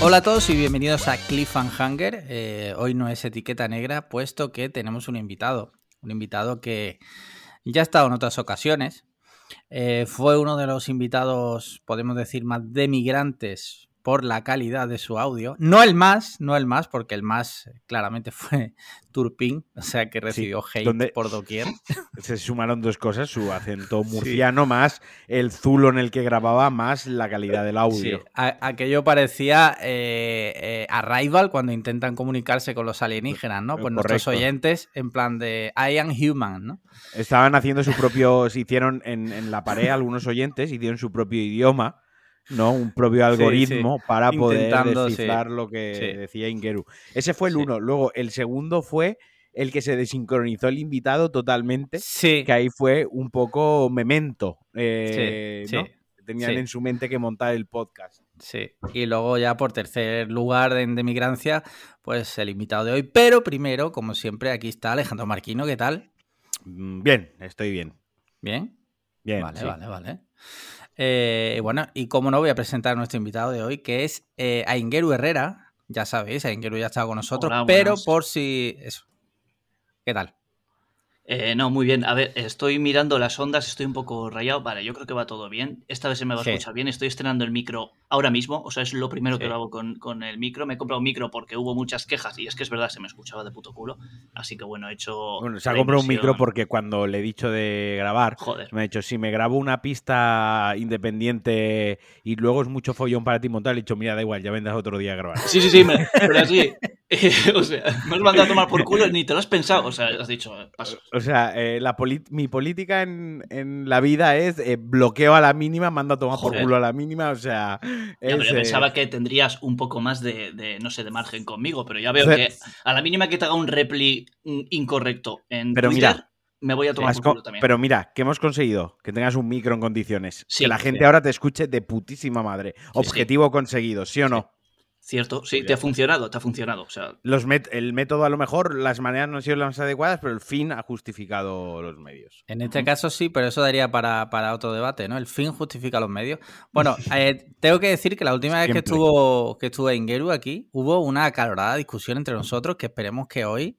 Hola a todos y bienvenidos a Cliffhanger. Eh, hoy no es etiqueta negra, puesto que tenemos un invitado. Un invitado que ya ha estado en otras ocasiones. Eh, fue uno de los invitados, podemos decir, más demigrantes por la calidad de su audio. No el más, no el más, porque el más eh, claramente fue Turpin, o sea que recibió hate por doquier. Se sumaron dos cosas, su acento murciano más el zulo en el que grababa más la calidad del audio. Sí. aquello parecía eh, eh, Arrival cuando intentan comunicarse con los alienígenas, ¿no? Pues nuestros oyentes en plan de I am human, ¿no? Estaban haciendo su propio, se hicieron en, en la pared algunos oyentes, hicieron su propio idioma ¿no? Un propio algoritmo para poder descifrar lo que decía Ingeru. Ese fue el uno. Luego, el segundo fue el que se desincronizó el invitado totalmente. Sí. Que ahí fue un poco memento. Eh, ¿no? Tenían en su mente que montar el podcast. Sí. Y luego ya por tercer lugar de, de migrancia, pues el invitado de hoy. Pero primero, como siempre, aquí está Alejandro Marquino. ¿Qué tal? Mm, bien, estoy bien. ¿Bien? Bien. Vale, vale, vale. Eh, bueno, y como no, voy a presentar a nuestro invitado de hoy, que es eh, Aingeru Herrera. Ya sabéis, Aingeru ya ha estado con nosotros, pero por si. Eso. ¿Qué tal? Eh, no, muy bien. A ver, estoy mirando las ondas, estoy un poco rayado. Vale, yo creo que va todo bien. Esta vez se me va a escuchar bien. Estoy estrenando el micro ahora mismo. O sea, es lo primero que lo hago con, el micro. Me he comprado un micro porque hubo muchas quejas y es que es verdad, se me escuchaba de puto culo. Así que bueno, he hecho. Bueno, se ha comprado un micro porque cuando le he dicho de grabar, me ha dicho, si me grabo una pista independiente y luego es mucho follón para ti montar, le he dicho, mira, da igual, ya vendrás otro día a grabar. Sí, sí, sí, pero así. o sea, me has mandado a tomar por culo ni te lo has pensado. O sea, has dicho, paso. O sea, eh, la mi política en, la vida es eh, bloqueo a la mínima, mando a tomar por culo a la mínima, o sea... yo pensaba que tendrías un poco más de, no sé, de margen conmigo, pero ya veo que a la mínima que te haga un repli incorrecto en pero Twitter, me voy a tomar por culo también. Pero mira, ¿qué hemos conseguido? Que tengas un micro en condiciones. que la gente ahora te escuche de putísima madre. Objetivo conseguido, ¿sí o no? Cierto, sí, te ha funcionado, te ha funcionado. O sea... Los el método a lo mejor, las maneras no han sido las más adecuadas, pero el fin ha justificado los medios. En este caso sí, pero eso daría para, otro debate, ¿no? El fin justifica los medios. Bueno, eh, tengo que decir que la última vez que estuvo, que estuvo Ingeru aquí, hubo una acalorada discusión entre nosotros que esperemos que hoy...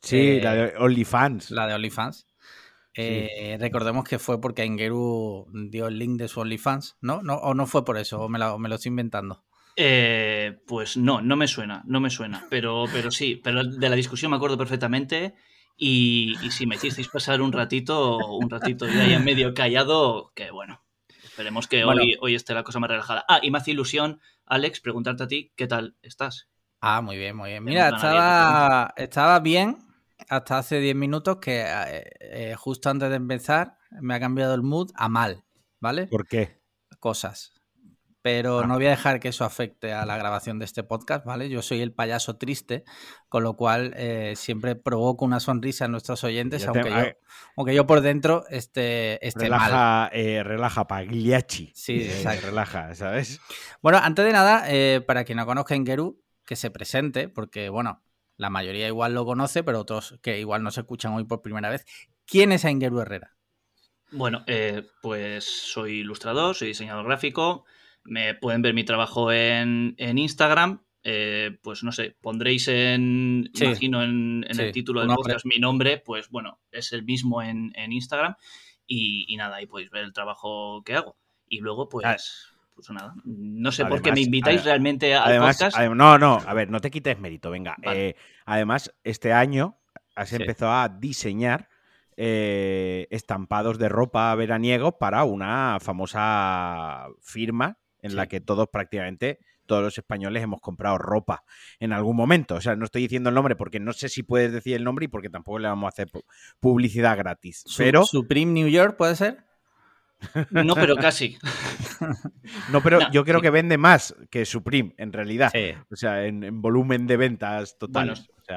Sí, la de OnlyFans. La de OnlyFans. Eh, recordemos que fue porque Ingeru dio el link de su OnlyFans, ¿no? ¿No? ¿O no fue por eso? ¿O me lo, me lo estoy inventando? Eh, pues no, no me suena, no me suena. Pero, pero sí, pero de la discusión me acuerdo perfectamente. Y, si me hicisteis pasar un ratito, un ratito ya ahí en medio callado, que bueno, esperemos que hoy, hoy esté la cosa más relajada. Ah, y me hace ilusión, Alex, preguntarte a ti, ¿qué tal estás? Ah, muy bien, muy bien. Mira, estaba, estaba bien hasta hace 10 minutos que eh, eh, justo antes de empezar me ha cambiado el mood a mal, ¿vale? ¿Por qué? Cosas pero no voy a dejar que eso afecte a la grabación de este podcast, ¿vale? Yo soy el payaso triste, con lo cual eh, siempre provoco una sonrisa en nuestros oyentes, aunque, yo, aunque yo por dentro esté, esté relaja, mal. Eh, relaja, Pagliacci. Sí, exacto. Relaja, ¿sabes? Bueno, antes de nada, eh, para quien no conozca a Ingeru, que se presente, porque, bueno, la mayoría igual lo conoce, pero otros que igual no se escuchan hoy por primera vez. ¿Quién es Ingeru Herrera? Bueno, pues soy ilustrador, soy diseñador gráfico, me pueden ver mi trabajo en, Instagram. Eh, pues no sé, pondréis en, imagino en, el título del podcast mi nombre, pues bueno, es el mismo en, Instagram. Y, nada, ahí podéis ver el trabajo que hago. Y luego, pues, ah. pues nada, no sé por qué me invitáis realmente al podcast. no, no, a ver, no te quites mérito, venga. Eh, además, este año has empezado a diseñar eh, estampados de ropa veraniego para una famosa firma en la que todos prácticamente, todos los españoles hemos comprado ropa en algún momento. O sea, no estoy diciendo el nombre porque no sé si puedes decir el nombre y porque tampoco le vamos a hacer publicidad gratis. pero... Supreme New York puede ser. No, pero casi. No, pero yo creo que vende más que Supreme, en realidad. O sea, en, volumen de ventas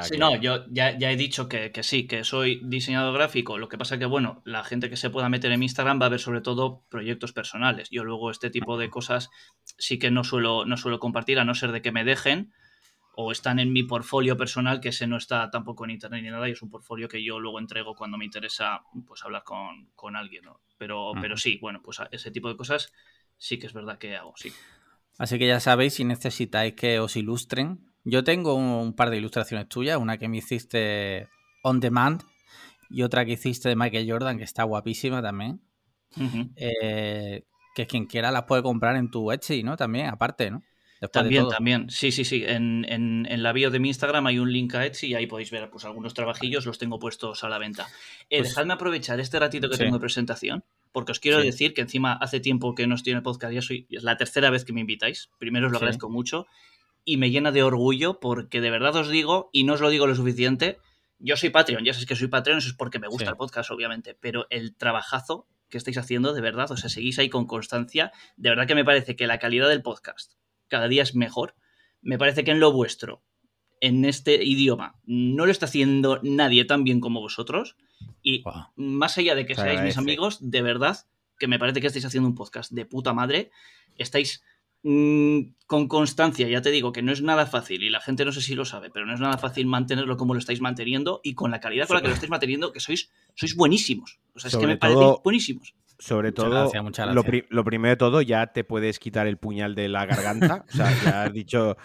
sí, no, yo ya, he dicho que, sí, que soy diseñador gráfico. Lo que pasa que, bueno, la gente que se pueda meter en mi Instagram va a ver sobre todo proyectos personales. Yo luego este tipo de cosas sí que no suelo, no suelo compartir, a no ser de que me dejen o están en mi portfolio personal, que ese no está tampoco en internet ni nada, y es un portfolio que yo luego entrego cuando me interesa pues hablar con, alguien, Pero, pero sí, bueno, pues ese tipo de cosas sí que es verdad que hago, sí. Así que ya sabéis, si necesitáis que os ilustren, yo tengo un, par de ilustraciones tuyas, una que me hiciste on demand y otra que hiciste de Michael Jordan, que está guapísima también. Eh, que quien quiera las puede comprar en tu Etsy, ¿no? También, aparte, ¿no? también, también. Sí, sí, sí. En, en, la bio de mi Instagram hay un link a Etsy y ahí podéis ver pues, algunos trabajillos, los tengo puestos a la venta. Eh, pues dejadme aprovechar este ratito que tengo de presentación, porque os quiero decir que encima hace tiempo que no estoy en el podcast, ya soy, es la tercera vez que me invitáis. Primero os lo agradezco mucho y me llena de orgullo porque de verdad os digo, y no os lo digo lo suficiente, yo soy Patreon, ya sabéis que soy Patreon, eso es porque me gusta el podcast, obviamente, pero el trabajazo que estáis haciendo, de verdad, o sea, seguís ahí con constancia, de verdad que me parece que la calidad del podcast cada día es mejor. Me parece que en lo vuestro, en este idioma, no lo está haciendo nadie tan bien como vosotros. Y más allá de que seáis mis amigos, de verdad que me parece que estáis haciendo un podcast de puta madre. Estáis con constancia, ya te digo que no es nada fácil y la gente no sé si lo sabe, pero no es nada fácil mantenerlo como lo estáis manteniendo y con la calidad con la que lo estáis manteniendo, que sois, sois buenísimos. O sea, es que me parecéis buenísimos. Sobre todo, Lo, primero de todo, ya te puedes quitar el puñal de la garganta. o sea, ya has dicho,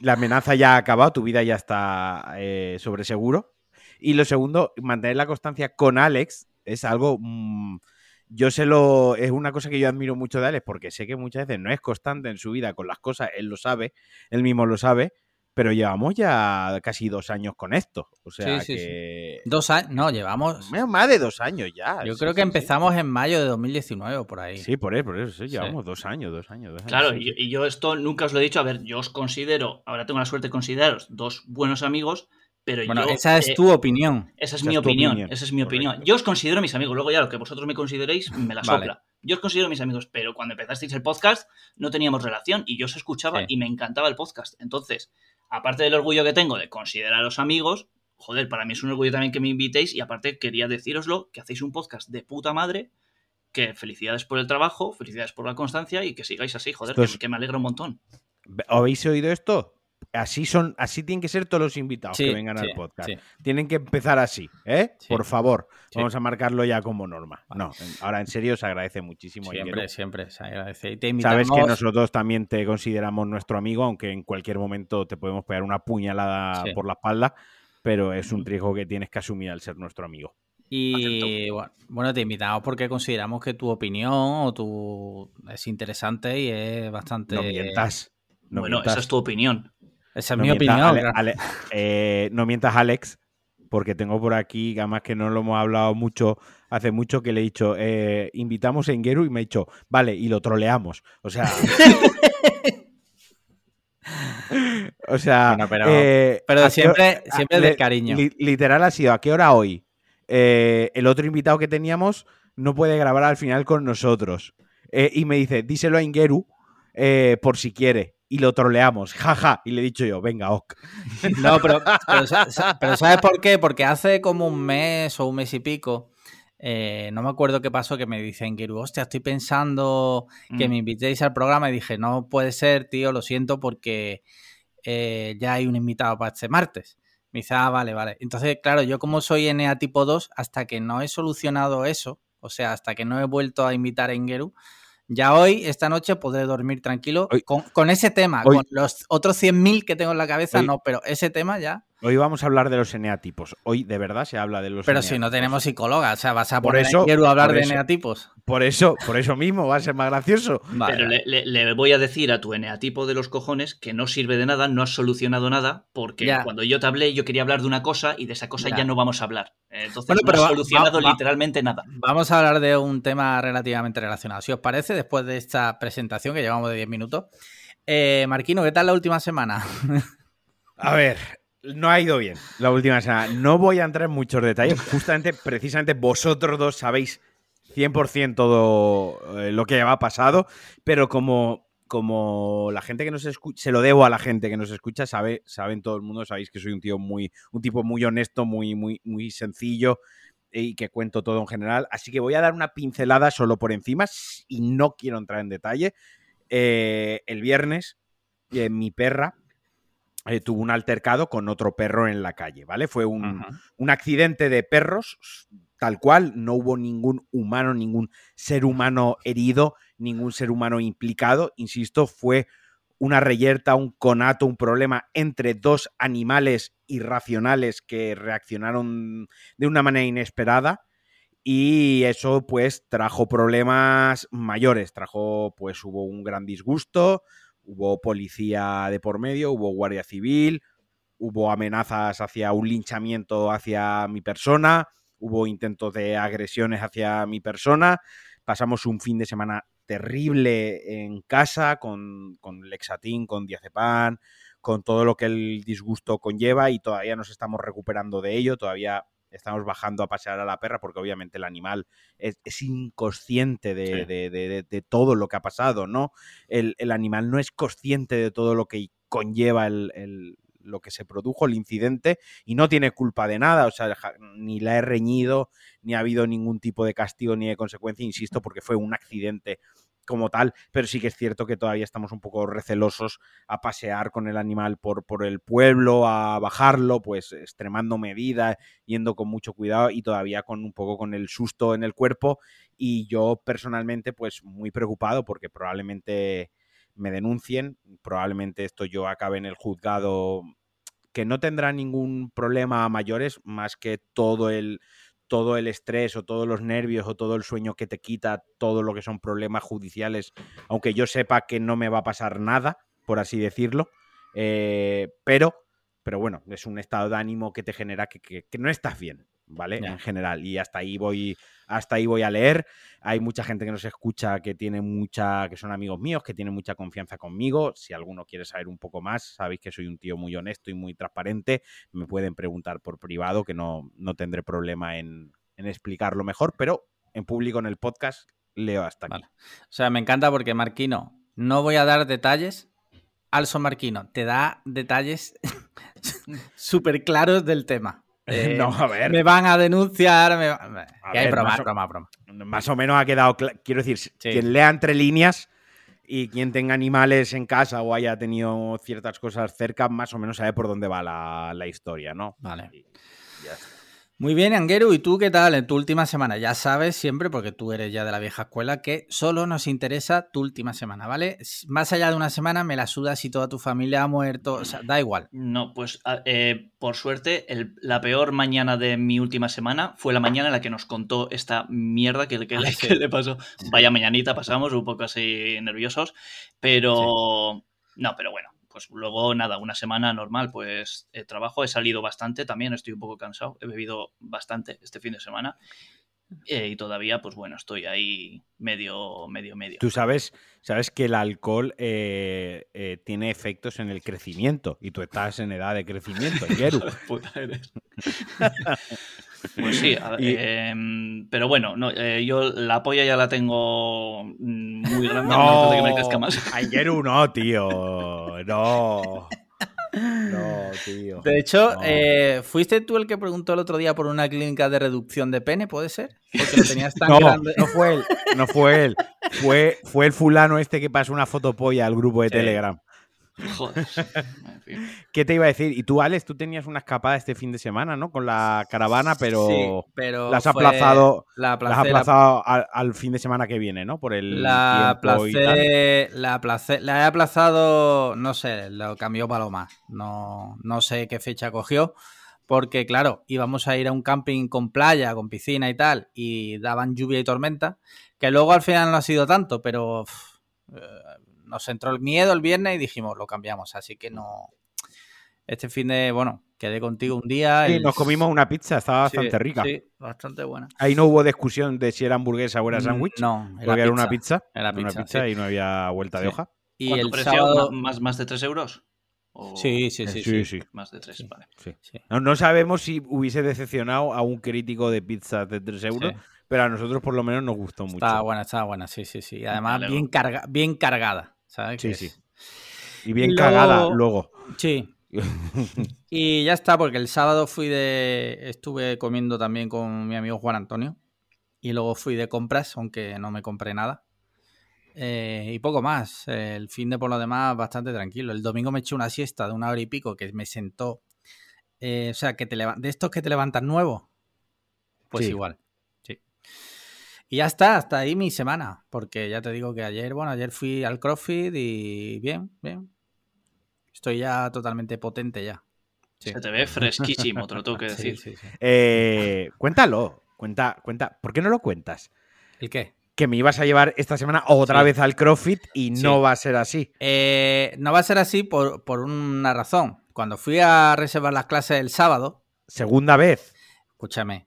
la amenaza ya ha acabado, tu vida ya está eh, sobre seguro. Y lo segundo, mantener la constancia con Alex es algo. Mm, yo se lo. Es una cosa que yo admiro mucho de Alex, porque sé que muchas veces no es constante en su vida con las cosas, él lo sabe, él mismo lo sabe pero llevamos ya casi dos años con esto. O sea que. Dos años, no, llevamos. Más de dos años ya. Yo creo que empezamos en mayo de 2019 o por ahí. Sí, por eso, por eso, llevamos dos años, dos años. claro, y, yo esto nunca os lo he dicho. A ver, yo os considero, ahora tengo la suerte de consideraros dos buenos amigos. Pero bueno, yo, esa es tu opinión. Esa es mi opinión, esa es mi opinión. Yo os considero mis amigos, luego ya lo que vosotros me consideréis me la sopla. Yo os considero mis amigos, pero cuando empezasteis el podcast no teníamos relación y yo os escuchaba y me encantaba el podcast. Entonces, aparte del orgullo que tengo de consideraros amigos, joder, para mí es un orgullo también que me invitéis y aparte quería deciroslo, que hacéis un podcast de puta madre, que felicidades por el trabajo, felicidades por la constancia y que sigáis así, joder, que, me alegra un montón. ¿Habéis oído esto? Así son, así tienen que ser todos los invitados que vengan al podcast. Tienen que empezar así, ¿eh? Por favor, vamos a marcarlo ya como norma. No, ahora en serio se agradece muchísimo. Siempre, siempre se agradece. Sabes que nosotros también te consideramos nuestro amigo, aunque en cualquier momento te podemos pegar una puñalada por la espalda, pero es un riesgo que tienes que asumir al ser nuestro amigo. Y bueno, te invitamos porque consideramos que tu opinión o tu es interesante y es bastante. No mientas. bueno, esa es tu opinión. Esa es mi opinión. Eh, no mientas, Alex, porque tengo por aquí, además que no lo hemos hablado mucho, hace mucho que le he dicho, eh, invitamos a Ingeru y me ha dicho, vale, y lo troleamos. O sea. o sea. pero, eh, siempre, siempre de cariño. literal ha sido, ¿a qué hora hoy? el otro invitado que teníamos no puede grabar al final con nosotros. y me dice, díselo a Ingeru por si quiere y lo troleamos, jaja, y le he dicho yo, venga, ok. No, pero, pero, ¿sabes por qué? Porque hace como un mes o un mes y pico, eh, no me acuerdo qué pasó, que me dicen, Giru, hostia, estoy pensando que mm. me invitéis al programa, y dije, no puede ser, tío, lo siento, porque eh, ya hay un invitado para este martes. Me dice, ah, vale, vale. Entonces, claro, yo como soy NA tipo 2, hasta que no he solucionado eso, o sea, hasta que no he vuelto a invitar a Ingeru, ya hoy, esta noche, podré dormir tranquilo con, ese tema. con los otros 100.000 que tengo en la cabeza, no, pero ese tema ya. Hoy vamos a hablar de los eneatipos. Hoy de verdad se habla de los Pero si no tenemos psicóloga, o sea, vas a poner eso, a hablar de eneatipos. Por eso, por eso mismo va a ser más gracioso. Pero le, voy a decir a tu eneatipo de los cojones que no sirve de nada, no has solucionado nada, porque cuando yo te hablé yo quería hablar de una cosa y de esa cosa ya, no vamos a hablar. Entonces no has solucionado literalmente nada. Vamos a hablar de un tema relativamente relacionado. Si os parece, después de esta presentación que llevamos de 10 minutos. Eh, Marquino, ¿qué tal la última semana? A ver, no ha ido bien la última semana. No voy a entrar en muchos detalles. Justamente, precisamente vosotros dos sabéis 100% todo eh, lo que ha pasado, pero como, como la gente que nos escucha, se lo debo a la gente que nos escucha, sabe, saben todo el mundo, sabéis que soy un tío muy, un tipo muy honesto, muy, muy, muy sencillo y que cuento todo en general. Así que voy a dar una pincelada solo por encima y no quiero entrar en detalle. Eh, el viernes, eh, mi perra eh, tuvo un altercado con otro perro en la calle, ¿vale? Fue un, accidente de perros, tal cual, no hubo ningún humano, ningún ser humano herido, ningún ser humano implicado, insisto, fue una reyerta, un conato, un problema entre dos animales irracionales que reaccionaron de una manera inesperada y eso pues trajo problemas mayores, trajo pues hubo un gran disgusto, hubo policía de por medio, hubo guardia civil, hubo amenazas hacia un linchamiento hacia mi persona, hubo intentos de agresiones hacia mi persona, pasamos un fin de semana terrible en casa con, con Lexatín, con Diazepam, con todo lo que el disgusto conlleva y todavía nos estamos recuperando de ello, todavía estamos bajando a pasear a la perra porque obviamente el animal es, inconsciente de, todo lo que ha pasado, ¿no? El, animal no es consciente de todo lo que conlleva el, lo que se produjo, el incidente, y no tiene culpa de nada, o sea, ni la he reñido, ni ha habido ningún tipo de castigo ni de consecuencia, insisto, porque fue un accidente como tal, pero sí que es cierto que todavía estamos un poco recelosos a pasear con el animal por, por el pueblo, a bajarlo, pues extremando medidas, yendo con mucho cuidado y todavía con un poco con el susto en el cuerpo. Y yo personalmente pues muy preocupado porque probablemente me denuncien, probablemente esto yo acabe en el juzgado que no tendrá ningún problema a mayores más que todo el todo el estrés o todos los nervios o todo el sueño que te quita, todo lo que son problemas judiciales, aunque yo sepa que no me va a pasar nada, por así decirlo, eh, pero, pero bueno, es un estado de ánimo que te genera que, que no estás bien. ¿Vale? En general. Y hasta ahí voy, hasta ahí voy a leer. Hay mucha gente que nos escucha que tiene mucha, que son amigos míos, que tienen mucha confianza conmigo. Si alguno quiere saber un poco más, sabéis que soy un tío muy honesto y muy transparente. Me pueden preguntar por privado, que no, no tendré problema en, explicarlo mejor, pero en público en el podcast leo hasta aquí. O sea, me encanta porque Marquino, no voy a dar detalles. Alson Marquino te da detalles súper claros del tema. Eh, no, a ver. Me van a denunciar. Me hay broma, broma, broma. Más o menos ha quedado claro. Quiero decir, quien lea entre líneas y quien tenga animales en casa o haya tenido ciertas cosas cerca, más o menos sabe por dónde va la, historia, ¿no? Vale. Muy bien, Anguero, ¿y tú qué tal en tu última semana? Ya sabes siempre, porque tú eres ya de la vieja escuela, que solo nos interesa tu última semana, ¿vale? Más allá de una semana me la sudas si toda tu familia ha muerto, o sea, da igual. No, pues eh, por suerte, la peor mañana de mi última semana fue la mañana en la que nos contó esta mierda que, le pasó. Vaya mañanita pasamos, un poco así nerviosos, pero... No, pero bueno, pues luego nada, una semana normal, pues eh, trabajo, he salido bastante también, estoy un poco cansado, he bebido bastante este fin de semana eh, y todavía, pues bueno, estoy ahí medio, medio, medio. Tú sabes, sabes que el alcohol eh, tiene efectos en el crecimiento y tú estás en edad de crecimiento, Yeru. Puta eres. Pues sí, em, pero bueno, no, eh, yo la polla ya la tengo mm, muy grande, no, que me crezca más. No, tío, no. No, tío. De hecho, eh, ¿fuiste tú el que preguntó el otro día por una clínica de reducción de pene? ¿Puede ser? Porque lo tenías tan no, grande. No fue él, no fue él. Fue, fue el fulano este que pasó una fotopolla al grupo de Telegram. Joder. ¿Qué te iba a decir? Y tú, Alex, tú tenías una escapada este fin de semana, ¿no? Con la caravana, pero, sí, pero las has aplazado, la las has aplazado al, fin de semana que viene, ¿no? Por el la aplacé, la aplacé, la he aplazado, no sé, lo cambió Paloma. No, no sé qué fecha cogió. Porque, claro, íbamos a ir a un camping con playa, con piscina y tal, y daban lluvia y tormenta, que luego al final no ha sido tanto, pero eh, nos entró el miedo el viernes y dijimos, lo cambiamos. Así que no. Este fin de, bueno, quedé contigo un día. y nos comimos una pizza, estaba bastante rica. Sí, bastante buena. Ahí no hubo discusión de si era hamburguesa o era mm, sándwich. No, era porque era una pizza. Era pizza, una pizza y no había vuelta de hoja. ¿Y el precio? ¿Más, ¿Más de 3 euros? Sí, sí, sí, sí, Más de 3, vale. No, no, sabemos si hubiese decepcionado a un crítico de pizza de 3 euros, pero a nosotros por lo menos nos gustó mucho. Estaba buena, estaba buena, sí, sí, sí. Además, bien, carga, bien cargada. Sí, sí. Y bien cagada luego. Sí. y ya está, porque el sábado fui de. Estuve comiendo también con mi amigo Juan Antonio. Y luego fui de compras, aunque no me compré nada. Eh, y poco más. El fin de por lo demás, bastante tranquilo. El domingo me eché una siesta de una hora y pico que me sentó. Eh, o sea, que te de estos que te levantan nuevo. Pues igual. Y ya está, hasta ahí mi semana, porque ya te digo que ayer, bueno, ayer fui al CrossFit y bien, bien. Estoy ya totalmente potente ya. Se te ve fresquísimo, te lo tengo que decir. Eh, cuéntalo, cuenta, cuenta. ¿Por qué no lo cuentas? ¿El qué? Que me ibas a llevar esta semana otra vez al CrossFit y no va a ser así. Eh, no va a ser así por, una razón. Cuando fui a reservar las clases el sábado. Segunda vez. Escúchame.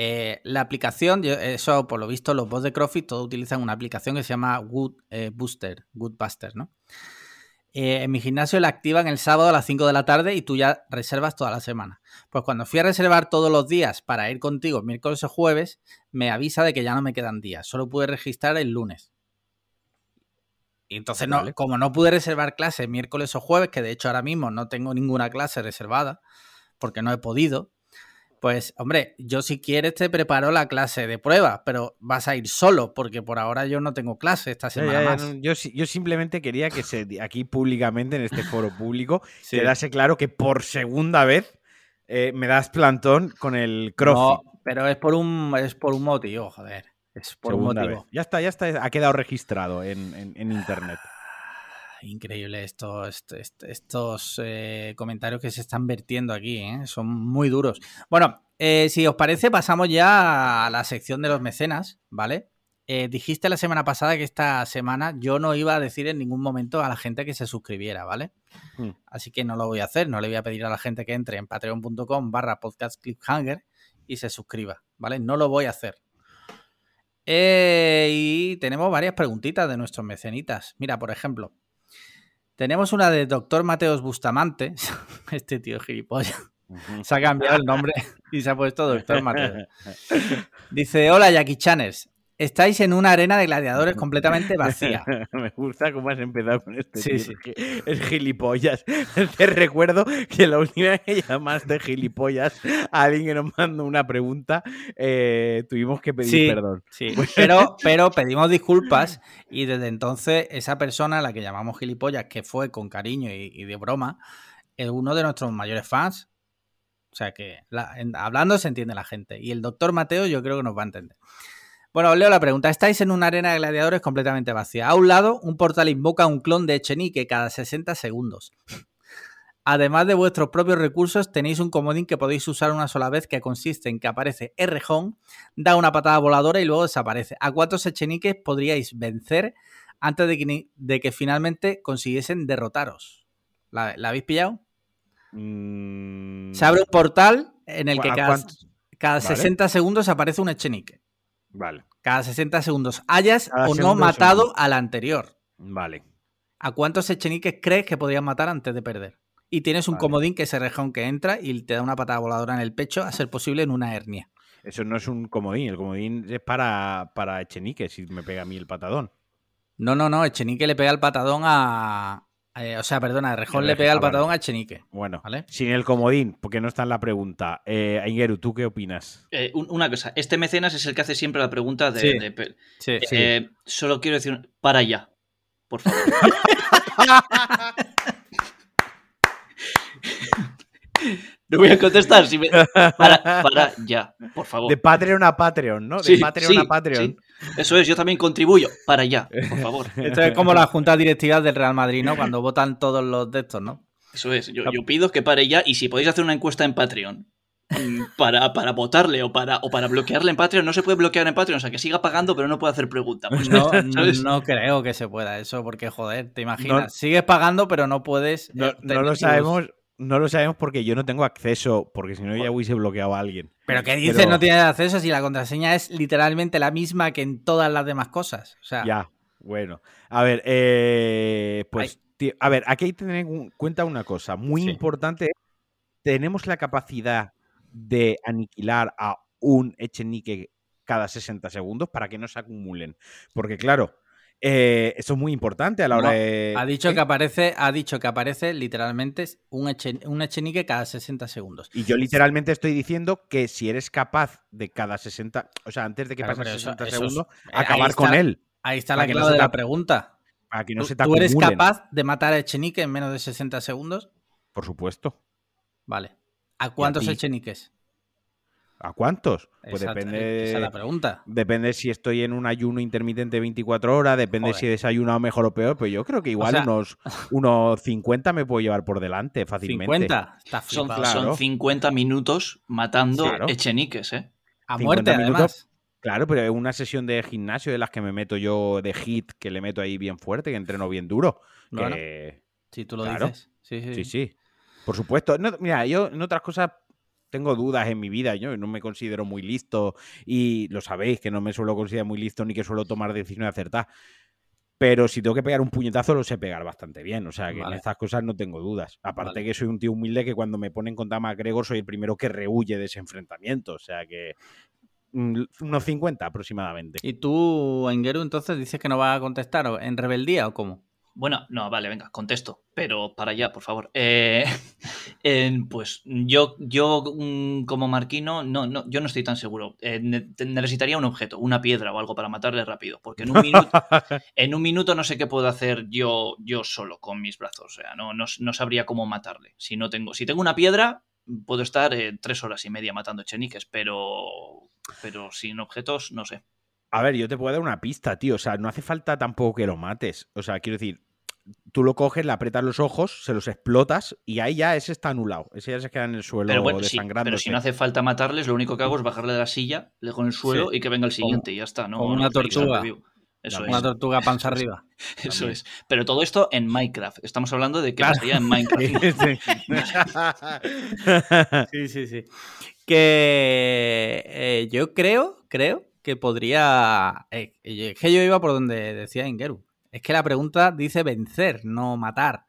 Eh, la aplicación, eso por lo visto, los bots de CrossFit todos utilizan una aplicación que se llama Good Booster, Good Buster, ¿no? Eh, en mi gimnasio la activan el sábado a las 5 de la tarde y tú ya reservas toda la semana. Pues cuando fui a reservar todos los días para ir contigo miércoles o jueves, me avisa de que ya no me quedan días. Solo pude registrar el lunes. Y entonces, no, como no pude reservar clases miércoles o jueves, que de hecho ahora mismo no tengo ninguna clase reservada, porque no he podido, pues, hombre, yo si quieres te preparo la clase de prueba, pero vas a ir solo, porque por ahora yo no tengo clase esta semana más. yo, yo, simplemente quería que se, aquí públicamente, en este foro público, quedase claro que por segunda vez eh, me das plantón con el CrossFit. No, pero es por un, es por un motivo, joder. Es por un motivo. Ya está, ya está, ha quedado registrado en internet increíble esto, estos eh, comentarios que se están vertiendo aquí, ¿eh? son muy duros. Bueno, eh, si os parece, pasamos ya a la sección de los mecenas, ¿vale? dijiste la semana pasada que esta semana yo no iba a decir en ningún momento a la gente que se suscribiera, ¿vale? Hmm. Así que no lo voy a hacer, no le voy a pedir a la gente que entre en patreon.com barra podcast cliffhanger y se suscriba, ¿vale? No lo voy a hacer. y tenemos varias preguntitas de nuestros mecenitas. Mira, por ejemplo, tenemos una de Doctor Mateos Bustamante. Este tío gilipollas. Se ha cambiado el nombre y se ha puesto Doctor Mateos. Dice: Hola, Jackie Chaners. Estáis en una arena de gladiadores completamente vacía. Me gusta cómo has empezado con este. Sí, sí. Es gilipollas. Te recuerdo que la última vez que llamaste gilipollas a alguien que nos mandó una pregunta, eh, tuvimos que pedir perdón. Sí, pero, pero pedimos disculpas y desde entonces esa persona a la que llamamos gilipollas, que fue con cariño y, de broma, es uno de nuestros mayores fans. O sea que hablando se entiende la gente. Y el doctor Mateo yo creo que nos va a entender. Bueno, os leo la pregunta. Estáis en una arena de gladiadores completamente vacía. A un lado, un portal invoca un clon de Echenique cada 60 segundos. Además de vuestros propios recursos, tenéis un comodín que podéis usar una sola vez que consiste en que aparece Rjón, da una patada voladora y luego desaparece. ¿A cuántos Echeniques podríais vencer antes de que, finalmente consiguiesen derrotaros? ¿La, habéis pillado? Mm. Se abre un portal en el que cada, 60 segundos aparece un Echenique. Vale. Cada 60 segundos. Hayas o no matado al anterior. Vale. ¿A cuántos echeniques crees que podrías matar antes de perder? Y tienes un comodín que es el rejón que entra y te da una patada voladora en el pecho, a ser posible en una hernia. Eso no es un comodín, el comodín es para, para Echenique, si me pega a mí el patadón. No, no, no, Echenique le pega el patadón a, eh, o sea, perdona, Rejón le pega el patadón a Chenique. Bueno, sin el comodín, porque no está en la pregunta. Eh, Aingeru, ¿tú qué opinas? Eh, una cosa, este mecenas es el que hace siempre la pregunta de. Sí, eh, Solo quiero decir, para allá, por favor. No voy a contestar. Si me... para, ya, por favor. De Patreon a Patreon, ¿no? De Patreon a Patreon. Eso es, yo también contribuyo. Para allá, por favor. Esto es como la junta directiva del Real Madrid, ¿no? Cuando votan todos los de estos, ¿no? Eso es. Yo, pido que pare ya y si podéis hacer una encuesta en Patreon mm, para, para votarle o para, o para bloquearle en Patreon, no se puede bloquear en Patreon, o sea, que siga pagando pero no puede hacer preguntas. Pues, no, no, creo que se pueda eso, porque joder, te imaginas, sigues pagando pero no puedes... no eh, lo sabemos no lo sabemos porque yo no tengo acceso, porque si no ya hubiese bloqueado a alguien. ¿Pero qué dices? No tienes acceso si la contraseña es literalmente la misma que en todas las demás cosas. O sea... Ya, bueno. A ver, eh, pues, a ver, aquí hay que tener en cuenta una cosa muy importante. Tenemos la capacidad de aniquilar a un Echenique cada 60 segundos para que no se acumulen. Porque claro, eh, eso es muy importante a la hora de. Ha dicho, que aparece, ha dicho que aparece literalmente un, echenique cada 60 segundos. Y yo literalmente estoy diciendo que si eres capaz de cada 60, o sea, antes de que pase 60 segundos, eh, acabar con él. Ahí está la clave de la pregunta. Para que no se te ¿Tú eres capaz de matar a Echenique en menos de 60 segundos? Por supuesto. Vale. ¿A cuántos Echeniques? ¿A cuántos? Pues depende. Esa es la pregunta. Depende si estoy en un ayuno intermitente 24 horas, depende si he desayunado mejor o peor. Pues yo creo que igual unos, unos 50 me puedo llevar por delante fácilmente. 50. son, 50 minutos matando echeniques, ¿eh? A muerte, además. Claro, pero es una sesión de gimnasio de las que me meto yo de hit, que le meto ahí bien fuerte, que entreno bien duro. Si tú lo dices. Sí, sí. sí, sí. Por supuesto. mira, yo en otras cosas tengo dudas en mi vida, yo no me considero muy listo y lo sabéis que no me suelo considerar muy listo ni que suelo tomar decisiones acertadas. Pero si tengo que pegar un puñetazo, lo sé pegar bastante bien. O sea, que en estas cosas no tengo dudas. Aparte que soy un tío humilde que cuando me ponen contra McGregor soy el primero que rehuye de ese enfrentamiento. O sea que mm, unos 50 aproximadamente. ¿Y tú, Engeru, entonces dices que no vas a contestar en rebeldía o cómo? Bueno, no, vale, venga, contesto, pero para allá, por favor. Eh, pues yo, yo mm, como marquino, no, no, yo no estoy tan seguro. Eh, necesitaría un objeto, una piedra o algo para matarle rápido, porque en un minuto, en un minuto no sé qué puedo hacer yo, yo solo con mis brazos. O sea, no, no, sabría cómo matarle. Si no tengo, si tengo una piedra, puedo estar eh, tres horas y media matando cheniques, pero, pero sin objetos, no sé. A ver, yo te puedo dar una pista, tío. O sea, no hace falta tampoco que lo mates. O sea, quiero decir, tú lo coges, le aprietas los ojos, se los explotas y ahí ya ese está anulado. Ese ya se queda en el suelo pero bueno, desangrando. pero si no hace falta matarles, lo único que hago es bajarle de la silla, le dejo en el suelo y que venga el siguiente y ya está. ¿no? Como una tortuga. Eso una tortuga panza arriba. Eso es. Pero todo esto en Minecraft. Estamos hablando de que pasaría en Minecraft. sí, sí, sí. Que eh, yo creo, creo que podría. Eh, que yo iba por donde decía Ingeru. Es que la pregunta dice vencer, no matar.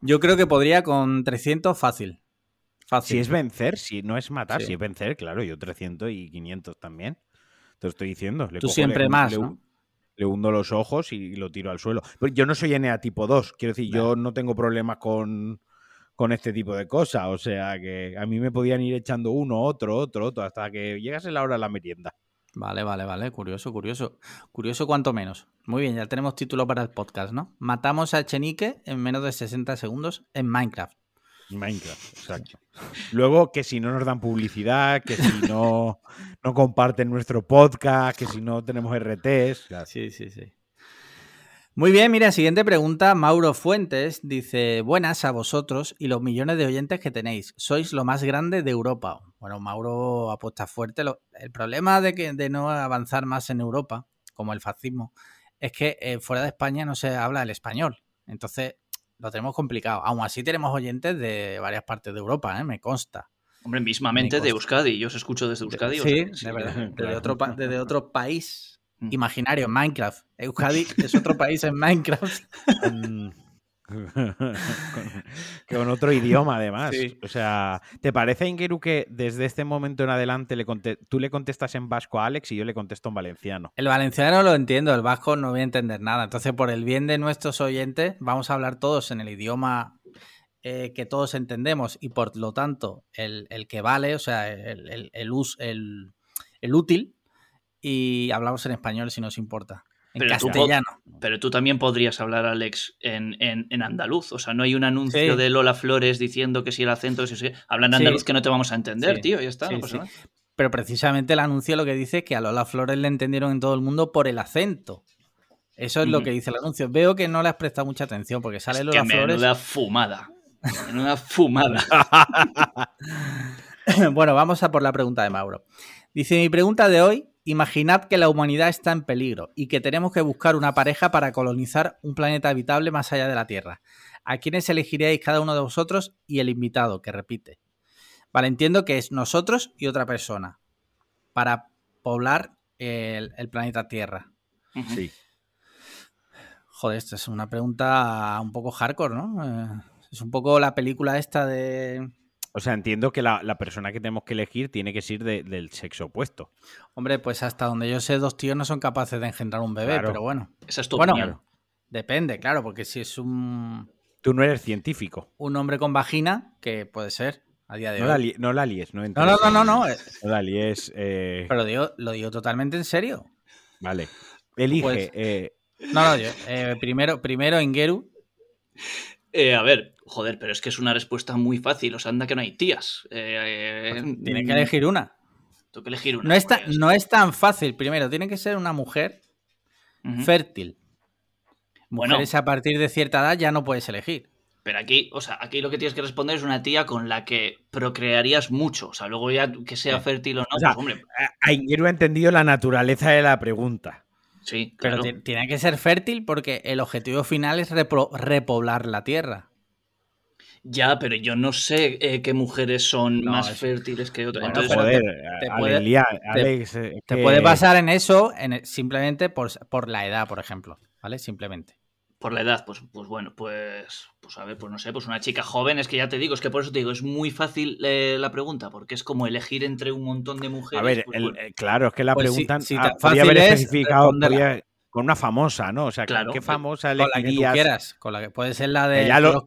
Yo creo que podría con 300 fácil. Si es vencer, si no es matar, si es vencer, claro, yo 300 y 500 también. Te lo estoy diciendo. Tú siempre más, le, hundo los ojos y lo tiro al suelo. Pero yo no soy NA tipo 2. Quiero decir, yo no tengo problemas con, con este tipo de cosas. O sea, que a mí me podían ir echando uno, otro, otro, otro, hasta que llegase la hora de la merienda. Vale, vale, vale. Curioso, curioso. Curioso cuanto menos. Muy bien, ya tenemos título para el podcast, ¿no? Matamos a Chenique en menos de 60 segundos en Minecraft. Minecraft, exacto. Luego, que si no nos dan publicidad, que si no, no comparten nuestro podcast, que si no tenemos RTs. Sí, sí, sí. Muy bien, mira, siguiente pregunta. Mauro Fuentes dice: Buenas a vosotros y los millones de oyentes que tenéis. Sois lo más grande de Europa. Bueno, Mauro apuesta fuerte. El problema de, que, de no avanzar más en Europa, como el fascismo, es que eh, fuera de España no se habla el español. Entonces, lo tenemos complicado. Aún así, tenemos oyentes de varias partes de Europa, ¿eh? me consta. Hombre, mismamente de Euskadi. Yo os escucho desde Euskadi. Sí, de verdad. Desde otro, desde otro país. Imaginario, Minecraft. Euskadi es otro país en Minecraft. con, otro idioma, además. O sea, ¿te parece, Ingeru, que desde este momento en adelante le tú le contestas en vasco a Alex y yo le contesto en valenciano? El valenciano lo entiendo, el vasco no voy a entender nada. Entonces, por el bien de nuestros oyentes, vamos a hablar todos en el idioma eh, que todos entendemos y por lo tanto el, que vale, o sea, el, el, el, el útil, y hablamos en español si nos importa. En pero castellano. Tú, pero tú también podrías hablar, Alex, en, en, andaluz. O sea, no hay un anuncio de Lola Flores diciendo que si el acento es Habla en andaluz que no te vamos a entender, tío, ya está. pero precisamente el anuncio lo que dice es que a Lola Flores le entendieron en todo el mundo por el acento. Eso es lo que dice el anuncio. Veo que no le has prestado mucha atención porque sale Lola Flores. Menuda fumada. Menuda fumada. bueno, vamos a por la pregunta de Mauro. Dice: Mi pregunta de hoy Imaginad que la humanidad está en peligro y que tenemos que buscar una pareja para colonizar un planeta habitable más allá de la Tierra. ¿A quiénes elegiríais cada uno de vosotros y el invitado que repite? Vale, entiendo que es nosotros y otra persona para poblar el, planeta Tierra. Sí. Joder, esta es una pregunta un poco hardcore, ¿no? Eh, es un poco la película esta de o sea, entiendo que la, persona que tenemos que elegir tiene que ser del sexo opuesto. Hombre, pues hasta donde yo sé, dos tíos no son capaces de engendrar un bebé, pero bueno. Esa es tu bueno, Depende, claro, porque si es un. Tú no eres científico. Un hombre con vagina, que puede ser a día de no hoy. La no la líes, no No, no, no, no. No, no la líes. Eh. Pero lo digo totalmente en serio. Vale. Elige. Pues, eh, no, no, yo, eh, primero, primero Ingeru. Eh, a ver, joder, pero es que es una respuesta muy fácil. O sea, anda que no hay tías. Eh, pues tiene que elegir una. Tengo que elegir una. No es, tan, no es tan fácil. Primero, tiene que ser una mujer fértil. Mujeres bueno, a partir de cierta edad ya no puedes elegir. Pero aquí, o sea, aquí lo que tienes que responder es una tía con la que procrearías mucho. O sea, luego ya que sea fértil o no, pues hombre. he entendido la naturaleza de la pregunta. Sí, claro. Pero tiene que ser fértil porque el objetivo final es repoblar la tierra. Ya, pero yo no sé eh, qué mujeres son más fértiles que otras. Entonces, joder, te, puede, Alex, te, puede basar en eso en, simplemente por, por la edad, por ejemplo. ¿Vale? Simplemente. Por la edad, pues, pues bueno, pues, pues a ver, pues no sé, pues una chica joven, es que ya te digo, es que por eso te digo, es muy fácil eh, la pregunta, porque es como elegir entre un montón de mujeres. A ver, pues, eh, claro, es que la pues pregunta si, podría haber especificado con una famosa, ¿no? O sea, ¿qué famosa con la que tú quieras, con la que puede ser la de lo...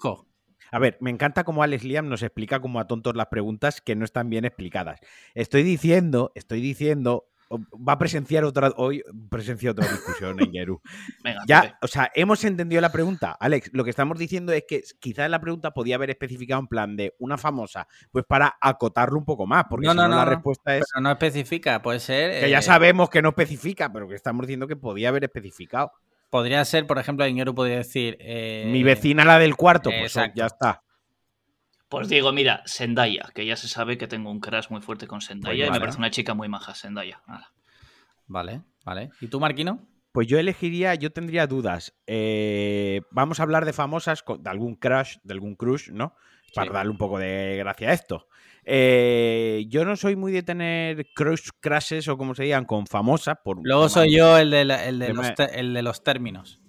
A ver, me encanta cómo Alex Liam nos explica como a tontos las preguntas que no están bien explicadas. Estoy diciendo, estoy diciendo va a presenciar otra hoy presencia otra discusión en Geru. ya, o sea, hemos entendido la pregunta, Alex. Lo que estamos diciendo es que quizás la pregunta podía haber especificado en plan de una famosa, pues para acotarlo un poco más, porque no, no, la respuesta es no especifica, puede ser que ya eh, sabemos que no especifica, pero que estamos diciendo que podía haber especificado. Podría ser, por ejemplo, en podría decir eh, mi vecina la del cuarto, pues ya está. Pues digo, mira, Zendaya, que ya se sabe que tengo un crash muy fuerte con Zendaya y me parece una chica muy maja, Zendaya. Vale, vale. ¿Y tú, Marquino? Pues yo elegiría, yo tendría dudas. Eh, vamos a hablar de famosas, de algún crush, de algún crush, ¿no? Para darle un poco de gracia a esto. Eh, yo no soy muy de tener crush crashes o como se digan con famosas. Por Luego soy yo el de, el de los términos.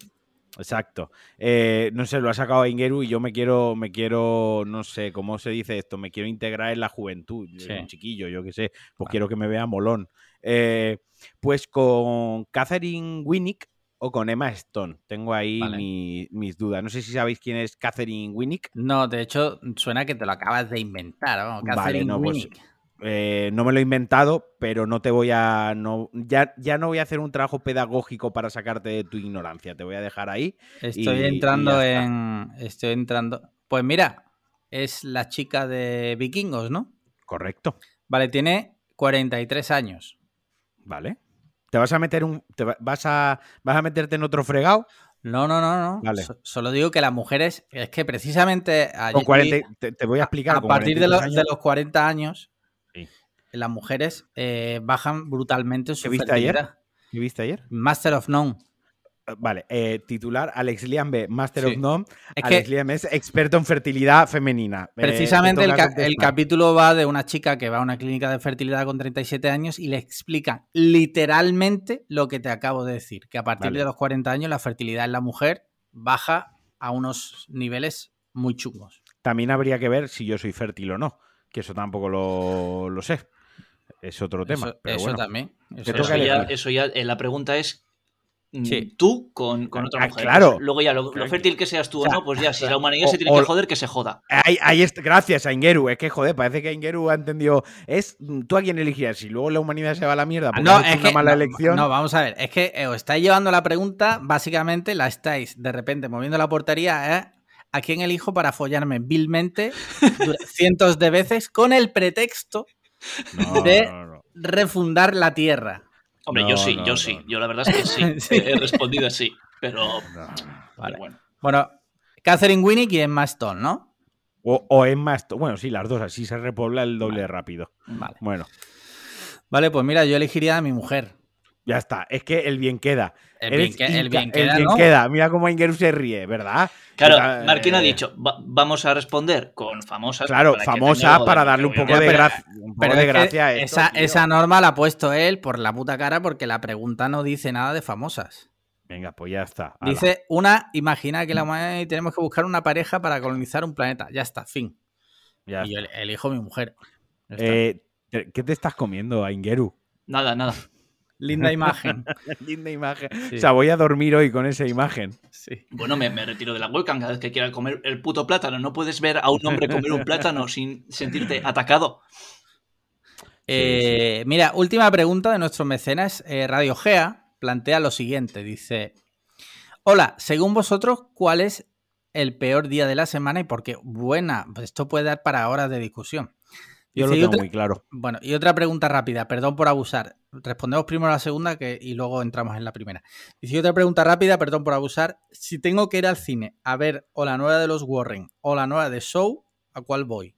Exacto. Eh, no sé, lo ha sacado Ingeru y yo me quiero, me quiero, no sé, ¿cómo se dice esto? Me quiero integrar en la juventud. Un chiquillo, yo qué sé. Pues quiero que me vea molón. Eh, pues con Catherine Winnick o con Emma Stone. Tengo ahí mis dudas. No sé si sabéis quién es Catherine Winnick. No, de hecho, suena que te lo acabas de inventar. Catherine pues Winnick. Eh, no me lo he inventado, pero no te voy a. No, ya, ya no voy a hacer un trabajo pedagógico para sacarte de tu ignorancia. Te voy a dejar ahí. Estoy entrando en. Estoy entrando. Pues mira, es la chica de vikingos, ¿no? Correcto. Vale, tiene 43 años. Vale. ¿Te vas a meter un. vas, a, ¿Vas a meterte en otro fregado? No, no, no, no. Vale. solo digo que las mujeres, es que precisamente te, voy a explicar. A, partir de, de, los 40 años, las mujeres eh, bajan brutalmente su ¿Qué viste ayer? ¿Qué viste ayer? Master of None. Eh, vale, eh, titular Alex Liam B, Master of None. Alex Liam es experto en fertilidad femenina. Precisamente el, capítulo va de una chica que va a una clínica de fertilidad con 37 años y le explica literalmente lo que te acabo de decir, que a partir de los 40 años la fertilidad en la mujer baja a unos niveles muy chungos. También habría que ver si yo soy fértil o no, que eso tampoco lo sé es otro tema. Eso, también. Eso, ya, eh, la pregunta es mm, tú con, otra ah, mujer. Claro. Luego ya, lo, fértil que seas tú o, no, pues ya, si la humanidad se tiene que joder, que se joda. gracias a Ingeru, es que joder, parece que Ingeru ha entendido. Es tú a quién elegirías, si luego la humanidad se va a la mierda porque no, es una mala elección. No, vamos a ver, es que eh, os estáis llevando la pregunta, básicamente la estáis de repente moviendo la portería, ¿eh? ¿A quién elijo para follarme vilmente cientos de veces con el pretexto de refundar la Tierra. Hombre, yo sí, yo sí. Yo la verdad es que sí. He respondido así, pero. Vale. Bueno. bueno, Catherine Winnick y Emma Stone, ¿no? O, Emma Stone. Bueno, sí, las dos, así se repobla el doble rápido. Vale. Bueno. Vale, pues mira, yo elegiría a mi mujer. Ya está, es que el bien queda. El, bien, queda, Mira cómo Ingeru se ríe, ¿verdad? Claro, Marquín ha eh, dicho, vamos a responder con famosas. Claro, famosas para darle un poco de, gracia, pero de gracia a esa, esa norma la ha puesto él por la puta cara porque la pregunta no dice nada de famosas. Venga, pues ya está. Dice una, imagina que la humanidad tenemos que buscar una pareja para colonizar un planeta. Ya está, fin. y yo elijo mi mujer. Eh, ¿Qué te estás comiendo, Ingeru? Nada, nada. Linda imagen. Linda imagen. O sea, voy a dormir hoy con esa imagen. Sí. Bueno, me, retiro de la webcam cada vez que quiera comer el puto plátano. No puedes ver a un hombre comer un plátano sin sentirte atacado. Eh, mira, última pregunta de nuestro mecenas. Eh, Radio Gea plantea lo siguiente. Dice, hola, según vosotros, ¿cuál es el peor día de la semana y por qué. Buena, pues esto puede dar para horas de discusión. Yo lo tengo muy claro. Bueno, y otra pregunta rápida, perdón por abusar. Respondemos primero a la segunda que, y luego entramos en la primera. Dice otra pregunta rápida, perdón por abusar. Si tengo que ir al cine a ver o la nueva de los Warren o la nueva de Show, ¿a cuál voy?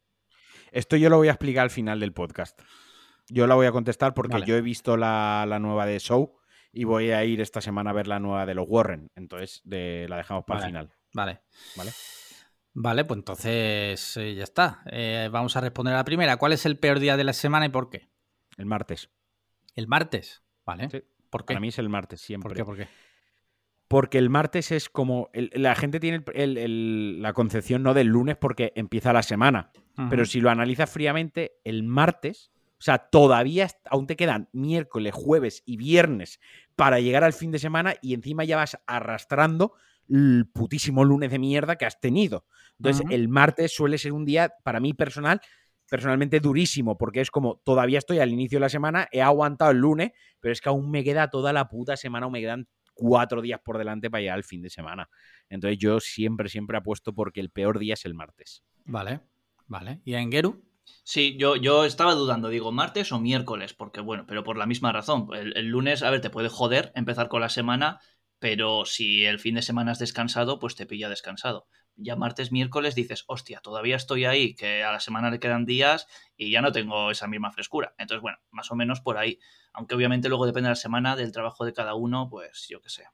Esto yo lo voy a explicar al final del podcast. Yo la voy a contestar porque yo he visto la, nueva de Show y voy a ir esta semana a ver la nueva de los Warren. Entonces la dejamos para el final. Vale. Vale. Vale, pues entonces eh, ya está. Eh, vamos a responder a la primera. ¿Cuál es el peor día de la semana y por qué? El martes. ¿El martes? Vale. ¿Por qué? Para mí es el martes siempre. ¿Por qué? ¿Por qué? Porque el martes es como. la gente tiene la concepción no del lunes porque empieza la semana. Pero si lo analizas fríamente, el martes. O sea, todavía aún te quedan miércoles, jueves y viernes para llegar al fin de semana y encima ya vas arrastrando el putísimo lunes de mierda que has tenido. Entonces, el martes suele ser un día, para mí personal, personalmente durísimo, porque es como todavía estoy al inicio de la semana, he aguantado el lunes, pero es que aún me queda toda la puta semana o me quedan cuatro días por delante para llegar al fin de semana. Entonces, yo siempre, siempre apuesto porque el peor día es el martes. Vale, vale. ¿Y a Engeru? Sí, yo, yo estaba dudando, digo, martes o miércoles, porque bueno, pero por la misma razón. el, lunes, a ver, te puede joder empezar con la semana pero si el fin de semana has descansado, pues te pilla descansado. Ya martes, miércoles dices, hostia, todavía estoy ahí, que a la semana le quedan días y ya no tengo esa misma frescura. Entonces, bueno, más o menos por ahí. Aunque obviamente luego depende de la semana, del trabajo de cada uno, pues yo qué sé.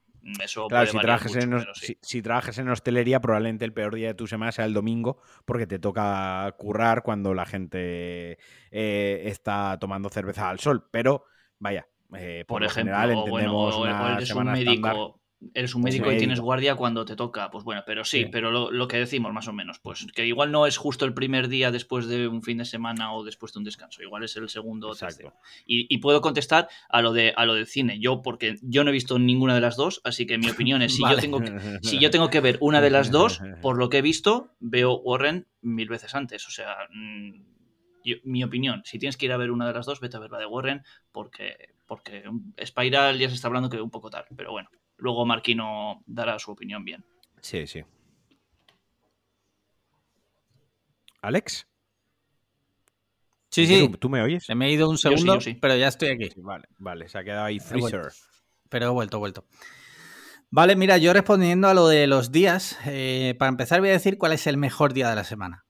Eso claro, si, trabajas en, si, trabajas en hostelería, probablemente el peor día de tu semana sea el domingo, porque te toca currar cuando la gente eh, está tomando cerveza al sol. Pero, vaya, eh, por, ejemplo, general, entendemos eres un médico, eres un médico y tienes guardia cuando te toca, pues bueno, pero sí, pero lo, que decimos más o menos, pues que igual no es justo el primer día después de un fin de semana o después de un descanso, igual es el segundo o tercero. Y, puedo contestar a lo de a lo del cine, yo porque yo no he visto ninguna de las dos, así que mi opinión es si yo tengo que, si yo tengo que ver una de las dos, por lo que he visto, veo Warren mil veces antes, o sea, mm, mi opinión, si tienes que ir a ver una de las dos, vete a ver la de Warren porque porque Spiral ya se está hablando que un poco tarde, pero bueno, luego Marquino dará su opinión bien. Sí, sí. ¿Alex? Sí, sí. ¿Tú, me oyes? Se me ha ido un segundo, pero ya estoy aquí. vale, vale, se ha quedado ahí freezer. Pero he vuelto, he vuelto. Vale, mira, yo respondiendo a lo de los días, eh, para empezar voy a decir cuál es el mejor día de la semana.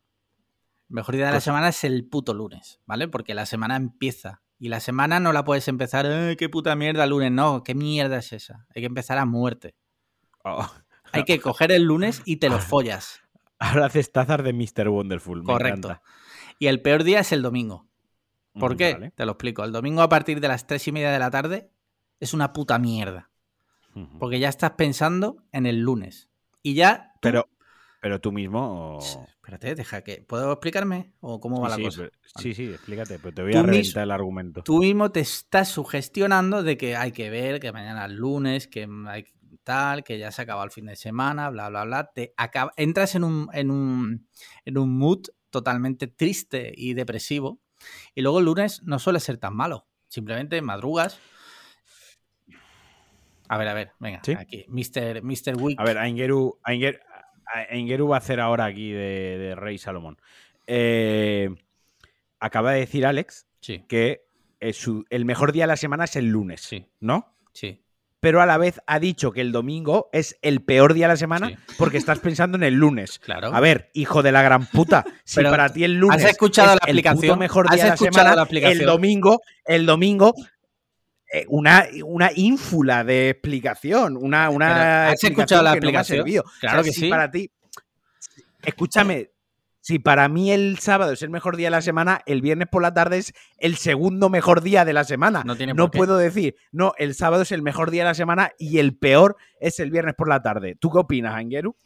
El mejor día de la semana es el puto lunes, ¿vale? Porque la semana empieza y la semana no la puedes empezar, qué puta mierda lunes! No, ¿qué mierda es esa? Hay que empezar a muerte. Oh. Hay que coger el lunes y te lo follas. Ahora haces tazas de Mr. Wonderful. Correcto. Y el peor día es el domingo. ¿Por mm, qué? Te lo explico. El domingo a partir de las tres y media de la tarde es una puta mierda. Porque ya estás pensando en el lunes. Y ya. Pero, pero tú mismo. Espérate, deja que. ¿Puedo explicarme? ¿O cómo va la cosa? Sí, sí, explícate, pero te voy a reventar el argumento. Tú mismo te estás sugestionando de que hay que ver, que mañana es lunes, que hay tal, que ya se acaba el fin de semana, bla, bla, bla. Te entras en un, en, un, en un mood totalmente triste y depresivo. Y luego el lunes no suele ser tan malo. Simplemente madrugas. A ver, a ver, venga, aquí. Mr. Mr. A ver, Aingeru, Aingeru, Engeru va a hacer ahora aquí de, Rey Salomón. Eh, acaba de decir Alex que el mejor día de la semana es el lunes, sí. ¿no? Sí. Pero a la vez ha dicho que el domingo es el peor día de la semana porque estás pensando en el lunes. Claro. A ver, hijo de la gran puta, si para ti el lunes ¿has escuchado la aplicación? el mejor día de la semana, el domingo, el domingo eh, una, una ínfula de explicación, una, una ¿Has escuchado la aplicación? claro que sí. Para ti, escúchame, si para mí el sábado es el mejor día de la semana, el viernes por la tarde es el segundo mejor día de la semana. No, no puedo decir, no, el sábado es el mejor día de la semana y el peor es el viernes por la tarde. ¿Tú qué opinas, Angeru?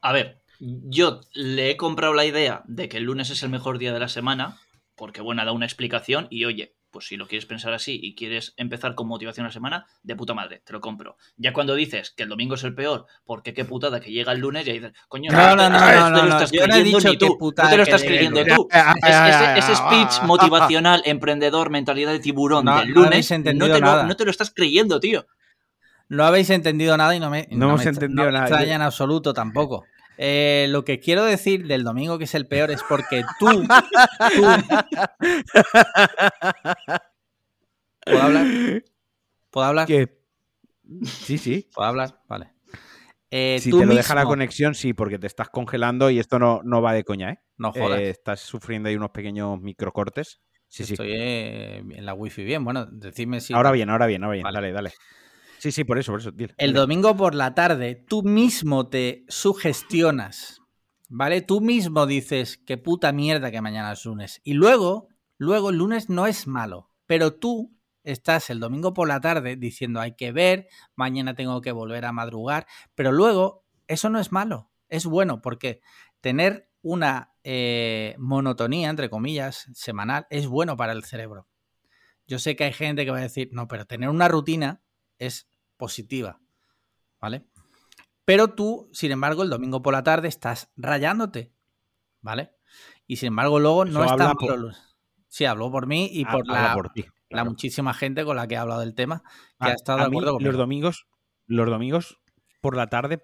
A ver, yo le he comprado la idea de que el lunes es el mejor día de la semana, porque bueno, ha dado una explicación y oye, pues si lo quieres pensar así y quieres empezar con motivación la semana, de puta madre, te lo compro. Ya cuando dices que el domingo es el peor, porque qué putada que llega el lunes, y dices, coño, no, no, no, no, no, te lo estás creyendo ni tú. No te lo estás creyendo tú. Ese speech motivacional, emprendedor, mentalidad de tiburón del lunes, no te, no te lo estás creyendo, tío. No habéis entendido nada y no me, no, hemos entendido nada. extraña en absoluto tampoco. Eh, lo que quiero decir del domingo que es el peor es porque tú. ¿Puedo hablar? ¿Puedo hablar? ¿Qué? Sí, sí. ¿Puedo hablar? Vale. Eh, si te lo deja la conexión, sí, porque te estás congelando y esto no, no va de coña, ¿eh? No jodas. Eh, estás sufriendo ahí unos pequeños microcortes. Sí, Estoy en la wifi bien. Bueno, decidme si. Ahora bien, ahora bien, ahora bien. Dale, dale. Sí, sí, por eso, por eso. El domingo por la tarde, tú mismo te sugestionas, ¿vale? Tú mismo dices, qué puta mierda que mañana es lunes. Y luego, luego el lunes no es malo, pero tú estás el domingo por la tarde diciendo, hay que ver, mañana tengo que volver a madrugar, pero luego eso no es malo, es bueno, porque tener una eh, monotonía, entre comillas, semanal, es bueno para el cerebro. Yo sé que hay gente que va a decir, no, pero tener una rutina es positiva, ¿vale? Pero tú, sin embargo, el domingo por la tarde estás rayándote, ¿vale? Y sin embargo, luego no está por... Sí, habló por mí y por, la, la muchísima gente con la que he hablado del tema que ha estado de acuerdo conmigo. Los domingos, los domingos por la tarde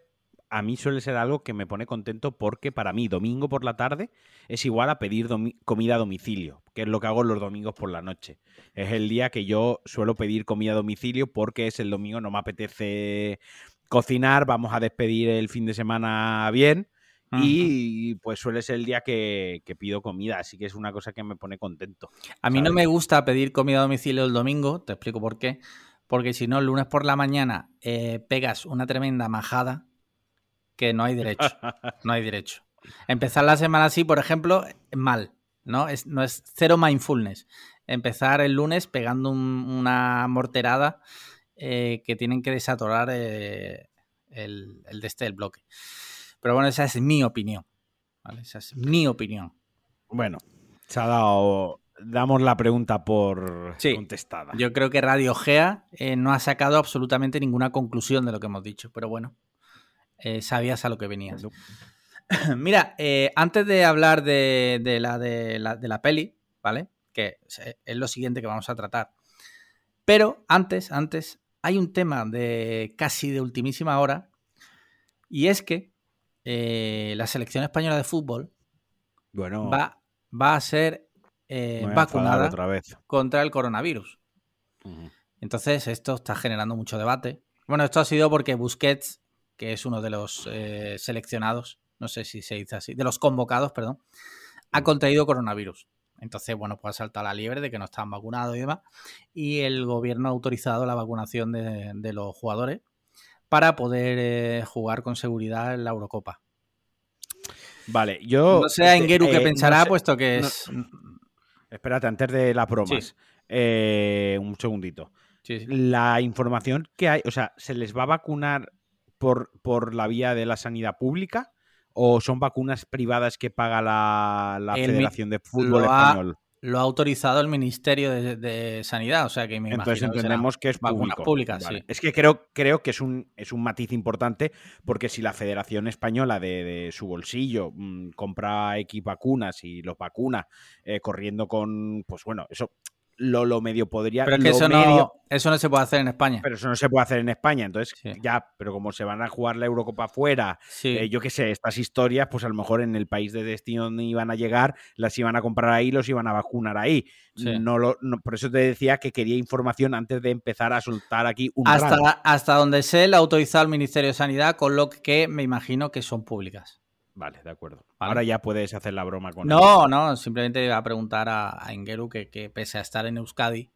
a mí suele ser algo que me pone contento porque para mí domingo por la tarde es igual a pedir comida a domicilio, que es lo que hago los domingos por la noche. Es el día que yo suelo pedir comida a domicilio porque es el domingo, no me apetece cocinar, vamos a despedir el fin de semana bien. Y pues suele ser el día que, pido comida, así que es una cosa que me pone contento. A mí no me gusta pedir comida a domicilio el domingo, te explico por qué. Porque si no, el lunes por la mañana eh, pegas una tremenda majada que no hay derecho. No hay derecho. Empezar la semana así, por ejemplo, mal, ¿no? Es, no es cero mindfulness. Empezar el lunes pegando una morterada eh, que tienen que desatorar eh, el, el de este del bloque. Pero bueno, esa es mi opinión. Esa es mi opinión. Bueno, se ha dado. Damos la pregunta por contestada. Yo creo que Radio Gea eh, no ha sacado absolutamente ninguna conclusión de lo que hemos dicho, pero bueno, eh, sabías a lo que venías. Mira, eh, antes de hablar de, la, de, la, peli, ¿vale? Que es lo siguiente que vamos a tratar. Pero antes, antes, hay un tema de casi de ultimísima hora. Y es que eh, la selección española de fútbol bueno, va, va a ser vacunada otra vez. contra el coronavirus. Entonces, esto está generando mucho debate. Bueno, esto ha sido porque Busquets que es uno de los eh, seleccionados, no sé si se dice así, de los convocados, perdón, ha contraído coronavirus. Entonces, bueno, pues ha saltado la liebre de que no estaban vacunados y demás. Y el gobierno ha autorizado la vacunación de, los jugadores para poder eh, jugar con seguridad en la Eurocopa. Vale, yo. No sé a Engeru qué eh, pensará, puesto que es. Espérate, antes de las bromas. un segundito. La información que hay, o sea, ¿se les va a vacunar por, por la vía de la sanidad pública o son vacunas privadas que paga la, Federación de Fútbol Español? lo ha autorizado el Ministerio de, Sanidad, o sea que me Entonces entendemos que es público. pública, sí. Es que creo, creo que es un, es un matiz importante porque si la Federación Española de, su bolsillo mm, compra equipo vacunas y los vacuna eh, corriendo con, pues bueno, eso lo, lo medio podría. Pero es que eso, no, eso no se puede hacer en España. Pero eso no se puede hacer en España. Entonces, ya, pero como se van a jugar la Eurocopa afuera, eh, yo qué sé, estas historias, pues a lo mejor en el país de destino donde iban a llegar, las iban a comprar ahí, los iban a vacunar ahí. No lo, por eso te decía que quería información antes de empezar a soltar aquí un. Hasta, hasta donde sé, la ha autorizado el Ministerio de Sanidad, con lo que me imagino que son públicas. Vale, de acuerdo. Ahora ya puedes hacer la broma con No, no, simplemente iba a preguntar a, a Ingeru que, pese a estar en Euskadi,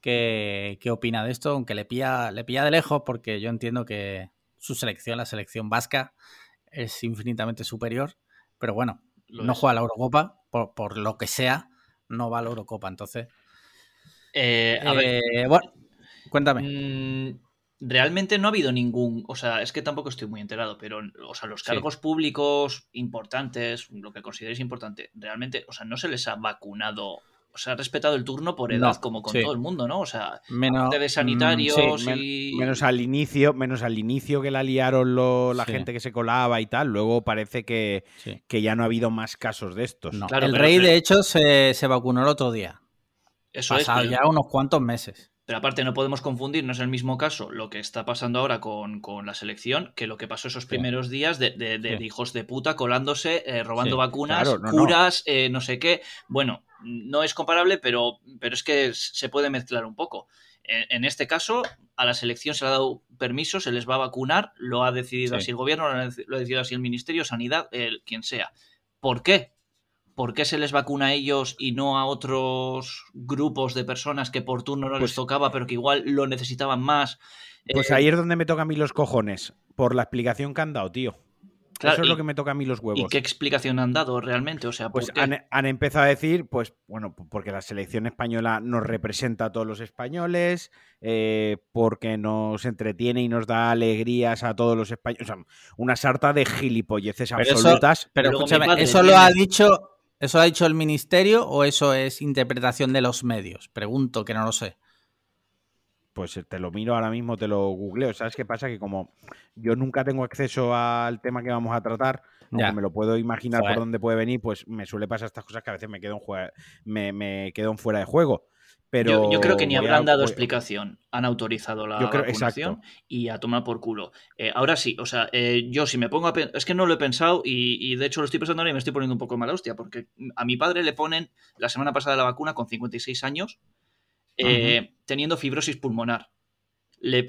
¿qué, opina de esto? Aunque le pilla, le pilla de lejos, porque yo entiendo que su selección, la selección vasca, es infinitamente superior. Pero bueno, no juega la Eurocopa, por, lo que sea, no va a la Eurocopa. Entonces. Eh, a ver. Eh, bueno, cuéntame. Mm, realmente no ha habido ningún, o sea, es que tampoco estoy muy enterado, pero, o sea, los cargos públicos importantes, lo que consideréis importante, realmente, o sea, no se les ha vacunado, o sea, ha respetado el turno por edad, como con todo el mundo, ¿no? O sea, menos de sanitarios y... menos al inicio, menos al inicio que la liaron la gente que se colaba y tal, luego parece que, que, ya no ha habido más casos de estos. el rey, de hecho, se, vacunó el otro día. Eso Pasado ya unos cuantos meses. Pero aparte no podemos confundir, no es el mismo caso lo que está pasando ahora con, la selección que lo que pasó esos primeros días de, hijos de puta colándose, eh, robando vacunas, curas, eh, no. sé qué. Bueno, no es comparable, pero, pero es que se puede mezclar un poco. En, este caso, a la selección se le ha dado permiso, se les va a vacunar, lo ha decidido así el gobierno, lo ha decidido así el ministerio, sanidad, el, quien sea. ¿Por qué? ¿Por qué se les vacuna a ellos y no a otros grupos de personas que por turno no les pues tocaba, pero que igual lo necesitaban más? Pues ahí es donde me toca a mí los cojones, por la explicación que han dado, tío. Eso es lo que me toca a mí los huevos. ¿Y qué explicación han dado realmente? O sea, pues han, empezado a decir, pues, bueno, porque la selección española nos representa a todos los españoles, eh, porque nos entretiene y nos da alegrías a todos los españoles. O sea, una sarta de gilipolleces absolutas. pero escúchame, eso lo ha dicho ¿Eso ha dicho el ministerio o eso es interpretación de los medios? Pregunto, que no lo sé. Pues eh, te lo miro ahora mismo, te lo googleo. ¿Sabes qué pasa? Que como yo nunca tengo acceso al tema que vamos a tratar, ya. me lo puedo imaginar por dónde puede venir, pues me suele pasar estas cosas que a veces me quedo me, me quedo en fuera de juego yo, creo que ni habrán dado explicación, han autorizado la vacunación y a tomar por culo. Eh, ahora sí, o sea, eh, yo si me pongo a es que no lo he pensado y, de hecho lo estoy pensando ahora y me estoy poniendo un poco mala hostia, porque a mi padre le ponen la semana pasada la vacuna con 56 años, eh, teniendo fibrosis pulmonar.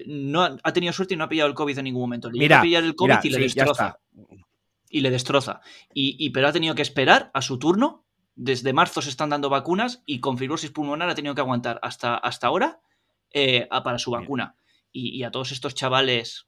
no ha, tenido suerte y no ha pillado el COVID en ningún momento. Le mira, a pillar el COVID y le destroza. Y le destroza. y, pero ha tenido que esperar a su turno desde marzo se están dando vacunas y con fibrosis pulmonar ha tenido que aguantar hasta, hasta ahora eh, para su vacuna. Y, a todos estos chavales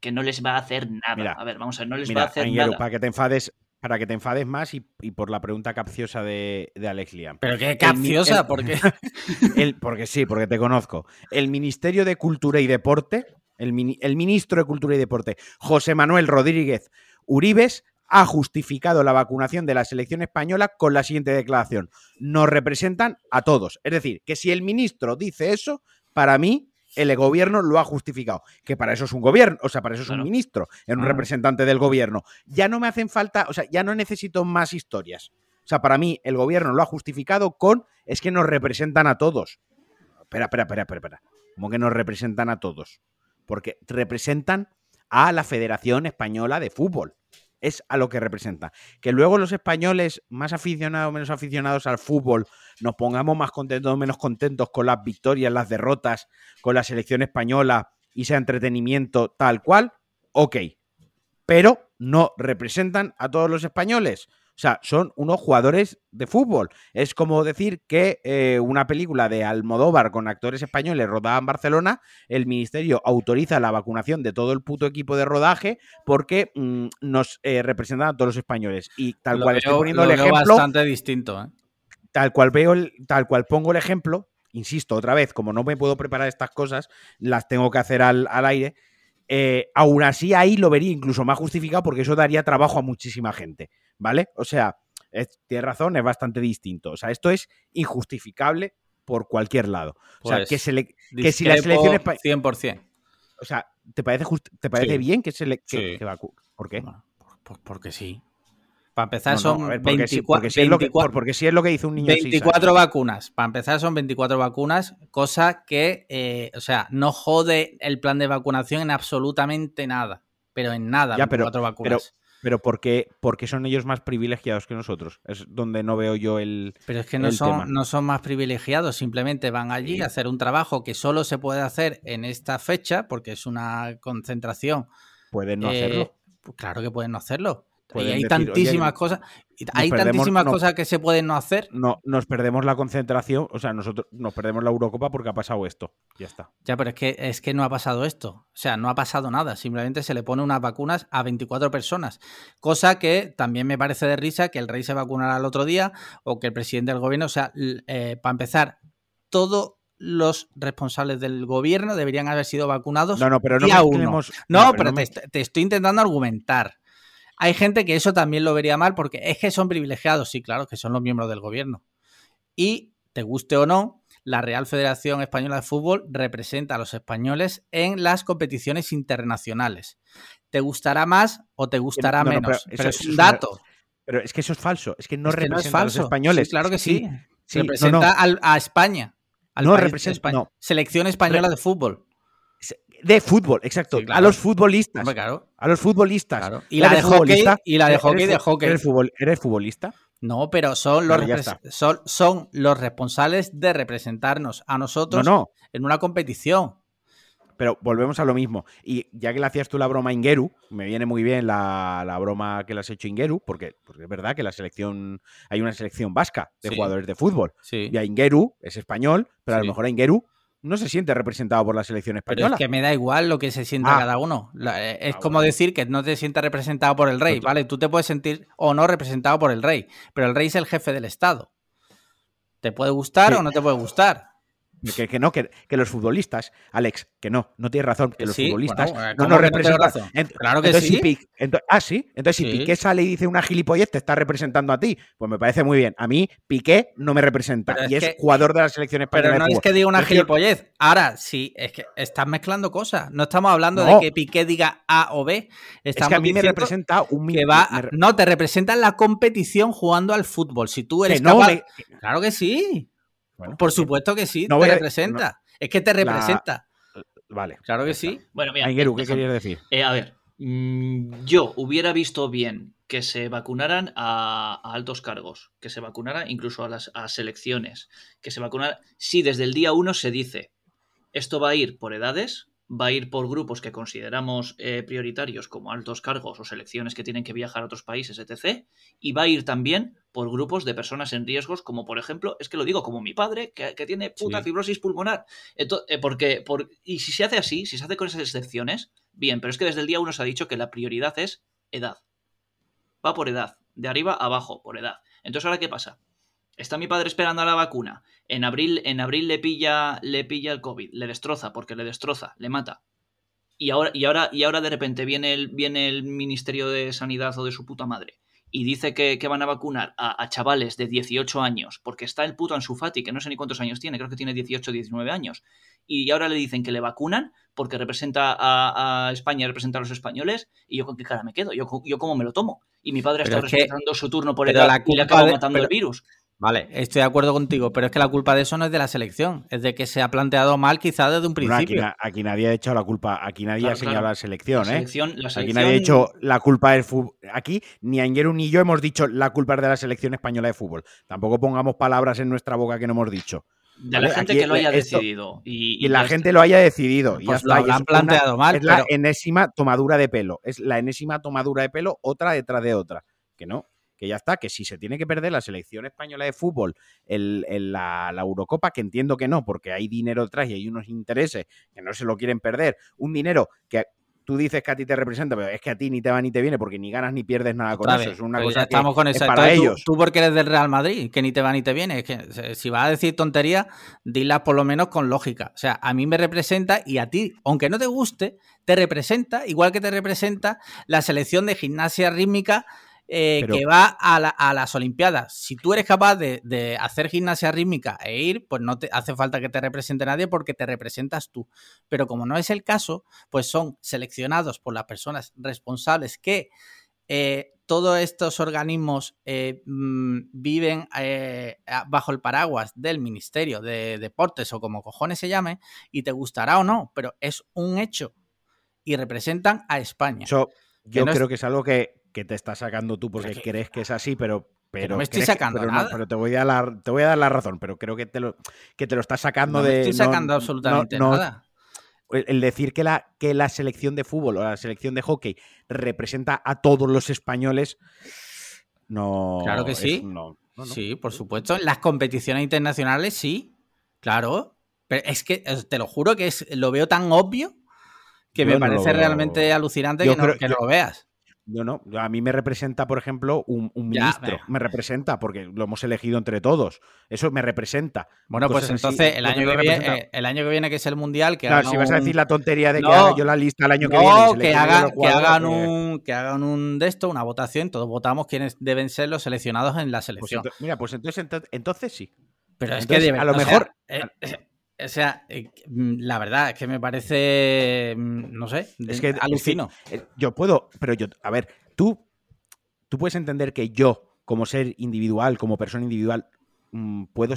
que no les va a hacer nada. a ver, vamos a ver, no les va a hacer nada. Para que te enfades, para que te enfades más y, por la pregunta capciosa de, de Alex Liam. ¿Pero qué capciosa? ¿Por qué? porque sí, porque te conozco. El Ministerio de Cultura y Deporte, el, el ministro de Cultura y Deporte, José Manuel Rodríguez Uribes, ha justificado la vacunación de la selección española con la siguiente declaración. Nos representan a todos. Es decir, que si el ministro dice eso, para mí el gobierno lo ha justificado. Que para eso es un gobierno, o sea, para eso es un ministro, es un representante del gobierno. Ya no me hacen falta, o sea, ya no necesito más historias. O sea, para mí el gobierno lo ha justificado con es que nos representan a todos. Espera, espera, espera, espera, espera. ¿Cómo que nos representan a todos? Porque representan a la Federación Española de Fútbol es a lo que representa. Que luego los españoles, más aficionados o menos aficionados al fútbol, nos pongamos más contentos o menos contentos con las victorias, las derrotas, con la selección española y sea entretenimiento tal cual, ok. Pero no representan a todos los españoles. O sea, son unos jugadores de fútbol. Es como decir que eh, una película de Almodóvar con actores españoles rodada en Barcelona, el ministerio autoriza la vacunación de todo el puto equipo de rodaje porque mm, nos eh, representan a todos los españoles. Y tal cual estoy poniendo el ejemplo. bastante distinto, ¿eh? Tal cual veo, tal cual pongo el ejemplo, insisto, otra vez, como no me puedo preparar estas cosas, las tengo que hacer al, aire. aún así, ahí lo vería incluso más justificado porque eso daría trabajo a muchísima gente. ¿Vale? O sea, tiene razón, es bastante distinto. O sea, esto es injustificable por cualquier lado. O sea, que, pues se le, que si la selección española... 100%. O sea, ¿te parece, te parece bien que se le... Que, ¿Por qué? porque sí. Para empezar son 24, porque, si es lo que, porque si es lo que dice un niño 24 vacunas. Para empezar son 24 vacunas, cosa que, eh, o sea, no jode el plan de vacunación en absolutamente nada. Pero en nada, ya, 24 vacunas. Pero porque, porque son ellos más privilegiados que nosotros. Es donde no veo yo el. Pero es que no, son, no son más privilegiados, simplemente van allí a hacer un trabajo que solo se puede hacer en esta fecha, porque es una concentración. Pueden no hacerlo. Eh, pues claro que pueden no hacerlo y hay tantísimas cosas, hay tantísimas cosas que se pueden no hacer. No, nos perdemos la concentración, o sea, nosotros nos perdemos la Eurocopa porque ha pasado esto. Ya está. Ya, pero es que es que no ha pasado esto. O sea, no ha pasado nada. Simplemente se le pone unas vacunas a 24 personas. Cosa que también me parece de risa que el rey se vacunara el otro día o que el presidente del gobierno. O sea, eh, para empezar, todos los responsables del gobierno deberían haber sido vacunados. No, no, pero no, no, pero, te estoy intentando argumentar. Hay gente que eso también lo vería mal porque es que son privilegiados, sí, claro, que son los miembros del gobierno. Y, te guste o no, la Real Federación Española de Fútbol representa a los españoles en las competiciones internacionales. ¿Te gustará más o te gustará menos? pero, es un dato. Pero es que eso es falso, es que no representa a los españoles. claro que sí. representa a España. no representa. No. Selección española de fútbol. De fútbol, exacto. A los futbolistas. A los futbolistas. Y, la de hockey, y la de hockey de hockey. ¿Eres, futbolista? No, pero son los, son, son, los responsables de representarnos a nosotros en una competición. Pero volvemos a lo mismo. Y ya que le hacías tú la broma a Ingeru, me viene muy bien la, broma que le has hecho a Ingeru, porque, es verdad que la selección, hay una selección vasca de jugadores de fútbol. Y a Ingeru es español, pero a lo mejor a Ingeru no se siente representado por la selección española. Pero es que me da igual lo que se sienta ah. cada uno. Eh, es ah, como decir que no te sientas representado por el rey, ¿vale? Tú te puedes sentir o no representado por el rey, pero el rey es el jefe del Estado. Te puede gustar o no te puede gustar. Que, no, que, los futbolistas, Alex, que no, no tienes razón, que los futbolistas no nos representan. claro que sí. ah, sí. Entonces, si Piqué sale y dice una gilipollez, te está representando a ti. Pues me parece muy bien. A mí, Piqué no me representa. y es, jugador de la selección española. Pero no es que diga una gilipollez. Ahora, sí, es que estás mezclando cosas. No estamos hablando de que Piqué diga A o B. Estamos es que a mí me representa un que va, No, te representa la competición jugando al fútbol. Si tú eres Claro que sí. Por supuesto que sí, te representa. es que te representa. Vale. Claro que sí. Bueno, mira. ¿qué querías decir? Eh, a ver, mm, yo hubiera visto bien que se vacunaran a, altos cargos, que se vacunara incluso a las selecciones, que se vacunara. Si desde el día uno se dice, esto va a ir por edades, va a ir por grupos que consideramos eh, prioritarios como altos cargos o selecciones que tienen que viajar a otros países, etc. Y va a ir también por grupos de personas en riesgos, como por ejemplo, es que lo digo como mi padre, que, tiene puta fibrosis pulmonar. Entonces, eh, porque, por, y si se hace así, si se hace con esas excepciones, bien, pero es que desde el día uno se ha dicho que la prioridad es edad. Va por edad, de arriba a abajo, por edad. Entonces, ¿ahora qué pasa? Está mi padre esperando a la vacuna. En abril, en abril le pilla, le pilla el COVID, le destroza, porque le destroza, le mata. Y ahora, y ahora, y ahora de repente viene el, viene el Ministerio de Sanidad o de su puta madre y dice que, van a vacunar a, chavales de 18 años, porque está el puto Ansu que no sé ni cuántos años tiene, creo que tiene 18 o 19 años, y ahora le dicen que le vacunan porque representa a, España, representa a los españoles, y yo con qué cara me quedo, yo, yo cómo me lo tomo. Y mi padre está respetando su turno por edad y le acaba matando el virus. Vale, estoy de acuerdo contigo, pero es que la culpa de eso no es de la selección, es de que se ha planteado mal quizá desde un principio. aquí, nadie ha echado la culpa, aquí nadie ha señalado la selección, ¿eh? Aquí nadie ha hecho la culpa del fútbol. Aquí ni Angeru ni yo hemos dicho la culpa es de la selección española de fútbol. Tampoco pongamos palabras en nuestra boca que no hemos dicho. De la gente que lo haya decidido. Y, la gente lo haya decidido. Pues lo han planteado mal. Es la enésima tomadura de pelo. Es la enésima tomadura de pelo, otra detrás de otra. Que no que ya está, que si se tiene que perder la selección española de fútbol en, la, Eurocopa, que entiendo que no, porque hay dinero detrás y hay unos intereses que no se lo quieren perder, un dinero que tú dices que a ti te representa, pero es que a ti ni te va ni te viene porque ni ganas ni pierdes nada con eso. Es una pues cosa estamos con para ellos. Tú, porque eres del Real Madrid, que ni te va ni te viene. Es que si vas a decir tonterías, dilas por lo menos con lógica. O sea, a mí me representa y a ti, aunque no te guste, te representa, igual que te representa la selección de gimnasia rítmica eh, que va a, las Olimpiadas. Si tú eres capaz de, hacer gimnasia rítmica e ir, pues no te hace falta que te represente nadie porque te representas tú. Pero como no es el caso, pues son seleccionados por las personas responsables que eh, todos estos organismos eh, mm, viven bajo el paraguas del Ministerio de Deportes o como cojones se llame, y te gustará o no, pero es un hecho y representan a España. yo creo que es algo que, que te está sacando tú porque crees que es así, pero pero no me estoy sacando pero, nada. pero te voy a dar te voy a dar la razón, pero creo que te lo que te lo estás sacando no de estoy sacando absolutamente nada. El decir que la, que la selección de fútbol o la selección de hockey representa a todos los españoles, no. Claro que sí. sí, por supuesto. En las competiciones internacionales, sí. Claro. Pero es que te lo juro que es, lo veo tan obvio que me parece realmente alucinante que, no, que lo veas. Yo no, a mí me representa, por ejemplo, un, ministro. me representa porque lo hemos elegido entre todos. Eso me representa. Bueno, pues entonces el, año que viene, eh, el año que viene, que es el mundial, que claro, si vas a decir la tontería de que haga yo la lista el año que viene. Que, que, hagan un, que hagan un de esto, una votación. Todos votamos quiénes deben ser los seleccionados en la pues selección. mira, pues entonces, entonces, sí. Pero es que a lo mejor. Eh, o sea, eh, mm, la verdad es que me parece, mm, no sé, es que alucino. Eh, yo puedo, pero yo, a ver, tú, tú puedes entender que yo, como ser individual, como persona individual, mm, puedo,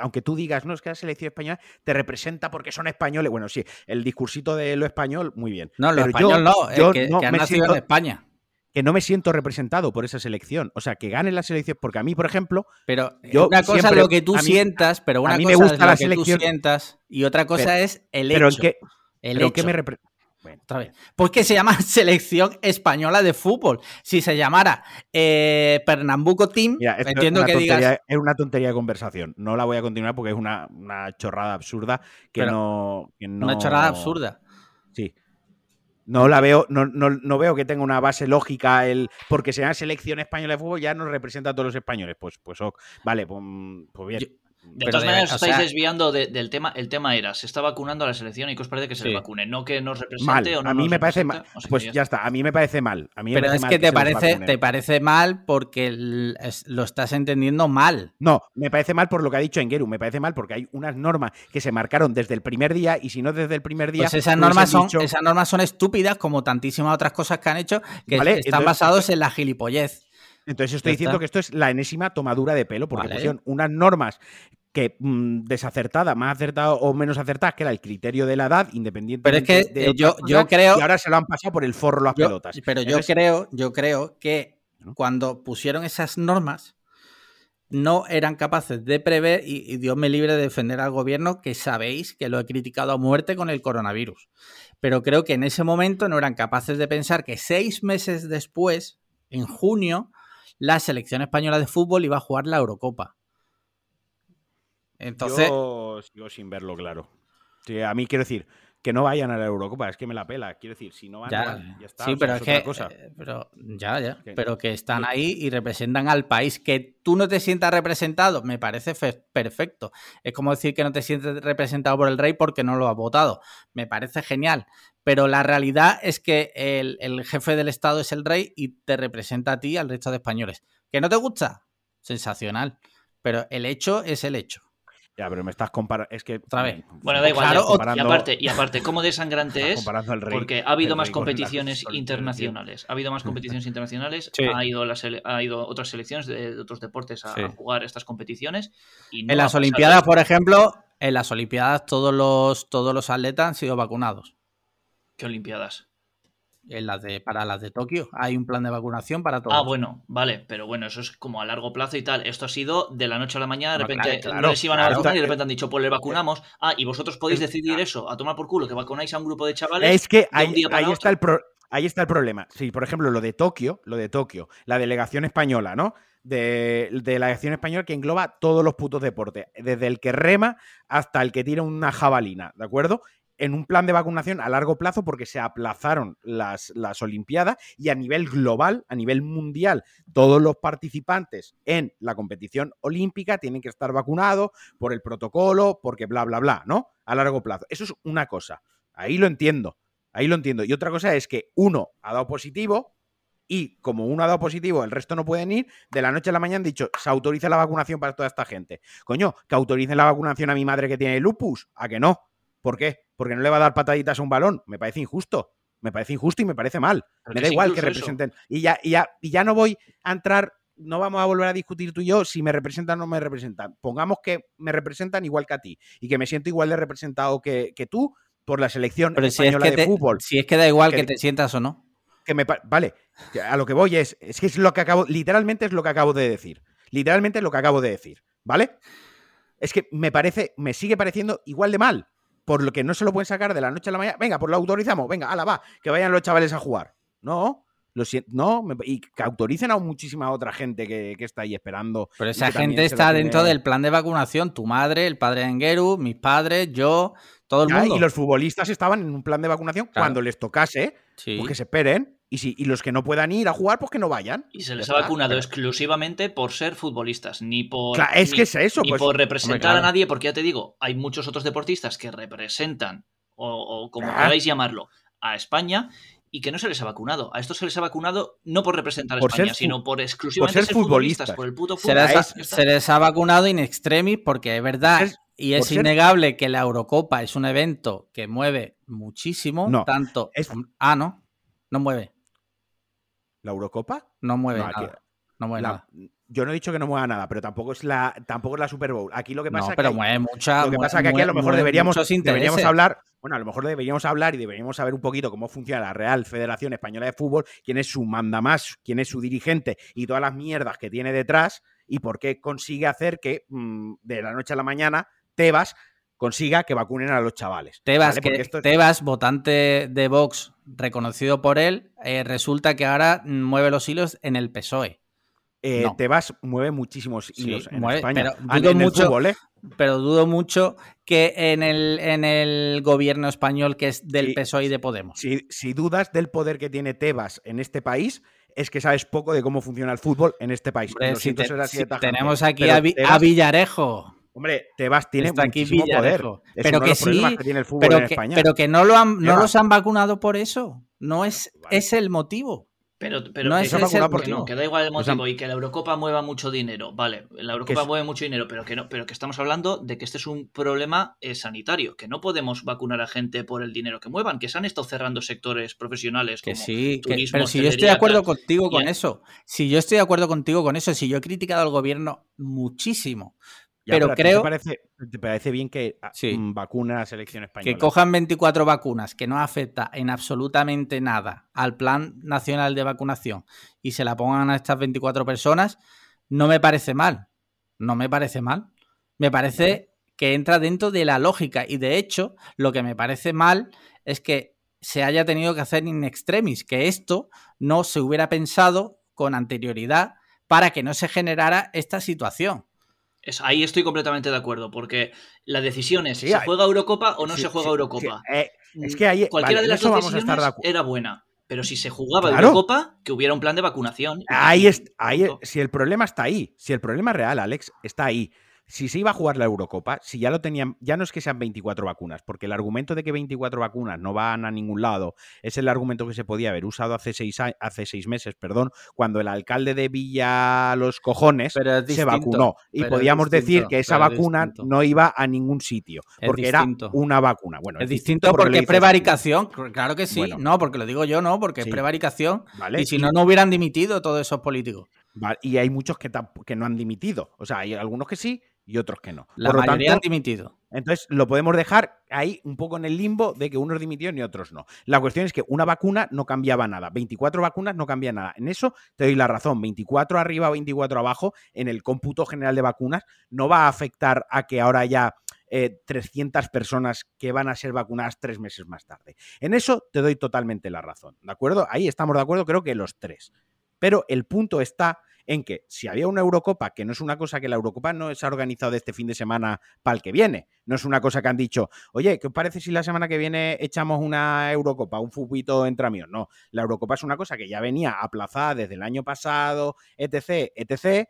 aunque tú digas, no, es que la selección española te representa porque son españoles. Bueno, sí, el discursito de lo español, muy bien. No, lo español no, yo que, no me nacido en España que no me siento representado por esa selección. O sea, que gane la selección, porque a mí, por ejemplo. Pero una cosa es lo que tú sientas, pero una cosa me gusta es lo la que selección, tú sientas, y otra cosa es el hecho. Pero en qué, el hecho. que me representa. Bueno. Otra vez. Pues que se llama Selección Española de Fútbol. Si se llamara eh, Pernambuco Team, entiendo que digas. Es una tontería de conversación. No la voy a continuar porque es una, chorrada absurda que, no, que no. Una chorrada absurda. Sí. No la veo, no, no, no, veo que tenga una base lógica el porque sea selección española de fútbol ya nos representa a todos los españoles. Pues, pues vale, pues, pues bien. De todas maneras, os estáis desviando del tema. El tema era, se está vacunando a la selección y que os parece que se le vacune, no que nos represente o no. A mí me parece mal. pues ya está, a mí me parece mal. A mí Pero es que, te, parece, te parece mal porque lo estás entendiendo mal. No, me parece mal por lo que ha dicho Engeru. Me parece mal porque hay unas normas que se marcaron desde el primer día y si no desde el primer día. Pues esas normas, son, esas normas son estúpidas, como tantísimas otras cosas que han hecho, que están basados en la gilipollez. Entonces estoy diciendo que esto es la enésima tomadura de pelo, porque pusieron unas normas que mm, desacertada, más acertada o menos acertada, que era el criterio de la edad, independiente Pero es que de yo, yo creo. Y ahora se lo han pasado por el forro las pelotas. Pero yo creo, yo creo que cuando pusieron esas normas, no eran capaces de prever, y, Dios me libre de defender al gobierno, que sabéis que lo he criticado a muerte con el coronavirus. Pero creo que en ese momento no eran capaces de pensar que seis meses después, en junio, la selección española de fútbol iba a jugar la Eurocopa. Entonces. Yo sigo sin verlo claro. a mí quiero decir, que no vayan a la Eurocopa, es que me la pela. Quiero decir, si no van, ya, ya está. Sí, pero es, que. Eh, pero, ya, ya. Pero que están ahí y representan al país. Que tú no te sientas representado, me parece perfecto. Es como decir que no te sientes representado por el rey porque no lo has votado. Me parece genial. Pero la realidad es que el, el jefe del Estado es el rey y te representa a ti, al resto de españoles. ¿Que no te gusta? Sensacional. Pero el hecho es el hecho. Ya, pero me estás comparando. Es que. Otra vez. Bueno, da igual. y, aparte, y aparte, ¿cómo desangrante es? Porque ha habido más competiciones internacionales. Ha habido más competiciones internacionales. Ha, ido ha ido otras selecciones de, otros deportes a, jugar estas competiciones. en las Olimpiadas, por ejemplo, en las Olimpiadas todos los, todos los atletas han sido vacunados. ¿Qué Olimpiadas? En las de, para las de Tokio hay un plan de vacunación para todos. Ah, bueno, vale, pero bueno, eso es como a largo plazo y tal. Esto ha sido de la noche a la mañana, de repente no les iban a vacunar y de repente han dicho, pues le vacunamos. Ah, y vosotros podéis decidir eso, a tomar por culo, que vacunáis a un grupo de chavales. Es que ahí, está el ahí está el problema. Sí, por ejemplo, lo de Tokio, lo de Tokio, la delegación española, ¿no? De, de, la delegación española que engloba todos los putos deportes, desde el que rema hasta el que tira una jabalina, ¿de acuerdo? En un plan de vacunación a largo plazo porque se aplazaron las, las Olimpiadas y a nivel global, a nivel mundial, todos los participantes en la competición olímpica tienen que estar vacunados por el protocolo, porque bla, bla, bla, ¿no? A largo plazo. Eso es una cosa. Ahí lo entiendo. Ahí lo entiendo. Y otra cosa es que uno ha dado positivo, y como uno ha dado positivo, el resto no pueden ir, de la noche a la mañana han dicho, se autoriza la vacunación para toda esta gente. Coño, que autoricen la vacunación a mi madre que tiene lupus, ¿a que no? ¿Por qué? Porque no le va a dar pataditas a un balón. Me parece injusto. Me parece injusto y me parece mal. me da igual que representen. Y ya, y ya, y ya no voy a entrar no vamos a volver a discutir tú y yo si me representan o no me representan. Pongamos que me representan igual que a ti y que me siento igual de representado que, tú por la selección española de fútbol. Si es que da igual que, te sientas o no. Que me, vale, a lo que voy es, es que es lo que acabo, literalmente es lo que acabo de decir. Literalmente es lo que acabo de decir, ¿vale? Es que me parece, me sigue pareciendo igual de mal por lo que no se lo pueden sacar de la noche a la mañana. Venga, pues lo autorizamos, venga, ala, va, que vayan los chavales a jugar. No, lo no, y que autoricen a muchísima otra gente que, está ahí esperando. Pero esa gente está dentro del plan de vacunación. Tu madre, el padre de Engeru, mis padres, yo, todo el mundo. Y los futbolistas estaban en un plan de vacunación cuando les tocase, pues que se esperen. Y, si, y los que no puedan ir a jugar, pues que no vayan. Y se les ha vacunado exclusivamente por ser futbolistas, ni por, es que es eso, ni pues, por representar a nadie, porque ya te digo, hay muchos otros deportistas que representan, o, como queráis llamarlo, a España y que no se les ha vacunado. A estos se les ha vacunado no por representar a España, sino por exclusivamente ser, futbolistas, por el puto fútbol. Se les, ha, vacunado in extremis porque es verdad y es innegable que la Eurocopa es un evento que mueve muchísimo, tanto... Ah, no, no mueve. ¿La Eurocopa? No mueve nada. No mueve nada. yo no he dicho que no mueva nada, pero tampoco es la, tampoco es la Super Bowl. Aquí lo que pasa no, pero que mueve mucha. Lo que pasa es que aquí a lo mejor deberíamos, deberíamos hablar. Bueno, a lo mejor deberíamos hablar y deberíamos saber un poquito cómo funciona la Real Federación Española de Fútbol, quién es su mandamás, quién es su dirigente y todas las mierdas que tiene detrás y por qué consigue hacer que mmm, de la noche a la mañana Tebas consiga que vacunen a los chavales. Tebas, ¿vale? que, es... Tebas votante de Vox reconocido por él, eh, resulta que ahora mueve los hilos en el PSOE. Eh, no. Tebas mueve muchísimos hilos sí, en mueve, España. Pero dudo, en mucho, fútbol, ¿eh? pero dudo mucho que en el, en el gobierno español que es del Sí. PSOE y de Podemos. Si, si dudas del poder que tiene Tebas en este país, es que sabes poco de cómo funciona el fútbol en este país. Hombre, Lo si siento te- ser así si de tajante, tenemos aquí Tebas- a Villarejo. Hombre, Tebas tiene Está aquí poder. Es Pero uno de que los sí, que tiene el fútbol Pero en que, España. pero que no, lo han, no los han vacunado por eso. No es, Vale. es el motivo. Pero, pero No que, es ese por que no, que da igual el O sea, motivo y que la Eurocopa mueva mucho dinero. Vale, la Eurocopa es- mueve mucho dinero, pero que no, pero que estamos hablando de que este es un problema eh, sanitario, que no podemos vacunar a gente por el dinero que muevan, que se han estado cerrando sectores profesionales Que como sí, que- turismo, pero si yo estoy de acuerdo tal. contigo con eso, si yo estoy de acuerdo contigo con eso, si yo he criticado al gobierno muchísimo, Ya, pero creo- ¿Te parece, te parece bien que ah, Sí. mm, vacuna a la selección española? que cojan 24 vacunas que no afecta en absolutamente nada al plan nacional de vacunación y se la pongan a estas 24 personas, no me parece mal. No me parece mal. Me parece que entra dentro de la lógica y de hecho lo que me parece mal es que se haya tenido que hacer in extremis, que esto no se hubiera pensado con anterioridad para que no se generara esta situación. Es- ahí estoy completamente de acuerdo, porque la decisión es, Sí, ¿se hay- juega Eurocopa o no Sí, se juega sí, Eurocopa? eh, es que ahí- Cualquiera vale, de las dos vamos a estar de decisiones era buena, pero si se jugaba Claro. Eurocopa, que hubiera un plan de vacunación. Ahí es, ahí, si el problema está ahí, si el problema real, Alex, está ahí. Si se iba a jugar la Eurocopa, si ya lo tenían, ya no es que sean 24 vacunas, porque el argumento de que 24 vacunas no van a ningún lado es el argumento que se podía haber usado hace seis, hace seis meses, perdón, cuando el alcalde de Villa Los Cojones se vacunó. Y podíamos decir que esa vacuna distinto. no iba a ningún sitio, porque era una vacuna. Bueno, Es distinto porque es prevaricación, claro que sí. Bueno. no, porque lo digo yo, no, porque Sí. es prevaricación. ¿Vale? Y si no, no hubieran dimitido todos esos políticos. Vale, Y hay muchos que, que no han dimitido. O sea, hay algunos que sí y otros que no. La Por mayoría tanto, han dimitido. Entonces lo podemos dejar ahí un poco en el limbo de que unos dimitieron y otros no. La cuestión es que una vacuna no cambiaba nada. 24 vacunas no cambia nada. En eso te doy la razón. 24 arriba, 24 abajo, en el cómputo general de vacunas, no va a afectar a que ahora haya eh, 300 personas que van a ser vacunadas tres meses más tarde. En eso te doy totalmente la razón. ¿De acuerdo? Ahí estamos de acuerdo, creo que los tres. Pero el punto está en que si había una Eurocopa, que no es una cosa que la Eurocopa no se ha organizado de este fin de semana para el que viene, no es una cosa que han dicho, oye, ¿qué os parece si la semana que viene echamos una Eurocopa, un fubito entre amigos? No, la Eurocopa es una cosa que ya venía aplazada desde el año pasado, etc., etc.,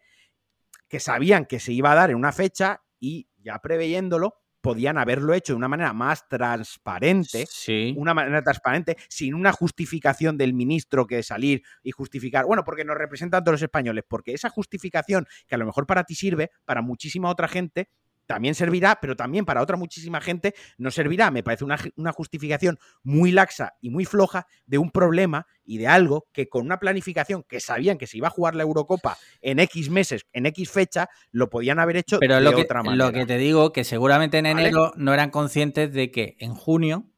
que sabían que se iba a dar en una fecha y ya preveyéndolo, podían haberlo hecho de una manera más transparente Sí. una manera transparente, sin una justificación del ministro que salir y justificar, bueno, porque nos representan todos los españoles, porque esa justificación que a lo mejor para ti sirve, para muchísima otra gente, también servirá, pero también para otra muchísima gente no servirá. Me parece una, una justificación muy laxa y muy floja de un problema y de algo que con una planificación que sabían que se iba a jugar la Eurocopa en X meses, en X fecha, lo podían haber hecho Pero de lo que, otra manera. lo que te digo, que seguramente en ¿Vale? enero no eran conscientes de que en junio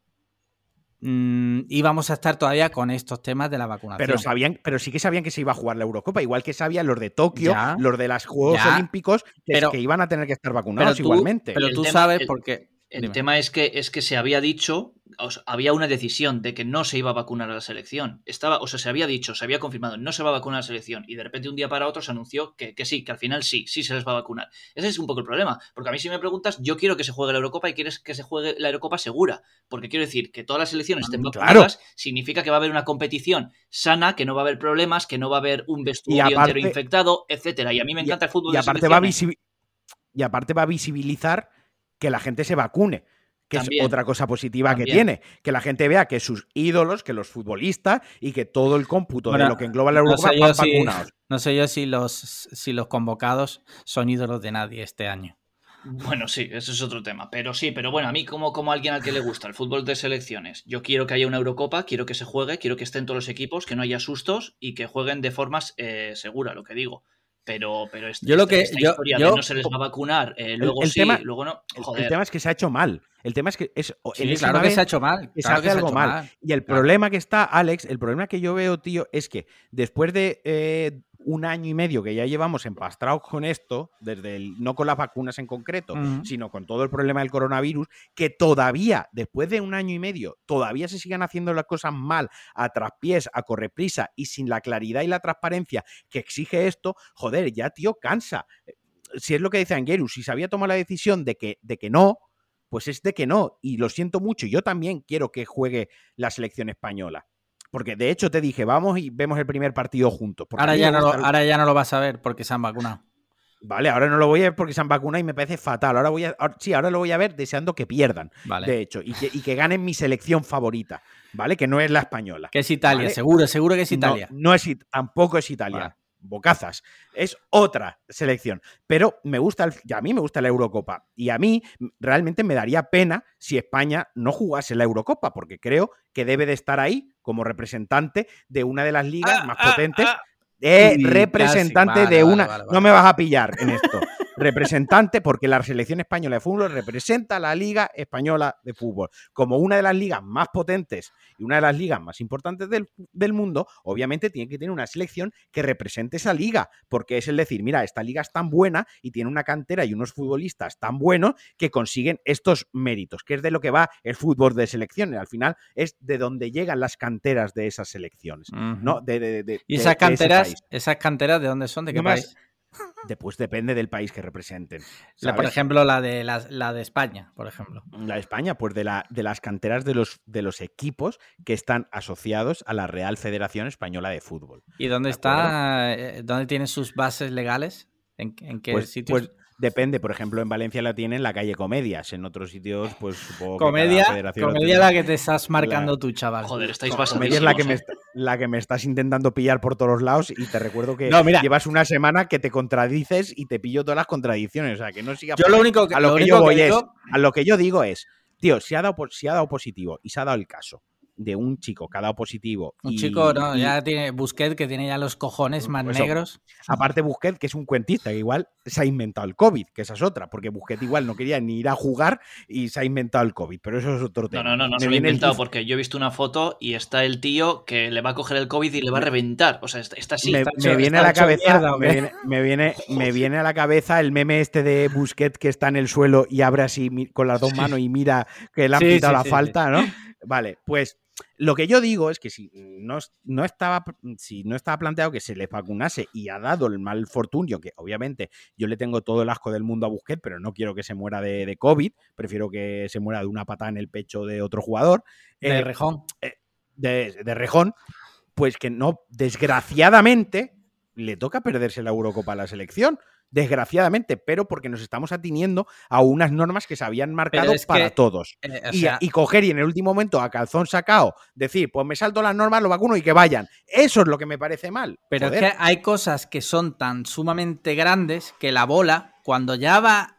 mm, íbamos a estar todavía con estos temas de la vacunación. Pero sabían, pero sí que sabían que se iba a jugar la Eurocopa, igual que sabían los de Tokio, Ya. los de los Juegos Ya. Olímpicos, que, Pero- que iban a tener que estar pero vacunados tú, igualmente. pero El tú tema- sabes el- porque... El Dime. tema es que, es que se había dicho, o sea, había una decisión de que no se iba a vacunar a la selección. Estaba, o sea, se había dicho, se había confirmado, no se va a vacunar a la selección. Y de repente un día para otro se anunció que, que sí, que al final sí, sí se les va a vacunar. Ese es un poco el problema. Porque a mí si me preguntas, yo quiero que se juegue la Eurocopa y quieres que se juegue la Eurocopa segura. Porque quiero decir que todas las selecciones estén Mm, claro. vacunadas significa que va a haber una competición sana, que no va a haber problemas, que no va a haber un vestuario aparte- entero infectado, etcétera. Y a mí me Y- encanta el fútbol y de va a y aparte va a visibilizar que la gente se vacune. Que También. es otra cosa positiva que tiene. Que la gente vea que sus ídolos, que los futbolistas y que todo el cómputo Bueno, de lo que engloba la no Eurocopa sé van si- vacunados. No sé yo si los, si los convocados son ídolos de nadie este año. Bueno, sí, eso es otro tema. Pero sí, pero bueno, a mí como, como alguien al que le gusta el fútbol de selecciones, yo quiero que haya una Eurocopa, quiero que se juegue, quiero que estén todos los equipos, que no haya sustos y que jueguen de formas eh, seguras, lo que digo. Pero, pero yo lo que, esta historia de no se les va a vacunar, eh, luego sí, luego no. El tema es que se ha hecho mal. El tema es que es. claro que se ha hecho mal. se hace algo mal. Y el problema que está, Alex, el problema que yo veo, tío, es que después de eh, un año y medio que ya llevamos empastrados con esto, desde el, no con las vacunas en concreto, sino con todo el problema del coronavirus, que todavía, después de un año y medio, todavía se sigan haciendo las cosas mal, a traspiés, a correprisa y sin la claridad y la transparencia que exige esto, joder, ya, tío, cansa. Si es lo que dice Angerus, si se había tomado la decisión de que, de que no, pues es de que no. Y lo siento mucho, yo también quiero que juegue la selección española porque de hecho te dije, vamos y vemos el primer partido juntos. Ahora ya, no lo, ahora ya no lo vas a ver porque se han vacunado. Vale, ahora no lo voy a ver porque se han vacunado y me parece fatal. Ahora voy a, sí, ahora lo voy a ver deseando que pierdan, de hecho, y que, y que, ganen mi selección favorita, ¿vale? Que no es la española. Que es Italia, seguro, seguro que es Italia. No, es, tampoco es Italia bocazas. Es otra selección. Pero me gusta, a mí me gusta la Eurocopa. Y a mí realmente me daría pena si España no jugase la Eurocopa, porque creo que debe de estar ahí como representante de una de las ligas ah, más ah, potentes. Ah. Eh, representante de una. no me vas a pillar en esto representante, porque la selección española de fútbol representa la Liga Española de Fútbol. Como una de las ligas más potentes y una de las ligas más importantes del, mundo, obviamente tiene que tener una selección que represente esa liga, porque es el decir, mira, esta liga es tan buena y tiene una cantera y unos futbolistas tan buenos que consiguen estos méritos, que es de lo que va el fútbol de selecciones. Al final es de donde llegan las canteras de esas selecciones, ¿no? De, ¿Y esas canteras, esas canteras de dónde son? ¿De qué país? Después depende del país que representen. por ejemplo, la de, la, de España, por ejemplo. La de España, pues de, la, de las canteras de los, de los equipos que están asociados a la Real Federación Española de Fútbol. ¿Y dónde está? Eh, ¿Dónde tiene sus bases legales? ¿En, qué pues, sitios? Pues Depende, por ejemplo, en Valencia la tienen la calle Comedias, en otros sitios, pues supongo Comedia, comedia la que te estás marcando tú, chaval. Joder, estáis bastante. Comedia es la que, me, la que me estás intentando pillar por todos los lados y te recuerdo que llevas una semana que te contradices y te pillo todas las contradicciones. O sea, que no siga. Yo lo único que, a lo, que yo voy es. A lo que yo digo es, tío, si ha, dado, si ha dado positivo y se ha dado el caso de un chico que ha dado positivo. Un chico, no, ya tiene Busquets que tiene ya los cojones más negros. Aparte Busquets, que es un cuentista, que igual se ha inventado el COVID, que esa es otra, porque Busquets igual no quería ni ir a jugar y se ha inventado el COVID, pero eso es otro tema. No, no, no, no se lo ha inventado porque yo he visto una foto y está el tío que le va a coger el COVID y le va a reventar. O sea, está, así. Me, viene a la cabeza, me, viene, me, viene, a la cabeza el meme este de Busquets que está en el suelo y abre así con las dos manos y mira que le han quitado la falta, ¿no? Vale, pues lo que yo digo es que si no, no, estaba, si no estaba planteado que se le vacunase y ha dado el mal fortunio, que obviamente yo le tengo todo el asco del mundo a Busquets, pero no quiero que se muera de, COVID, prefiero que se muera de una patada en el pecho de otro jugador. De eh, Rejón. Eh, de, de Rejón, pues que no, desgraciadamente, le toca perderse la Eurocopa a la selección desgraciadamente, pero porque nos estamos atiniendo a unas normas que se habían marcado para todos. Eh, y, coger y en el último momento a calzón sacado decir, pues me salto las normas, lo vacuno y que vayan. Eso es lo que me parece mal. Pero es que hay cosas que son tan sumamente grandes que la bola, cuando ya va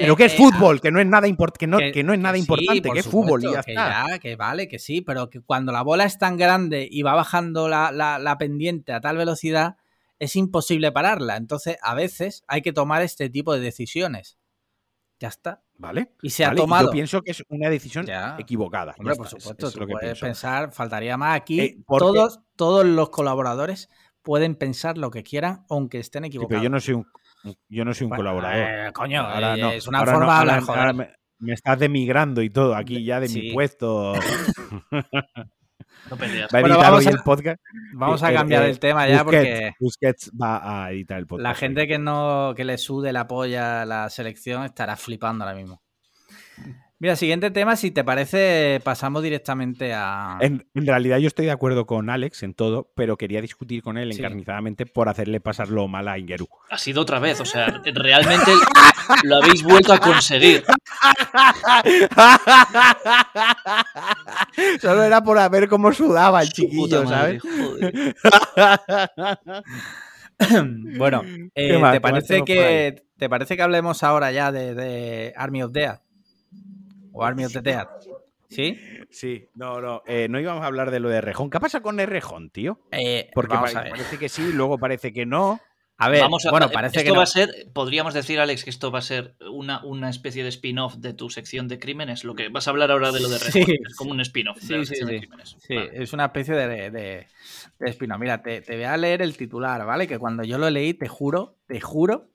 pero que es eh, fútbol, que no es nada, que no, que, no es nada importante, que es fútbol y ya está. que vale, que sí, pero que cuando la bola es tan grande y va bajando la pendiente a tal velocidad, es imposible pararla. Entonces, a veces hay que tomar este tipo de decisiones. Ya está. ¿Vale? Y se ha tomado. yo pienso que es una decisión equivocada. Hombre, por supuesto, lo que puedes pensar, faltaría más aquí. Eh, todos, todos los colaboradores pueden pensar lo que quieran, aunque estén equivocados. pero yo no soy un, yo no soy un colaborador. Eh, coño, ahora eh, es una forma de hablar, me, estás demigrando y todo aquí ya de mi puesto. No peleas. vamos a, el podcast. Vamos a cambiar el tema ya porque. Busquets va a editar el podcast. La gente que no que le sude la polla a la selección estará flipando ahora mismo. Mira, siguiente tema, si te parece, pasamos directamente a. En, realidad, yo estoy de acuerdo con Alex en todo, pero quería discutir con él encarnizadamente por hacerle pasarlo mal a Ingeru. Ha sido otra vez, o sea, realmente lo habéis vuelto a conseguir. Solo era por ver cómo sudaba el chiquillo, ¿sabes? bueno, eh, ¿te, parece que, ¿te parece que hablemos ahora ya de, de Army of Death? O Army of the Dead. ¿Sí? Sí, no, no. Eh, no íbamos a hablar de lo de Rejón. ¿Qué pasa con el Rejón, tío? Eh, Porque parece, que sí, luego parece que no. A ver, bueno, parece esto que va a ser, podríamos decir, Alex, que esto va a ser una, una especie de spin-off de tu sección de crímenes. Lo que vas a hablar ahora de lo de Rejón, es como un spin-off de la sección de crímenes. Sí, es una especie de, de, spin-off. Mira, te, te, voy a leer el titular, ¿vale? Que cuando yo lo leí, te juro, te juro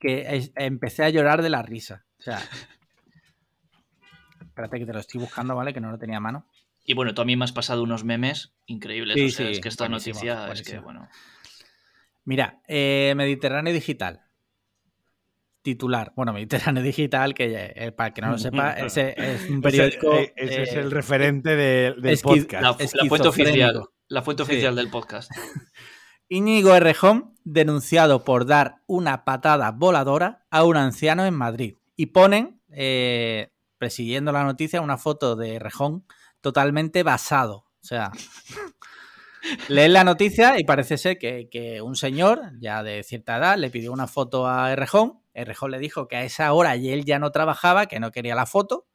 que empecé a llorar de la risa. O sea, espérate que te lo estoy buscando, ¿vale? Que no lo tenía a mano. Y bueno, tú a mí me has pasado unos memes increíbles. o sea, es que esta noticia es que, bueno. Mira, eh, Mediterráneo Digital. Titular. Bueno, Mediterráneo Digital, que eh, para que no lo sepa, ese es un periódico. Ese, es el referente del podcast. La, fuente oficial. La fuente oficial del podcast. Íñigo Errejón, denunciado por dar una patada voladora a un anciano en Madrid. Y ponen, eh, persiguiendo la noticia, una foto de Errejón totalmente basado. O sea, Leen la noticia y parece ser que, un señor ya de cierta edad le pidió una foto a Errejón. Errejón le dijo que a esa hora y él ya no trabajaba, que no quería la foto.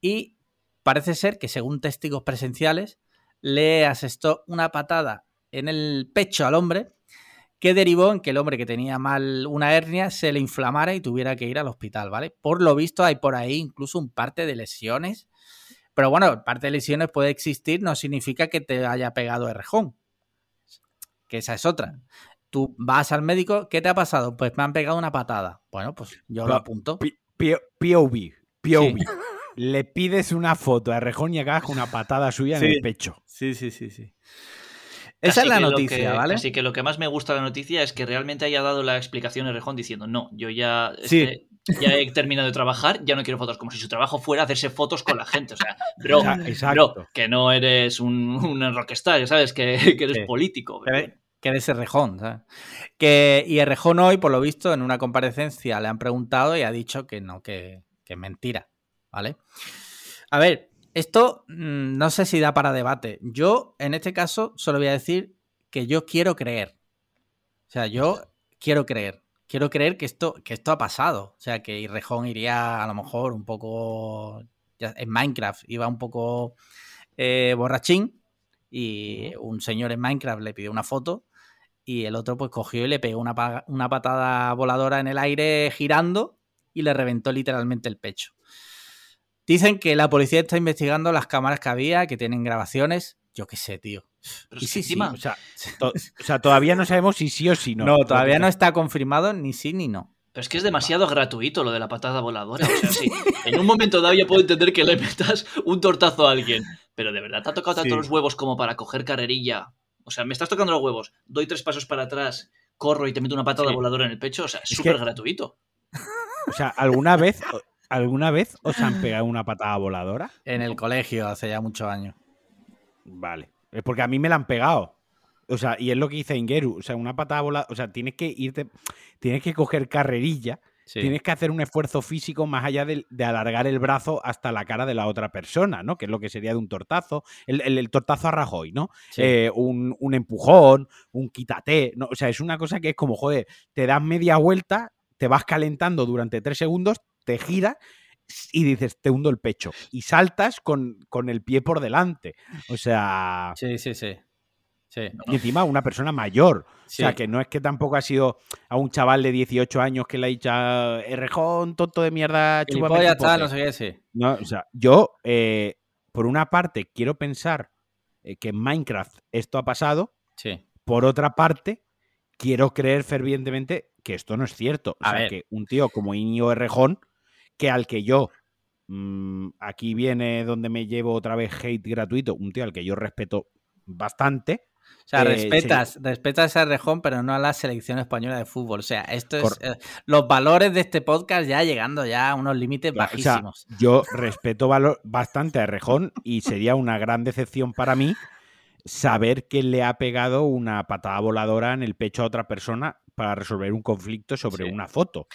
Y parece ser que, según testigos presenciales, le asestó una patada en el pecho al hombre que derivó en que el hombre que tenía mal una hernia se le inflamara y tuviera que ir al hospital, ¿vale? Por lo visto hay por ahí incluso un parte de lesiones pero bueno, parte de lesiones puede existir, no significa que te haya pegado el rejón. Que esa es otra. Tú vas al médico, ¿qué te ha pasado? Pues me han pegado una patada. Bueno, pues yo lo apunto. POV, POV. Le pides una foto a Rejón y acabas con una patada suya en el pecho. Sí, sí, sí, sí. Esa es la noticia, ¿vale? Así que lo que más me gusta de la noticia es que realmente haya dado la explicación a Rejón diciendo, no, yo ya... Sí ya he terminado de trabajar, ya no quiero fotos, como si su trabajo fuera hacerse fotos con la gente. O sea, bro, que no eres un, un rockstar, ya sabes, que, eres político. Que eres Errejón, ¿sabes? Que, y Errejón hoy, por lo visto, en una comparecencia le han preguntado y ha dicho que no, que, que es mentira, ¿vale? A ver, esto mm, no sé si da para debate. Yo, en este caso, solo voy a decir que yo quiero creer. O sea, yo quiero creer quiero creer que esto, que esto ha pasado. O sea, que Irrejón iría a lo mejor un poco. en Minecraft iba un poco eh, borrachín y un señor en Minecraft le pidió una foto y el otro pues cogió y le pegó una, una patada voladora en el aire girando y le reventó literalmente el pecho. Dicen que la policía está investigando las cámaras que había, que tienen grabaciones. Yo qué sé, tío. y sí, sí, o, sea, todavía no sabemos si sí o si no. No, todavía no está confirmado ni sí ni no. Pero es que es demasiado gratuito lo de la patada voladora. O sea, sí, en un momento dado ya puedo entender que le metas un tortazo a alguien. Pero de verdad te ha tocado tanto los huevos como para coger carrerilla. O sea, me estás tocando los huevos, doy tres pasos para atrás, corro y te meto una patada voladora en el pecho. O sea, es súper gratuito. O sea, ¿alguna vez, ¿alguna vez os han pegado una patada voladora? En el colegio, hace ya muchos años. Vale. Es porque a mí me la han pegado. O sea, y es lo que dice Ingeru. O sea, una patada volada. O sea, tienes que irte. Tienes que coger carrerilla. Tienes que hacer un esfuerzo físico más allá de, alargar el brazo hasta la cara de la otra persona, ¿no? Que es lo que sería de un tortazo. El, tortazo a Rajoy, ¿no? Eh, un, empujón, un quítate. ¿no? O sea, es una cosa que es como, joder, te das media vuelta, te vas calentando durante tres segundos, te giras y dices, te hundo el pecho. Y saltas con, el pie por delante. O sea. Sí, sí, sí. Y encima una persona mayor. O sea, que no es que tampoco ha sido a un chaval de 18 años que le ha dicho, errejón, tonto de mierda, ya está, no sé qué, sí. No, o sea, yo, eh, por una parte, quiero pensar eh, que en Minecraft esto ha pasado. Sí. Por otra parte, quiero creer fervientemente que esto no es cierto. O sea, que un tío como Iñigo Errejón que al que yo, mm, aquí viene donde me llevo otra vez hate gratuito, un tío al que yo respeto bastante. O sea, eh, respetas, respetas a Rejón, pero no a la selección española de fútbol. O sea, esto es. Eh, los valores de este podcast ya llegando ya a unos límites bajísimos. yo respeto valor, bastante a Rejón y sería una gran decepción para mí saber que le ha pegado una patada voladora en el pecho a otra persona para resolver un conflicto sobre una foto.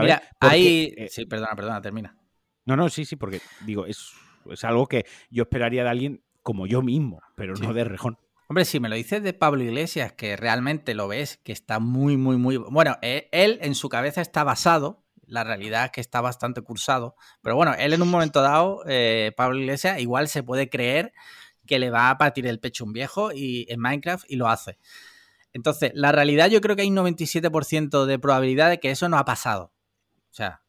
Mira, ahí. Eh, sí, perdona, perdona, termina. No, no, sí, sí, porque digo, es, algo que yo esperaría de alguien como yo mismo, pero no de rejón. Hombre, si me lo dices de Pablo Iglesias, que realmente lo ves, que está muy, muy, muy. Bueno, e, él en su cabeza está basado, la realidad es que está bastante cursado, pero bueno, él en un momento dado, eh, Pablo Iglesias, igual se puede creer que le va a partir el pecho un viejo y en Minecraft y lo hace. Entonces, la realidad yo creo que hay un 97% de probabilidad de que eso no ha pasado. O sea,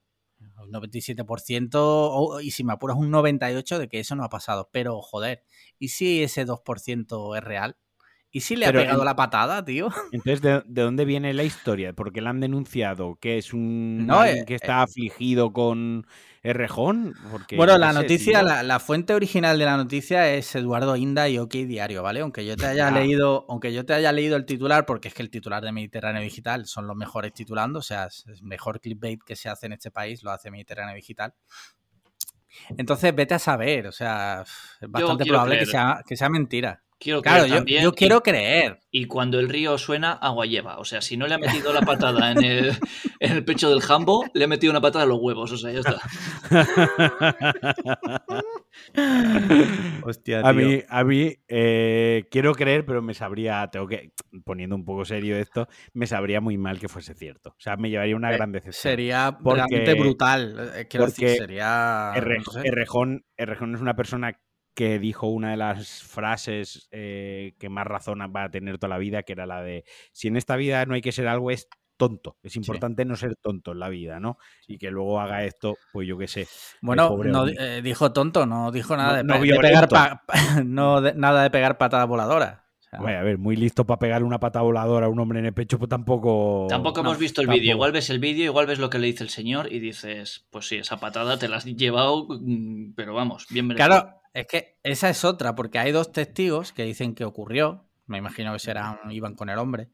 un 97% y si me apuras un 98% de que eso no ha pasado. Pero, joder, ¿y si ese 2% es real? ¿Y si le ha pegado la patada, tío? Entonces, ¿de, dónde viene la historia? ¿Porque le han denunciado? ¿Que es un no, eh, que está afligido con Errejón? Porque, bueno, la noticia, la, fuente original de la noticia es Eduardo Inda y OK Diario, ¿vale? Aunque yo te haya leído, aunque yo te haya leído el titular, porque es que el titular de Mediterráneo Digital son los mejores titulando, o sea, es el mejor clickbait que se hace en este país, lo hace Mediterráneo Digital. Entonces, vete a saber, o sea, es bastante probable que sea, que sea mentira claro, yo, quiero creer. Y cuando el río suena, agua lleva. O sea, si no le ha metido la patada en el, pecho del jambo, le ha metido una patada en los huevos. O sea, ya está. Hostia, A mí, a mí eh, quiero creer, pero me sabría, tengo que, poniendo un poco serio esto, me sabría muy mal que fuese cierto. O sea, me llevaría una eh, gran decepción. Sería realmente brutal. Eh, quiero decir, sería. Errejón, Errejón es una persona que dijo una de las frases eh, que más razón va a tener toda la vida, que era la de, si en esta vida no hay que ser algo, es tonto. Es importante no ser tonto en la vida, ¿no? Y que luego haga esto, pues yo qué sé. Bueno, no eh, dijo tonto, no dijo nada de, pegar no nada de pegar patada voladora. a ver, muy listo para pegar una patada voladora a un hombre en el pecho, pues tampoco. Tampoco hemos visto el vídeo. Igual ves el vídeo, igual ves lo que le dice el señor y dices, pues sí, esa patada te la has llevado, mm, pero vamos, bien Claro, es que esa es otra, porque hay dos testigos que dicen que ocurrió. Me imagino que serán, iban con el hombre.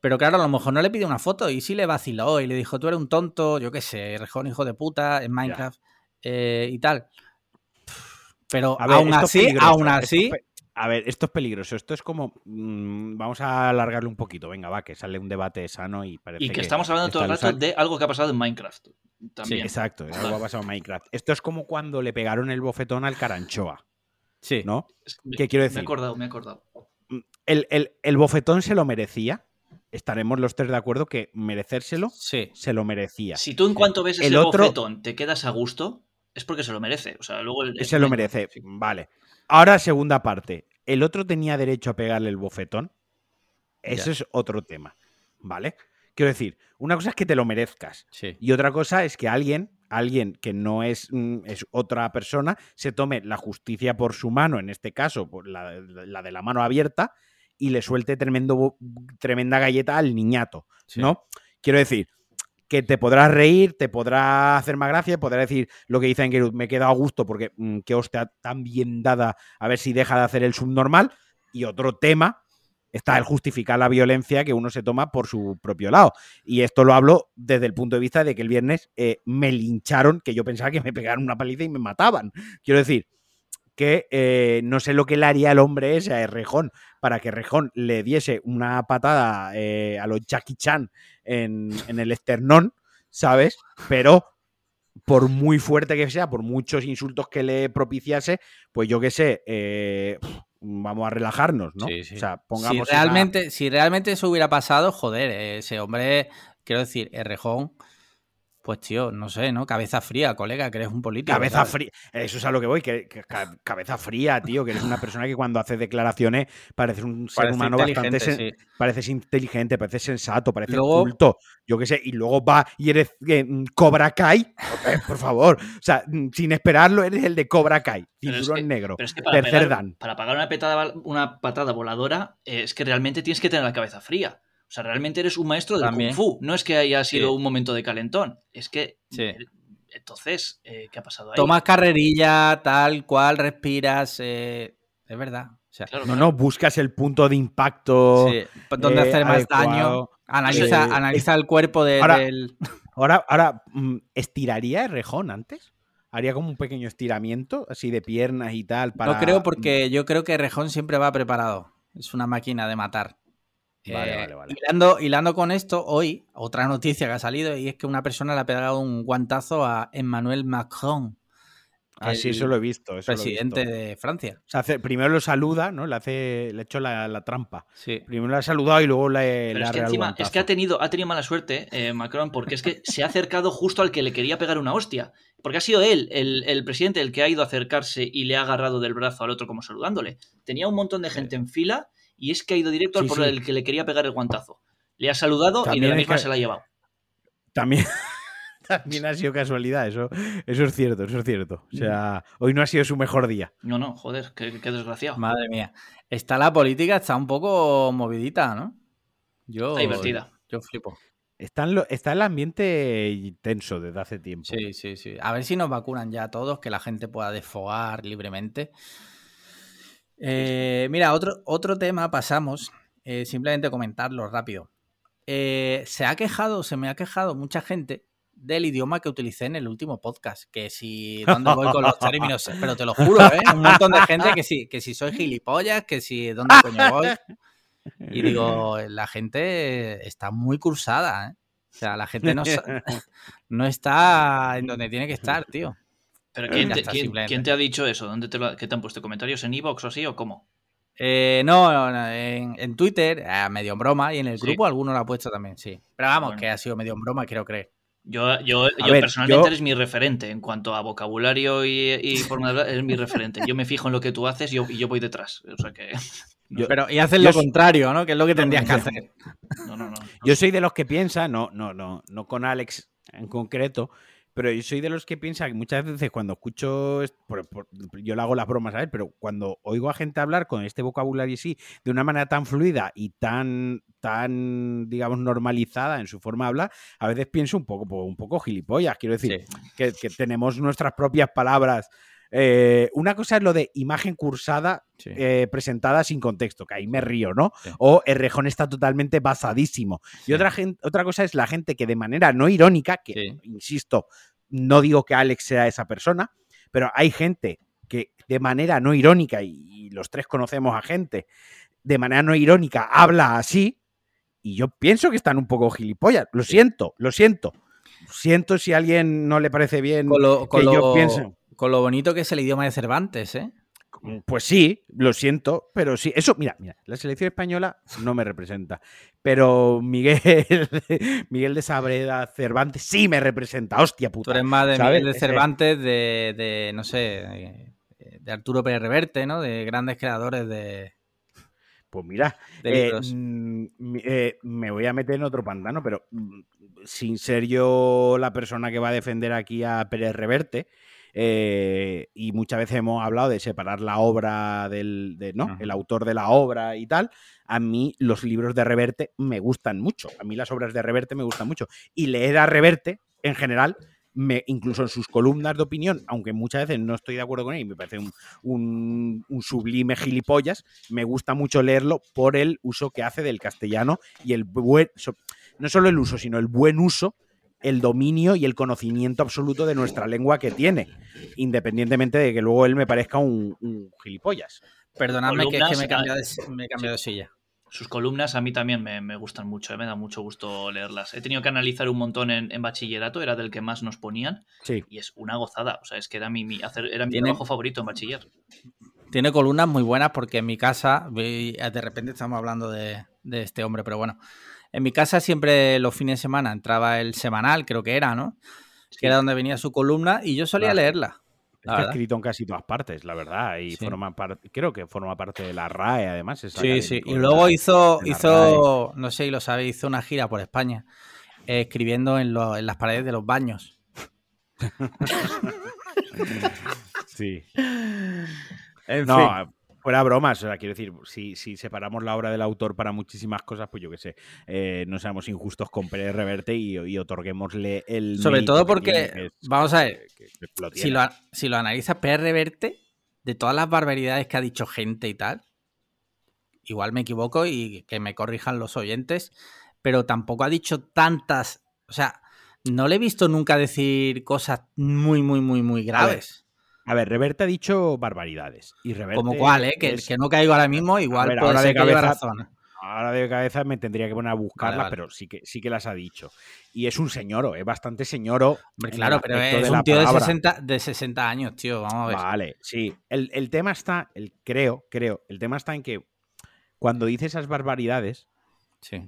Pero claro, a lo mejor no le pide una foto y sí le vaciló y le dijo, tú eres un tonto, yo qué sé, rejón hijo de puta, en Minecraft eh, y tal. Pero aún así, aún así... A ver, esto es peligroso. Esto es como. Mm, vamos a alargarlo un poquito. Venga, va, que sale un debate sano y parece. Y que, estamos hablando todo el rato de algo que ha pasado en Minecraft. También. Sí, exacto, algo ha pasado en Minecraft. Esto es como cuando le pegaron el bofetón al Caranchoa. Sí. ¿No? ¿Qué quiero decir? Me he acordado, me he acordado. Mm, el, bofetón se lo merecía. Estaremos los tres de acuerdo que merecérselo sí. se lo merecía. Si tú en cuanto ves el ese otro... bofetón te quedas a gusto, es porque se lo merece. O sea, luego se lo merece. Vale. Ahora, segunda parte. ¿El otro tenía derecho a pegarle el bofetón? Eso es otro tema. ¿Vale? Quiero decir, una cosa es que te lo merezcas. Y otra cosa es que alguien, alguien que no es, mm, es, otra persona, se tome la justicia por su mano, en este caso, por la, de la mano abierta, y le suelte tremendo, tremenda galleta al niñato. ¿No? Quiero decir, que te podrás reír, te podrá hacer más gracia, podrás decir lo que dice Engerud, me he quedado a gusto porque mm, qué hostia tan bien dada, a ver si deja de hacer el subnormal. Y otro tema está el justificar la violencia que uno se toma por su propio lado. Y esto lo hablo desde el punto de vista de que el viernes eh, me lincharon, que yo pensaba que me pegaron una paliza y me mataban. Quiero decir, que eh, no sé lo que le haría el hombre ese a Rejón para que Rejón le diese una patada eh, a los Jackie Chan en, el esternón, ¿sabes? Pero por muy fuerte que sea, por muchos insultos que le propiciase, pues yo qué sé, vamos a relajarnos, ¿no? O sea, pongamos. Si realmente, si realmente eso hubiera pasado, joder, ese hombre, quiero decir, Rejón pues tío, no sé, ¿no? Cabeza fría, colega, que eres un político. Cabeza fría, eso es a lo que voy, que, cabeza fría, tío, que eres una persona que cuando hace declaraciones parece un ser humano bastante... Sí. Pareces inteligente, pareces sensato, pareces culto, yo qué sé, y luego va y eres eh, Cobra Kai, por favor, o sea, sin esperarlo eres el de Cobra Kai, cinturón negro, tercer dan. Para pagar una, petada, una patada voladora, eh, es que realmente tienes que tener la cabeza fría. O sea, realmente eres un maestro del Kung Fu. No es que haya sido un momento de calentón. Es que. Entonces, eh, ¿qué ha pasado ahí? Tomas carrerilla, tal cual, respiras. Eh, es verdad. no, no, buscas el punto de impacto. Sí, donde hacer más daño. Analiza, analiza el cuerpo de, ahora, del. Ahora, ahora, mm, ¿estiraría el rejón antes? haría como un pequeño estiramiento, así de piernas y tal. Para... No creo, porque yo creo que Rejón siempre va preparado. Es una máquina de matar. Vale, eh, vale, vale. Hilando, con esto, hoy, otra noticia que ha salido y es que una persona le ha pegado un guantazo a Emmanuel Macron. Ah, sí, eso lo he visto. presidente de Francia. O sea, primero lo saluda, ¿no? Le hace, le hecho la, trampa. Sí. Primero lo ha saludado y luego le, Pero es que encima, es que ha tenido, ha tenido mala suerte eh, Macron, porque es que se ha acercado justo al que le quería pegar una hostia. Porque ha sido él, el, el, presidente, el que ha ido a acercarse y le ha agarrado del brazo al otro como saludándole. Tenía un montón de gente en fila y es que ha ido directo al por el que le quería pegar el guantazo. Le ha saludado y de la misma se la ha llevado. También, también ha sido casualidad, eso, eso es cierto, eso es cierto. O sea, hoy no ha sido su mejor día. No, no, joder, qué, desgraciado. Madre mía. Está la política, está un poco movidita, ¿no? Yo, está divertida. Yo flipo. Está, está el ambiente tenso desde hace tiempo. Sí, sí, sí. A ver si nos vacunan ya todos, que la gente pueda desfogar libremente. Eh, mira, otro, otro tema pasamos, eh, simplemente comentarlo rápido. Eh, se ha quejado, se me ha quejado mucha gente del idioma que utilicé en el último podcast. Que si dónde voy con los términos, pero te lo juro, ¿eh? Un montón de gente que si, que si soy gilipollas, que si dónde coño voy. Y digo, la gente está muy cursada, ¿eh? O sea, la gente no, no está en donde tiene que estar, tío. ¿Pero quién, te, ha dicho eso? ¿Dónde te, ¿Qué te han puesto comentarios? ¿En Evox o así o cómo? Eh, no, en, Twitter, medio en broma, y en el grupo alguno lo ha puesto también, sí. Pero vamos, que ha sido medio en broma, quiero creer. Yo, yo, personalmente eres mi referente en cuanto a vocabulario y, forma de hablar, eres mi referente. Yo me fijo en lo que tú haces y yo, voy detrás. O sea que. pero y haces lo contrario, ¿no? Que es lo que tendrías que hacer. No, no, no. Yo soy de los que piensa, no, no, no, no con Alex en concreto, pero yo soy de los que piensa que muchas veces cuando escucho, yo le hago las bromas a él, pero cuando oigo a gente hablar con este vocabulario así, de una manera tan fluida y tan, tan, digamos, normalizada en su forma de hablar, a veces pienso un poco, pues, un poco gilipollas. Quiero decir, que, tenemos nuestras propias palabras. Eh, una cosa es lo de imagen cursada eh, presentada sin contexto, que ahí me río, ¿no? O el rejón está totalmente basadísimo. Y otra, otra cosa es la gente que de manera no irónica, que insisto, no digo que Alex sea esa persona, pero hay gente que de manera no irónica, y, los tres conocemos a gente, de manera no irónica habla así, y yo pienso que están un poco gilipollas. Lo siento, lo siento. Siento si a alguien no le parece bien con lo, que yo piense. Con lo bonito que es el idioma de Cervantes, ¿eh? Mm, pues sí, lo siento, pero sí. Eso, mira, mira, la selección española no me representa. Pero Miguel, Miguel de Sabreda Cervantes sí me representa. Hostia puta. Tú eres más de Miguel de Cervantes, de, no sé, de Arturo Pérez Reverte, ¿no? De grandes creadores de. Pues mira, eh, mm, eh, me voy a meter en otro pantano, pero mm, sin ser yo la persona que va a defender aquí a Pérez Reverte, eh, y muchas veces hemos hablado de separar la obra del, ¿no? El autor de la obra y tal. A mí los libros de Reverte me gustan mucho. A mí las obras de Reverte me gustan mucho. Y leer a Reverte, en general, me, incluso en sus columnas de opinión, aunque muchas veces no estoy de acuerdo con él y me parece un, sublime gilipollas, me gusta mucho leerlo por el uso que hace del castellano y el buen, no solo el uso, sino el buen uso el dominio y el conocimiento absoluto de nuestra lengua que tiene, independientemente de que luego él me parezca un, gilipollas. Perdonadme que, me he cambiado de, silla. Sus columnas a mí también me, gustan mucho, eh, me da mucho gusto leerlas. He tenido que analizar un montón en, bachillerato, era del que más nos ponían. Sí. Y es una gozada, o sea, es que era mi, hacer, era mi trabajo favorito en bachiller. Tiene columnas muy buenas porque en mi casa, de repente estamos hablando de este hombre, pero bueno, en mi casa siempre los fines de semana entraba el semanal, creo que era, ¿no? Que era donde venía su columna y yo solía leerla. Está escrito en casi todas partes, la verdad, y forma parte, creo que forma parte de la RAE, además. sí, sí, y luego hizo, hizo, no sé si lo sabe, hizo una gira por España, eh, escribiendo en, las paredes de los baños. sí. En no, Fuera bromas, o sea, quiero decir, si, si, separamos la obra del autor para muchísimas cosas, pues yo qué sé, eh, no seamos injustos con Pérez Reverte y, otorguémosle el. Sobre todo porque, vamos a ver, si, lo, si lo analiza Pérez Reverte, de todas las barbaridades que ha dicho gente y tal, igual me equivoco y que me corrijan los oyentes, pero tampoco ha dicho tantas. O sea, no le he visto nunca decir cosas muy, muy, muy, muy graves. A ver, Reverte ha dicho barbaridades. Y Como cuál, ¿eh? Que, que no caigo ahora mismo, igual ahora de cabeza, razón. Ahora de cabeza me tendría que poner a buscarla, pero sí que, sí que las ha dicho. Y es un señoro, es bastante señoro. claro, pero es un tío de 60, de 60, años, tío, vamos a ver. Vale, sí. El, tema está, el, creo, creo, el tema está en que cuando dice esas barbaridades,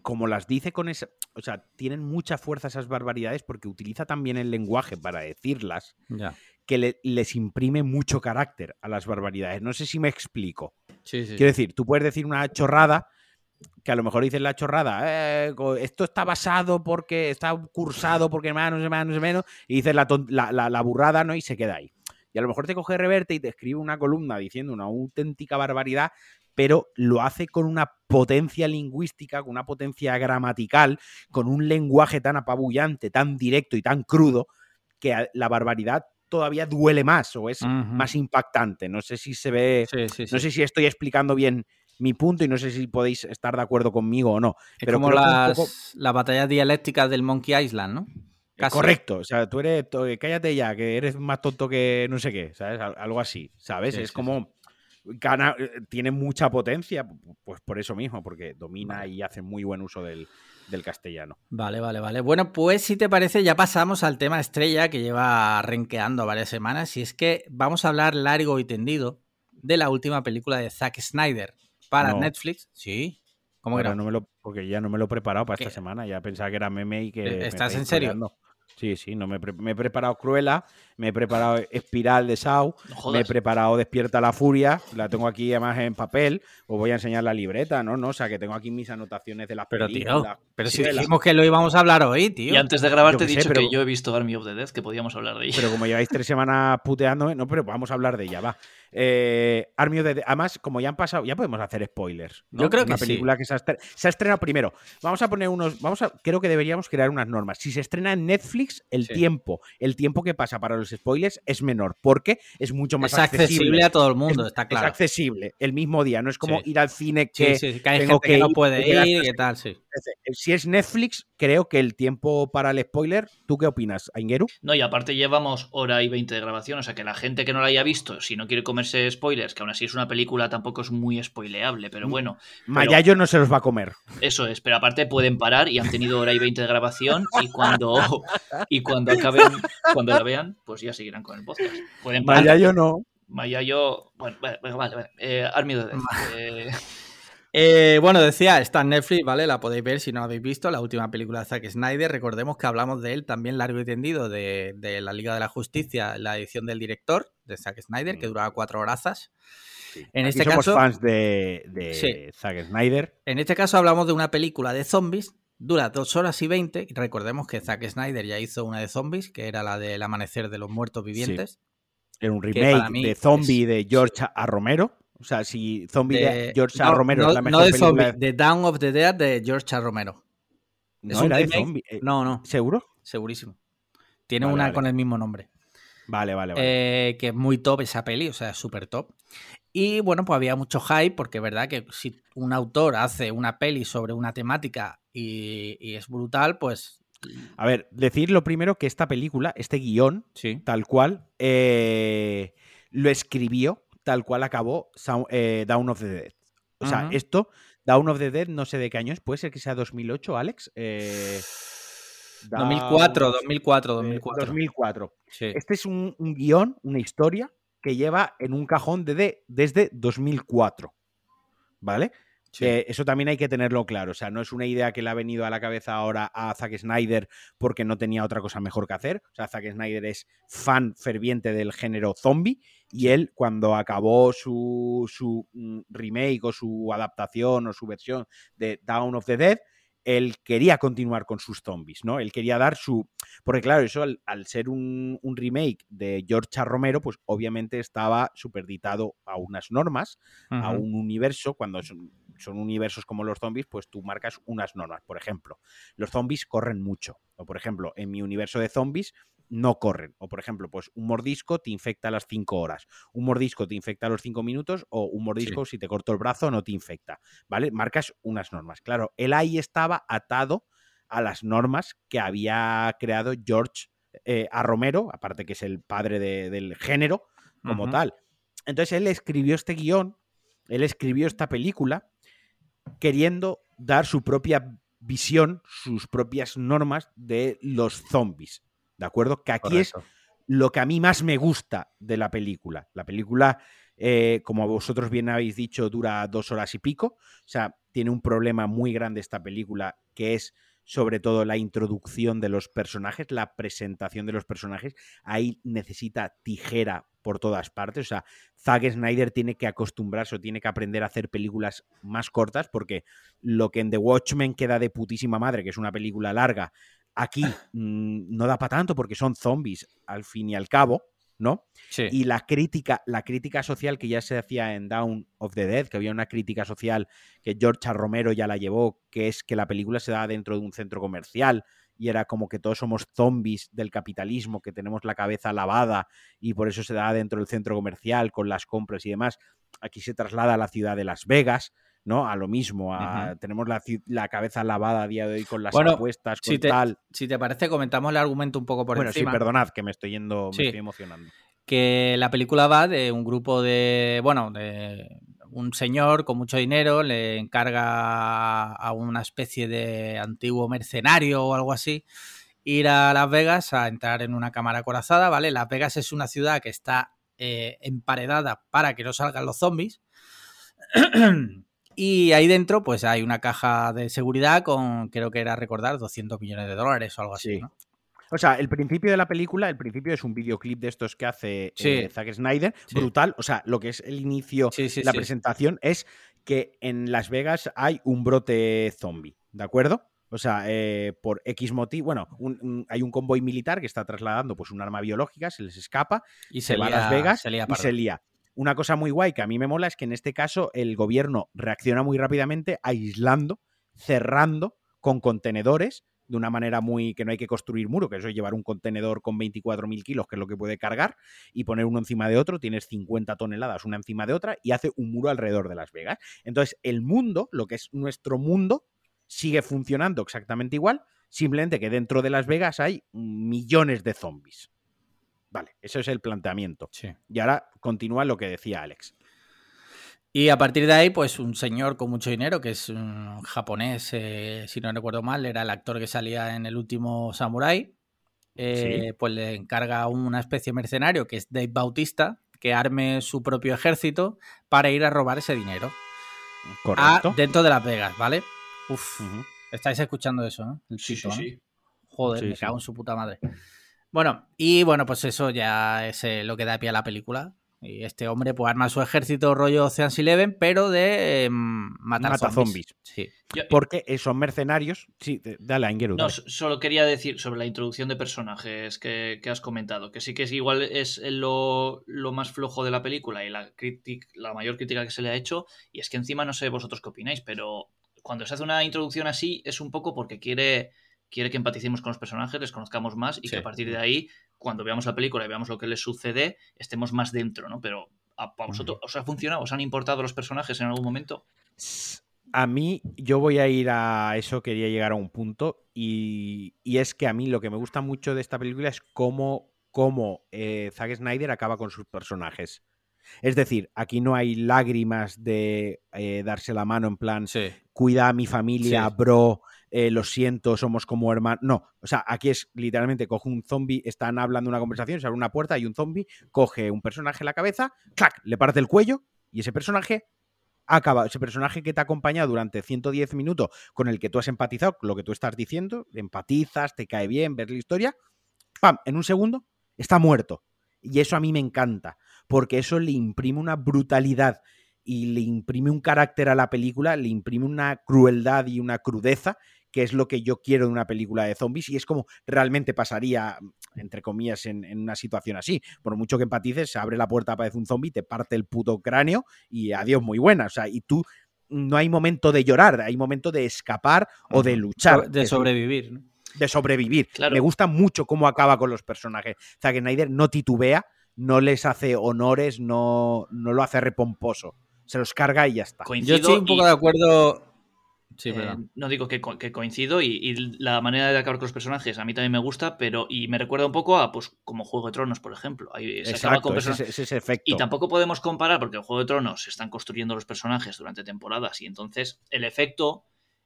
como las dice con esa. O sea, tienen mucha fuerza esas barbaridades porque utiliza también el lenguaje para decirlas. Ya que les imprime mucho carácter a las barbaridades. No sé si me explico. Sí, sí. Quiero decir, tú puedes decir una chorrada que a lo mejor dices la chorrada, eh, esto está basado porque está cursado porque más, no sé más, no sé menos, y dices la, la, la, burrada, ¿no? Y se queda ahí. Y a lo mejor te coge reverte y te escribe una columna diciendo una auténtica barbaridad, pero lo hace con una potencia lingüística, con una potencia gramatical, con un lenguaje tan apabullante, tan directo y tan crudo, que la barbaridad todavía duele más o es más impactante. No sé si se ve, no sé si estoy explicando bien mi punto y no sé si podéis estar de acuerdo conmigo o no. Es pero como las, batallas dialécticas del Monkey Island, ¿no? Correcto, o sea, tú eres, cállate ya, que eres más tonto que no sé qué, ¿sabes? Algo así, ¿sabes? es como, gana, eh, tiene mucha potencia, pues por eso mismo, porque domina y hace muy buen uso del, del castellano. Vale, vale, vale. Bueno, pues si te parece, ya pasamos al tema estrella que lleva renqueando varias semanas. Y es que vamos a hablar largo y tendido de la última película de Zack Snyder para Netflix. Sí. ¿Cómo era? No me lo, porque ya no me lo he preparado para esta semana. Ya pensaba que era meme y que. ¿E-, ¿Estás en serio? Sí, sí, no me, he preparado Cruella, me he preparado Espiral de Sau, me he preparado Despierta la Furia, la tengo aquí además en papel, os voy a enseñar la libreta, ¿no? ¿no? O sea, que tengo aquí mis anotaciones de las pero, Tío, pero si dijimos que lo íbamos a hablar hoy, tío. Y antes de grabar te he dicho que yo he visto Army of the Dead, que podíamos hablar de ella. Pero como lleváis tres semanas puteándome, no, pero vamos a hablar de ella, va. Eh, Army of the Dead, además, como ya han pasado, ya podemos hacer spoilers. Yo creo que Una película que se ha, se ha, estrenado primero. Vamos a poner unos, vamos a, creo que deberíamos crear unas normas. Si se estrena en Netflix, el tiempo, el tiempo que pasa para los spoilers es menor, porque es mucho más es accesible. a todo el mundo, está claro. Es accesible el mismo día, no es como ir al cine que, tengo que, no puede ir y tal, sí. Si es Netflix, creo que el tiempo para el spoiler, ¿tú qué opinas, Aingeru? No, y aparte llevamos hora y 20 de grabación, o sea que la gente que no la haya visto, si no quiere comerse spoilers, que aún así es una película, tampoco es muy spoileable, pero mm, bueno. Mayayo no se los va a comer. Eso es, pero aparte pueden parar y han tenido hora y 20 de grabación y cuando, y cuando acaben, cuando la vean, pues ya seguirán con el podcast. Pueden parar. Mayayo no. Mayayo, bueno, vale, vale, vale. Eh, Army de eh, eh, bueno, decía, está en Netflix, ¿vale? La podéis ver si no la habéis visto, la última película de Zack Snyder. Recordemos que hablamos de él también largo y tendido, de, la Liga de la Justicia, la edición del director de Zack Snyder, que mm. duraba cuatro horas. En este somos caso, fans de, Zack Snyder. En este caso hablamos de una película de zombies, dura dos horas y veinte. Recordemos que Zack Snyder ya hizo una de zombies, que era la del amanecer de los muertos vivientes. Era un remake de zombie de George A. Romero. O sea, si Zombie de, George A. Romero no, es la mejor No de Zombie, de Down of the Dead de George A. Romero. No, de Zombie. Eh, no, no. ¿Seguro? Segurísimo. Tiene una con el mismo nombre. Vale, vale, vale. Eh, que es muy top esa peli, o sea, súper top. Y bueno, pues había mucho hype, porque es verdad que si un autor hace una peli sobre una temática y, es brutal, pues. A ver, decir lo primero que esta película, este guion, tal cual, eh, lo escribió tal cual acabó eh, Down of the Dead. O sea, esto, Down of the Dead, no sé de qué año es, puede ser que sea 2008, Alex. 2004, 2004, 2004. 2004. Este es un, guion, una historia que lleva en un cajón de, desde 2004. ¿Vale? Eh, eso también hay que tenerlo claro. O sea, no es una idea que le ha venido a la cabeza ahora a Zack Snyder porque no tenía otra cosa mejor que hacer. O sea, Zack Snyder es fan ferviente del género zombie y él, cuando acabó su, su mm, remake o su adaptación o su versión de Down of the Dead, él quería continuar con sus zombies, ¿no? Él quería dar su... Porque claro, eso al, ser un, remake de George Romero, pues obviamente estaba superditado a unas normas, a un universo, cuando son, son, universos como los zombies, pues tú marcas unas normas. Por ejemplo, los zombies corren mucho. O por ejemplo, en mi universo de zombies, no corren. O, por ejemplo, pues un mordisco te infecta a las 5 horas, un mordisco te infecta a los 5 minutos o un mordisco si te corto el brazo no te infecta, ¿vale? Marcas unas normas. Claro, él ahí estaba atado a las normas que había creado George eh, a Romero, aparte que es el padre del género como tal. Entonces él escribió este guion, él escribió esta película queriendo dar su propia visión, sus propias normas de los zombies. ¿De acuerdo? Que aquí es lo que a mí más me gusta de la película. La película, eh, como vosotros bien habéis dicho, dura dos horas y pico. O sea, tiene un problema muy grande esta película, que es sobre todo la introducción de los personajes, la presentación de los personajes, ahí necesita tijera por todas partes. O sea, Zack Snyder tiene que acostumbrarse o tiene que aprender a hacer películas más cortas porque lo que en The Watchmen queda de putísima madre, que es una película larga, aquí no da para tanto porque son zombies al fin y al cabo. ¿no? Y la crítica, la crítica social que ya se hacía en Down of the Dead, que había una crítica social que George Romero ya la llevó, que es que la película se da dentro de un centro comercial y era como que todos somos zombies del capitalismo, que tenemos la cabeza lavada y por eso se da dentro del centro comercial con las compras y demás. Aquí se traslada a la ciudad de Las Vegas, ¿no? A lo mismo, tenemos la, cabeza lavada a día de hoy con las apuestas, con si te, tal. Si te parece, comentamos el argumento un poco por encima. Bueno, sí, perdonad, que me estoy yendo, me estoy emocionando. Que la película va de un grupo de, bueno, de un señor con mucho dinero, le encarga a una especie de antiguo mercenario o algo así ir a Las Vegas a entrar en una cámara corazada, ¿vale? Las Vegas es una ciudad que está eh, emparedada para que no salgan los zombies. Y ahí dentro, pues hay una caja de seguridad con, creo que era recordar, 200 millones de dólares o algo así. ¿no? O sea, el principio de la película, el principio es un videoclip de estos que hace eh, Zack Snyder, brutal. O sea, lo que es el inicio, la presentación, es que en Las Vegas hay un brote zombie, ¿de acuerdo? O sea, eh, por X motivo, bueno, hay un convoy militar que está trasladando pues un arma biológica, se les escapa, y se, va a Las Vegas y se lía. Una cosa muy guay que a mí me mola es que en este caso el gobierno reacciona muy rápidamente aislando, cerrando con contenedores de una manera muy que no hay que construir muro, que eso es llevar un contenedor con 24.000 kilos, que es lo que puede cargar, y poner uno encima de otro, tienes 50 toneladas una encima de otra, y hace un muro alrededor de Las Vegas. Entonces, el mundo, lo que es nuestro mundo, sigue funcionando exactamente igual, simplemente que dentro de Las Vegas hay millones de zombies. Vale, eso es el planteamiento. Y ahora continúa lo que decía Alex. Y a partir de ahí, pues un señor con mucho dinero, que es un japonés, eh, si no recuerdo mal, era el actor que salía en el último Samurai, eh, pues le encarga a una especie de mercenario, que es Dave Bautista, que arme su propio ejército para ir a robar ese dinero. Correcto. dentro de Las Vegas, ¿vale? Uf, estáis escuchando eso, ¿no? El sí, sí, Joder, me cago en su puta madre. Bueno, y bueno, pues eso ya es eh, lo que da pie a la película. Y este hombre pues arma su ejército rollo Ocean's Eleven, pero de em, matar Mata zombies. Sí. Porque son mercenarios. Sí, dale a Ingeru. No, solo quería decir sobre la introducción de personajes que, has comentado, que sí que es igual es lo, más flojo de la película y la, la mayor crítica que se le ha hecho. Y es que encima no sé vosotros qué opináis, pero cuando se hace una introducción así es un poco porque quiere quiere que empaticemos con los personajes, les conozcamos más y que a partir de ahí, cuando veamos la película y veamos lo que les sucede, estemos más dentro, ¿no? Pero ¿a, vosotros os ha funcionado? ¿Os han importado los personajes en algún momento? A mí, yo voy a ir a eso, quería llegar a un punto, y, es que a mí lo que me gusta mucho de esta película es cómo, cómo eh, Zack Snyder acaba con sus personajes. Es decir, aquí no hay lágrimas de eh, darse la mano en plan, cuida a mi familia, bro, eh, lo siento, somos como hermanos. No, o sea, aquí es literalmente coge un zombie, están hablando una conversación, se abre una puerta y un zombie coge un personaje en la cabeza, ¡clac! le parte el cuello y ese personaje acaba, ese personaje que te ha acompañado durante 110 minutos, con el que tú has empatizado, lo que tú estás diciendo, empatizas, te cae bien, ves la historia, ¡pam! En un segundo está muerto. Y eso a mí me encanta, porque eso le imprime una brutalidad y le imprime un carácter a la película, le imprime una crueldad y una crudeza que es lo que yo quiero de una película de zombies y es como realmente pasaría, entre comillas, en, una situación así. Por mucho que empatices, se abre la puerta, aparece un zombie, te parte el puto cráneo y adiós, muy buena. O sea, y tú no hay momento de llorar, hay momento de escapar o de luchar. De sobrevivir. De sobrevivir. Me gusta mucho cómo acaba con los personajes. Zack Snyder no titubea, no les hace honores, no, no lo hace repomposo. Se los carga y ya está. Yo estoy un poco de acuerdo eh, no digo que, coincido y, la manera de acabar con los personajes a mí también me gusta, pero y me recuerda un poco a pues como Juego de Tronos, por ejemplo. Exacto, ese, efecto. Y tampoco podemos comparar porque en Juego de Tronos se están construyendo los personajes durante temporadas y entonces el efecto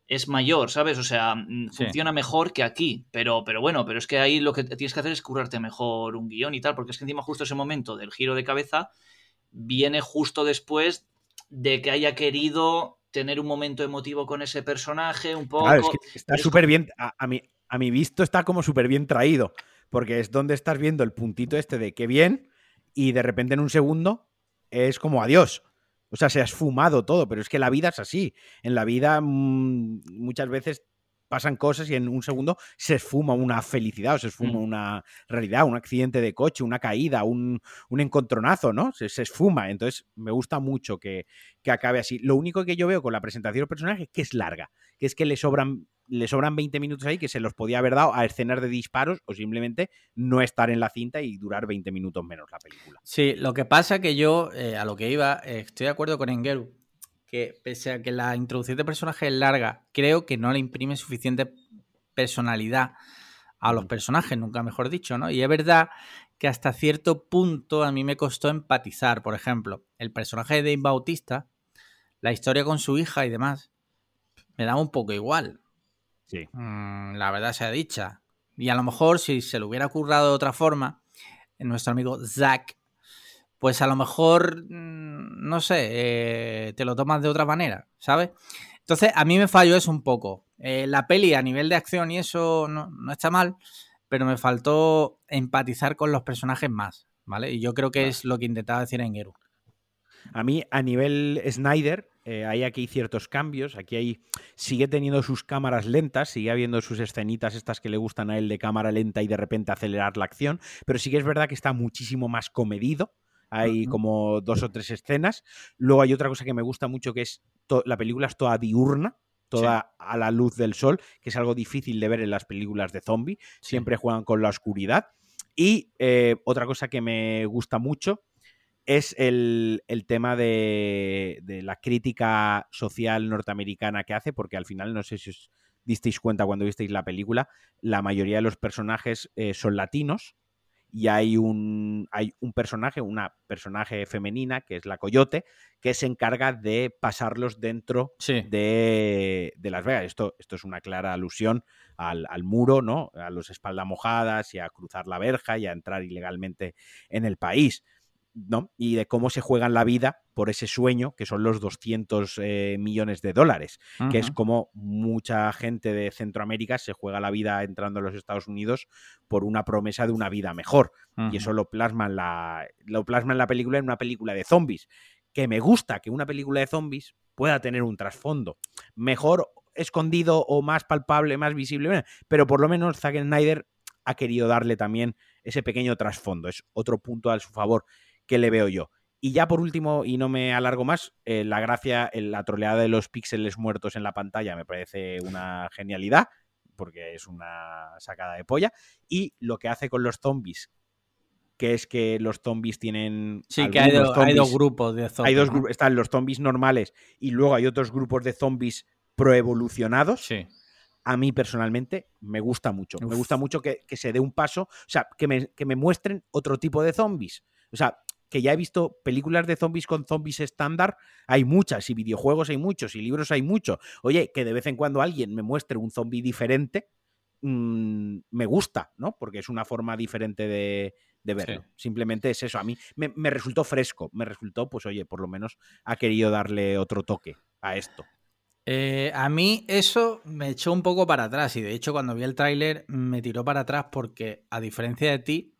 es mayor, ¿sabes? O sea, mm, funciona mejor que aquí, pero, pero bueno, pero es que ahí lo que tienes que hacer es curarte mejor un guion y tal, porque es que encima justo ese momento del giro de cabeza viene justo después de que haya querido tener un momento emotivo con ese personaje, un poco. Claro, es que está súper bien. A, mi, a mi visto está como súper bien traído. Porque es donde estás viendo el puntito este de qué bien, y de repente en un segundo es como adiós. O sea, se ha esfumado todo, pero es que la vida es así. En la vida mm, muchas veces pasan cosas y en un segundo se esfuma una felicidad o se esfuma mm. una realidad, un accidente de coche, una caída, un, encontronazo, ¿no? Se, esfuma. Entonces, me gusta mucho que, que, acabe así. Lo único que yo veo con la presentación del personaje es que es larga, que es que le sobran, le sobran 20 minutos ahí que se los podía haber dado a escenas de disparos o simplemente no estar en la cinta y durar 20 minutos menos la película. Sí, lo que pasa que yo, eh, a lo que iba, eh, estoy de acuerdo con Engeru que pese a que la introducción de personajes es larga, creo que no le imprime suficiente personalidad a los personajes, nunca mejor dicho, ¿no? Y es verdad que hasta cierto punto a mí me costó empatizar, por ejemplo, el personaje de Dave Bautista, la historia con su hija y demás, me da un poco igual. Sí. Mm, la verdad sea dicha. Y a lo mejor si se lo hubiera currado de otra forma, nuestro amigo Zack pues a lo mejor, mm, no sé, eh, te lo tomas de otra manera, ¿sabes? Entonces, a mí me falló eso un poco. Eh, la peli a nivel de acción y eso no, está mal, pero me faltó empatizar con los personajes más, ¿vale? Y yo creo que es lo que intentaba decir en Geru. A mí, a nivel Snyder, eh, hay aquí ciertos cambios. Aquí hay, sigue teniendo sus cámaras lentas, sigue habiendo sus escenitas estas que le gustan a él de cámara lenta y de repente acelerar la acción, pero sí que es verdad que está muchísimo más comedido hay como dos o tres escenas. Luego hay otra cosa que me gusta mucho que es la película es toda diurna, toda a la luz del sol, que es algo difícil de ver en las películas de zombie. Siempre juegan con la oscuridad. Y eh, otra cosa que me gusta mucho es el, tema de, la crítica social norteamericana que hace, porque al final, no sé si os disteis cuenta cuando visteis la película, la mayoría de los personajes eh, son latinos y hay un, hay un personaje, una personaje femenina, que es la Coyote, que se encarga de pasarlos dentro de, Las Vegas. Esto, esto es una clara alusión al, al, muro, ¿no? A los espaldas mojadas y a cruzar la verja y a entrar ilegalmente en el país. ¿No? Y de cómo se juegan la vida por ese sueño, que son los 200 eh, millones de dólares, que es como mucha gente de Centroamérica se juega la vida entrando a los Estados Unidos por una promesa de una vida mejor. Y eso lo plasma, en la, lo plasma en la película, en una película de zombies. Que me gusta que una película de zombies pueda tener un trasfondo. Mejor escondido o más palpable, más visible, pero por lo menos Zack Snyder ha querido darle también ese pequeño trasfondo. Es otro punto a su favor que le veo yo. Y ya por último, y no me alargo más, eh, la gracia, la troleada de los píxeles muertos en la pantalla me parece una genialidad, porque es una sacada de polla. Y lo que hace con los zombies, que es que los zombies tienen. Sí, que hay, dos grupos de zombies. Hay dos grupos, están los zombies normales y luego hay otros grupos de zombies proevolucionados. Sí. A mí personalmente me gusta mucho. Me gusta mucho que, se dé un paso, o sea, que me, que me muestren otro tipo de zombies. O sea, que ya he visto películas de zombies con zombies estándar, hay muchas, y videojuegos hay muchos, y libros hay muchos. Oye, que de vez en cuando alguien me muestre un zombie diferente, mm, me gusta, ¿no? Porque es una forma diferente de, verlo. Simplemente es eso. A mí me, resultó fresco, me resultó, pues oye, por lo menos ha querido darle otro toque a esto. Eh, a mí eso me echó un poco para atrás y de hecho cuando vi el tráiler me tiró para atrás porque a diferencia de ti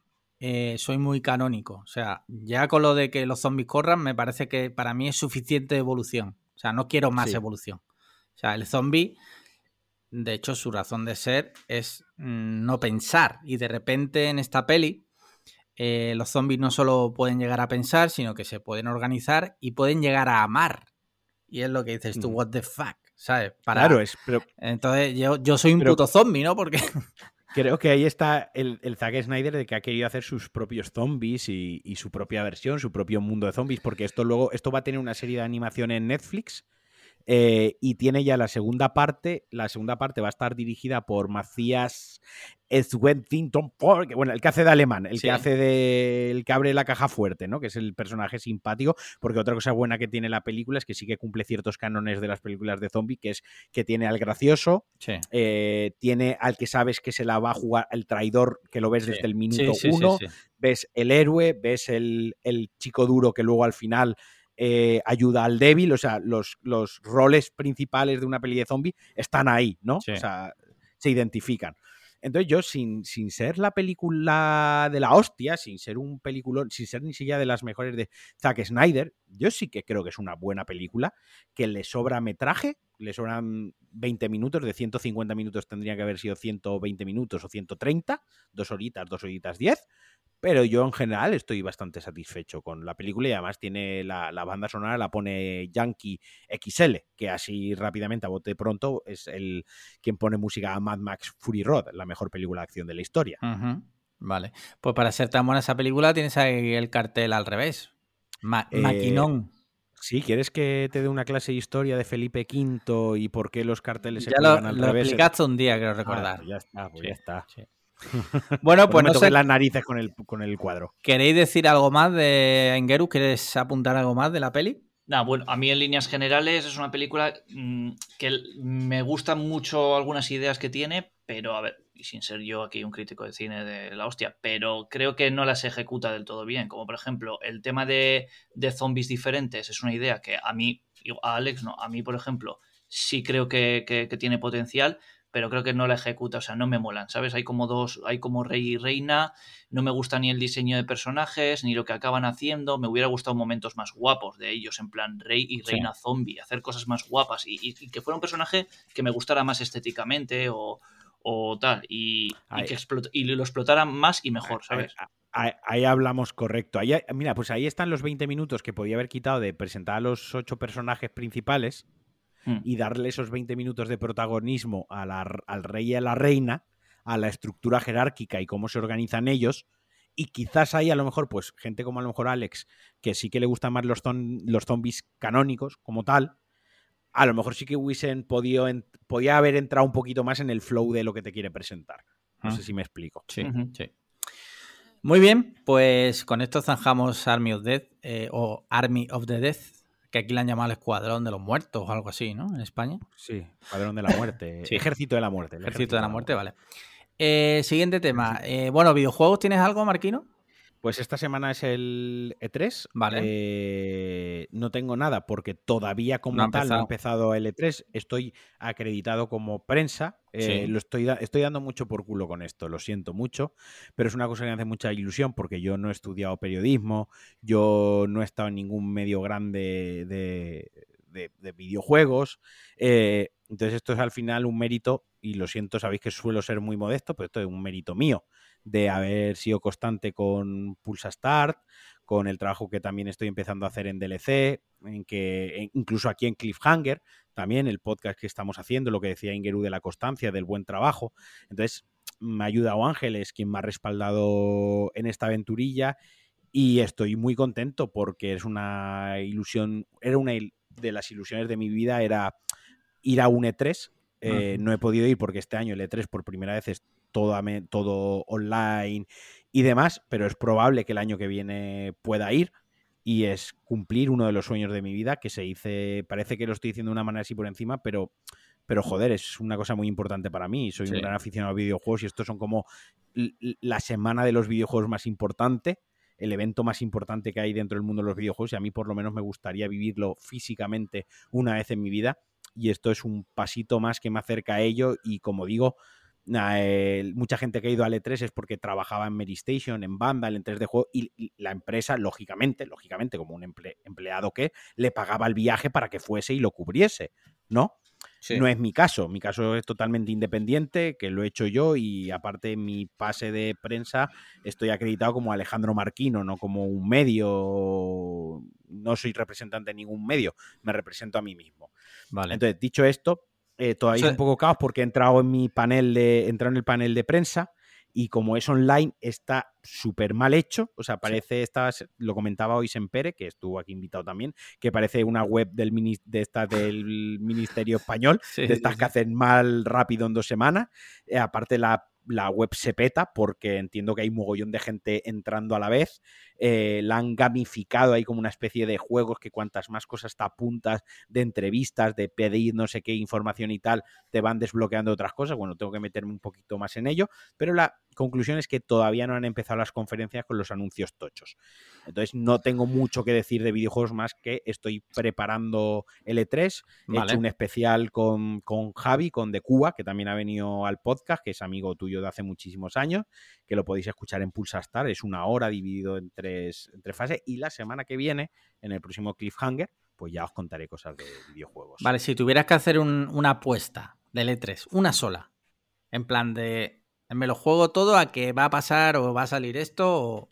eh, soy muy canónico. O sea, ya con lo de que los zombies corran, me parece que para mí es suficiente evolución. O sea, no quiero más evolución. O sea, el zombie, de hecho, su razón de ser es mm, no pensar. Y de repente en esta peli, eh, los zombies no solo pueden llegar a pensar, sino que se pueden organizar y pueden llegar a amar. Y es lo que dices tú, what the fuck, ¿sabes? Claro, es. Pero... Entonces, yo, yo soy un puto zombie, ¿no? Porque. Creo que ahí está el, el, Zack Snyder de que ha querido hacer sus propios zombies y, su propia versión, su propio mundo de zombies, porque esto luego, esto va a tener una serie de animación en Netflix eh, y tiene ya la segunda parte. La segunda parte va a estar dirigida por Macías Swensington, bueno, el que hace de alemán, el que hace de. el que abre la caja fuerte, ¿no? Que es el personaje simpático. Porque otra cosa buena que tiene la película es que sí que cumple ciertos cánones de las películas de zombie, que es que tiene al gracioso, eh, tiene al que sabes que se la va a jugar, el traidor, que lo ves desde el minuto uno, ves el héroe, ves el, el chico duro que luego al final eh, ayuda al débil, o sea, los, los, roles principales de una peli de zombie están ahí, ¿no? O sea, se identifican. Entonces yo, sin, sin, ser la película de la hostia, sin ser un peliculón, sin ser ni siquiera de las mejores de Zack Snyder, yo sí que creo que es una buena película, que le sobra metraje, le sobran 20 minutos, de 150 minutos tendría que haber sido 120 minutos o 130, dos horitas, dos horitas 10, pero yo en general estoy bastante satisfecho con la película y además tiene la, banda sonora, la pone Yankee XL, que así rápidamente a bote pronto es el quien pone música a Mad Max Fury Road, la mejor película de acción de la historia. Vale, pues para ser tan buena esa película tienes ahí el cartel al revés. Eh, maquinón. Sí, ¿quieres que te dé una clase de historia de Felipe V y por qué los carteles se ya lo, al lo explicaste un día, creo recordar. Ah, ya está, pues ya está. Bueno, pues no, sé. las narices con el, con el cuadro. ¿Queréis decir algo más de Engeru? ¿Quieres apuntar algo más de la peli? No, bueno, a mí en líneas generales es una película mm, que me gustan mucho algunas ideas que tiene, pero a ver, y sin ser yo aquí un crítico de cine de la hostia, pero creo que no las ejecuta del todo bien. Como por ejemplo, el tema de, de zombies diferentes es una idea que a mí, a Alex no, a mí por ejemplo, sí creo que, que tiene potencial, pero creo que no la ejecuta, o sea, no me molan, ¿sabes? Hay como dos, hay como rey y reina, no me gusta ni el diseño de personajes, ni lo que acaban haciendo, me hubiera gustado momentos más guapos de ellos, en plan rey y reina zombie, hacer cosas más guapas y, que fuera un personaje que me gustara más estéticamente o, tal, y, que y lo explotaran más y mejor, ¿sabes? Ahí, hablamos correcto. Ahí, mira, pues ahí están los 20 minutos que podía haber quitado de presentar a los ocho personajes principales Mm. y darle esos 20 minutos de protagonismo al rey y a la reina, a la estructura jerárquica y cómo se organizan ellos. Y quizás hay a lo mejor, pues, gente como a lo mejor Alex, que sí que le gustan más los, los zombies canónicos como tal, a lo mejor sí que hubiesen podido, podía haber entrado un poquito más en el flow de lo que te quiere presentar. No sé si me explico. Sí, sí. Muy bien, pues con esto zanjamos Army of Death eh, o Army of the Death que aquí le han llamado el Escuadrón de los Muertos o algo así, ¿no? En España. Sí, Escuadrón de la Muerte. Ejército de la Muerte. Ejército, de la Muerte, vale. Eh, siguiente tema. Eh, bueno, videojuegos, ¿tienes algo, Marquino? Pues esta semana es el E3. Vale. Eh, no tengo nada porque todavía como tal no ha empezado el E3. Estoy acreditado como prensa. Eh, lo estoy, estoy dando mucho por culo con esto, lo siento mucho, pero es una cosa que me hace mucha ilusión porque yo no he estudiado periodismo, yo no he estado en ningún medio grande de, videojuegos. Eh, entonces esto es al final un mérito, y lo siento, sabéis que suelo ser muy modesto, pero esto es un mérito mío de haber sido constante con Pulsa Start, con el trabajo que también estoy empezando a hacer en DLC, en que incluso aquí en Cliffhanger, también el podcast que estamos haciendo, lo que decía Ingeru de la constancia, del buen trabajo. Entonces, me ha ayudado Ángeles, quien me ha respaldado en esta aventurilla, y estoy muy contento porque es una ilusión, era una de las ilusiones de mi vida, era ir a un E3. Eh, no he podido ir porque este año el E3 por primera vez es todo, todo online y demás, pero es probable que el año que viene pueda ir y es cumplir uno de los sueños de mi vida que se dice, parece que lo estoy diciendo de una manera así por encima, pero, pero joder, es una cosa muy importante para mí. Soy un gran aficionado a videojuegos y estos son como la semana de los videojuegos más importante, el evento más importante que hay dentro del mundo de los videojuegos y a mí por lo menos me gustaría vivirlo físicamente una vez en mi vida y esto es un pasito más que me acerca a ello y como digo, mucha gente que ha ido al E3 es porque trabajaba en Medistation, en Vandal, en 3D Juego, y, la empresa, lógicamente, lógicamente, como un empleado que le pagaba el viaje para que fuese y lo cubriese, ¿no? No es mi caso, mi caso es totalmente independiente, que lo he hecho yo y aparte mi pase de prensa estoy acreditado como Alejandro Marquino, no como un medio, no soy representante de ningún medio, me represento a mí mismo. Vale. Entonces, dicho esto, eh, todavía es un poco caos porque he entrado en mi panel de, en el panel de prensa y como es online está súper mal hecho, o sea, parece, estas, lo comentaba hoy Sempere, que estuvo aquí invitado también, que parece una web del, de esta, del Ministerio Español, de estas que hacen mal rápido en dos semanas, eh, aparte la la web se peta porque entiendo que hay mogollón de gente entrando a la vez. eh, la han gamificado ahí como una especie de juegos que cuantas más cosas te apuntas de entrevistas, de pedir no sé qué información y tal, te van desbloqueando otras cosas. Bueno, tengo que meterme un poquito más en ello, pero la conclusión es que todavía no han empezado las conferencias con los anuncios tochos. Entonces no tengo mucho que decir de videojuegos más que estoy preparando el E3. He hecho un especial con, con, Javi, con De Cuba, que también ha venido al podcast, que es amigo tuyo de hace muchísimos años, que lo podéis escuchar en Pulsastar. Es una hora dividido en tres, fases. Y la semana que viene, en el próximo Cliffhanger, pues ya os contaré cosas de videojuegos. Vale, si tuvieras que hacer una apuesta del E3, una sola, en plan de me lo juego todo a que va a pasar o va a salir esto.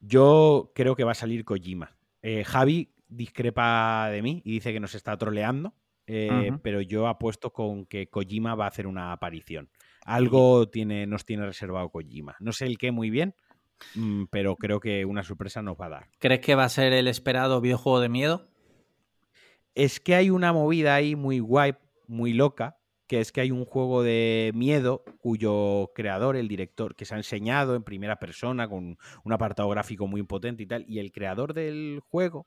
Yo creo que va a salir Kojima. Eh, Javi discrepa de mí y dice que nos está troleando, eh, pero yo apuesto con que Kojima va a hacer una aparición. Algo tiene, nos tiene reservado Kojima. No sé el qué muy bien, mm, pero creo que una sorpresa nos va a dar. ¿Crees que va a ser el esperado videojuego de miedo? Es que hay una movida ahí muy guay, muy loca, que es que hay un juego de miedo cuyo creador, el director, que se ha enseñado en primera persona con un apartado gráfico muy potente y tal, y el creador del juego,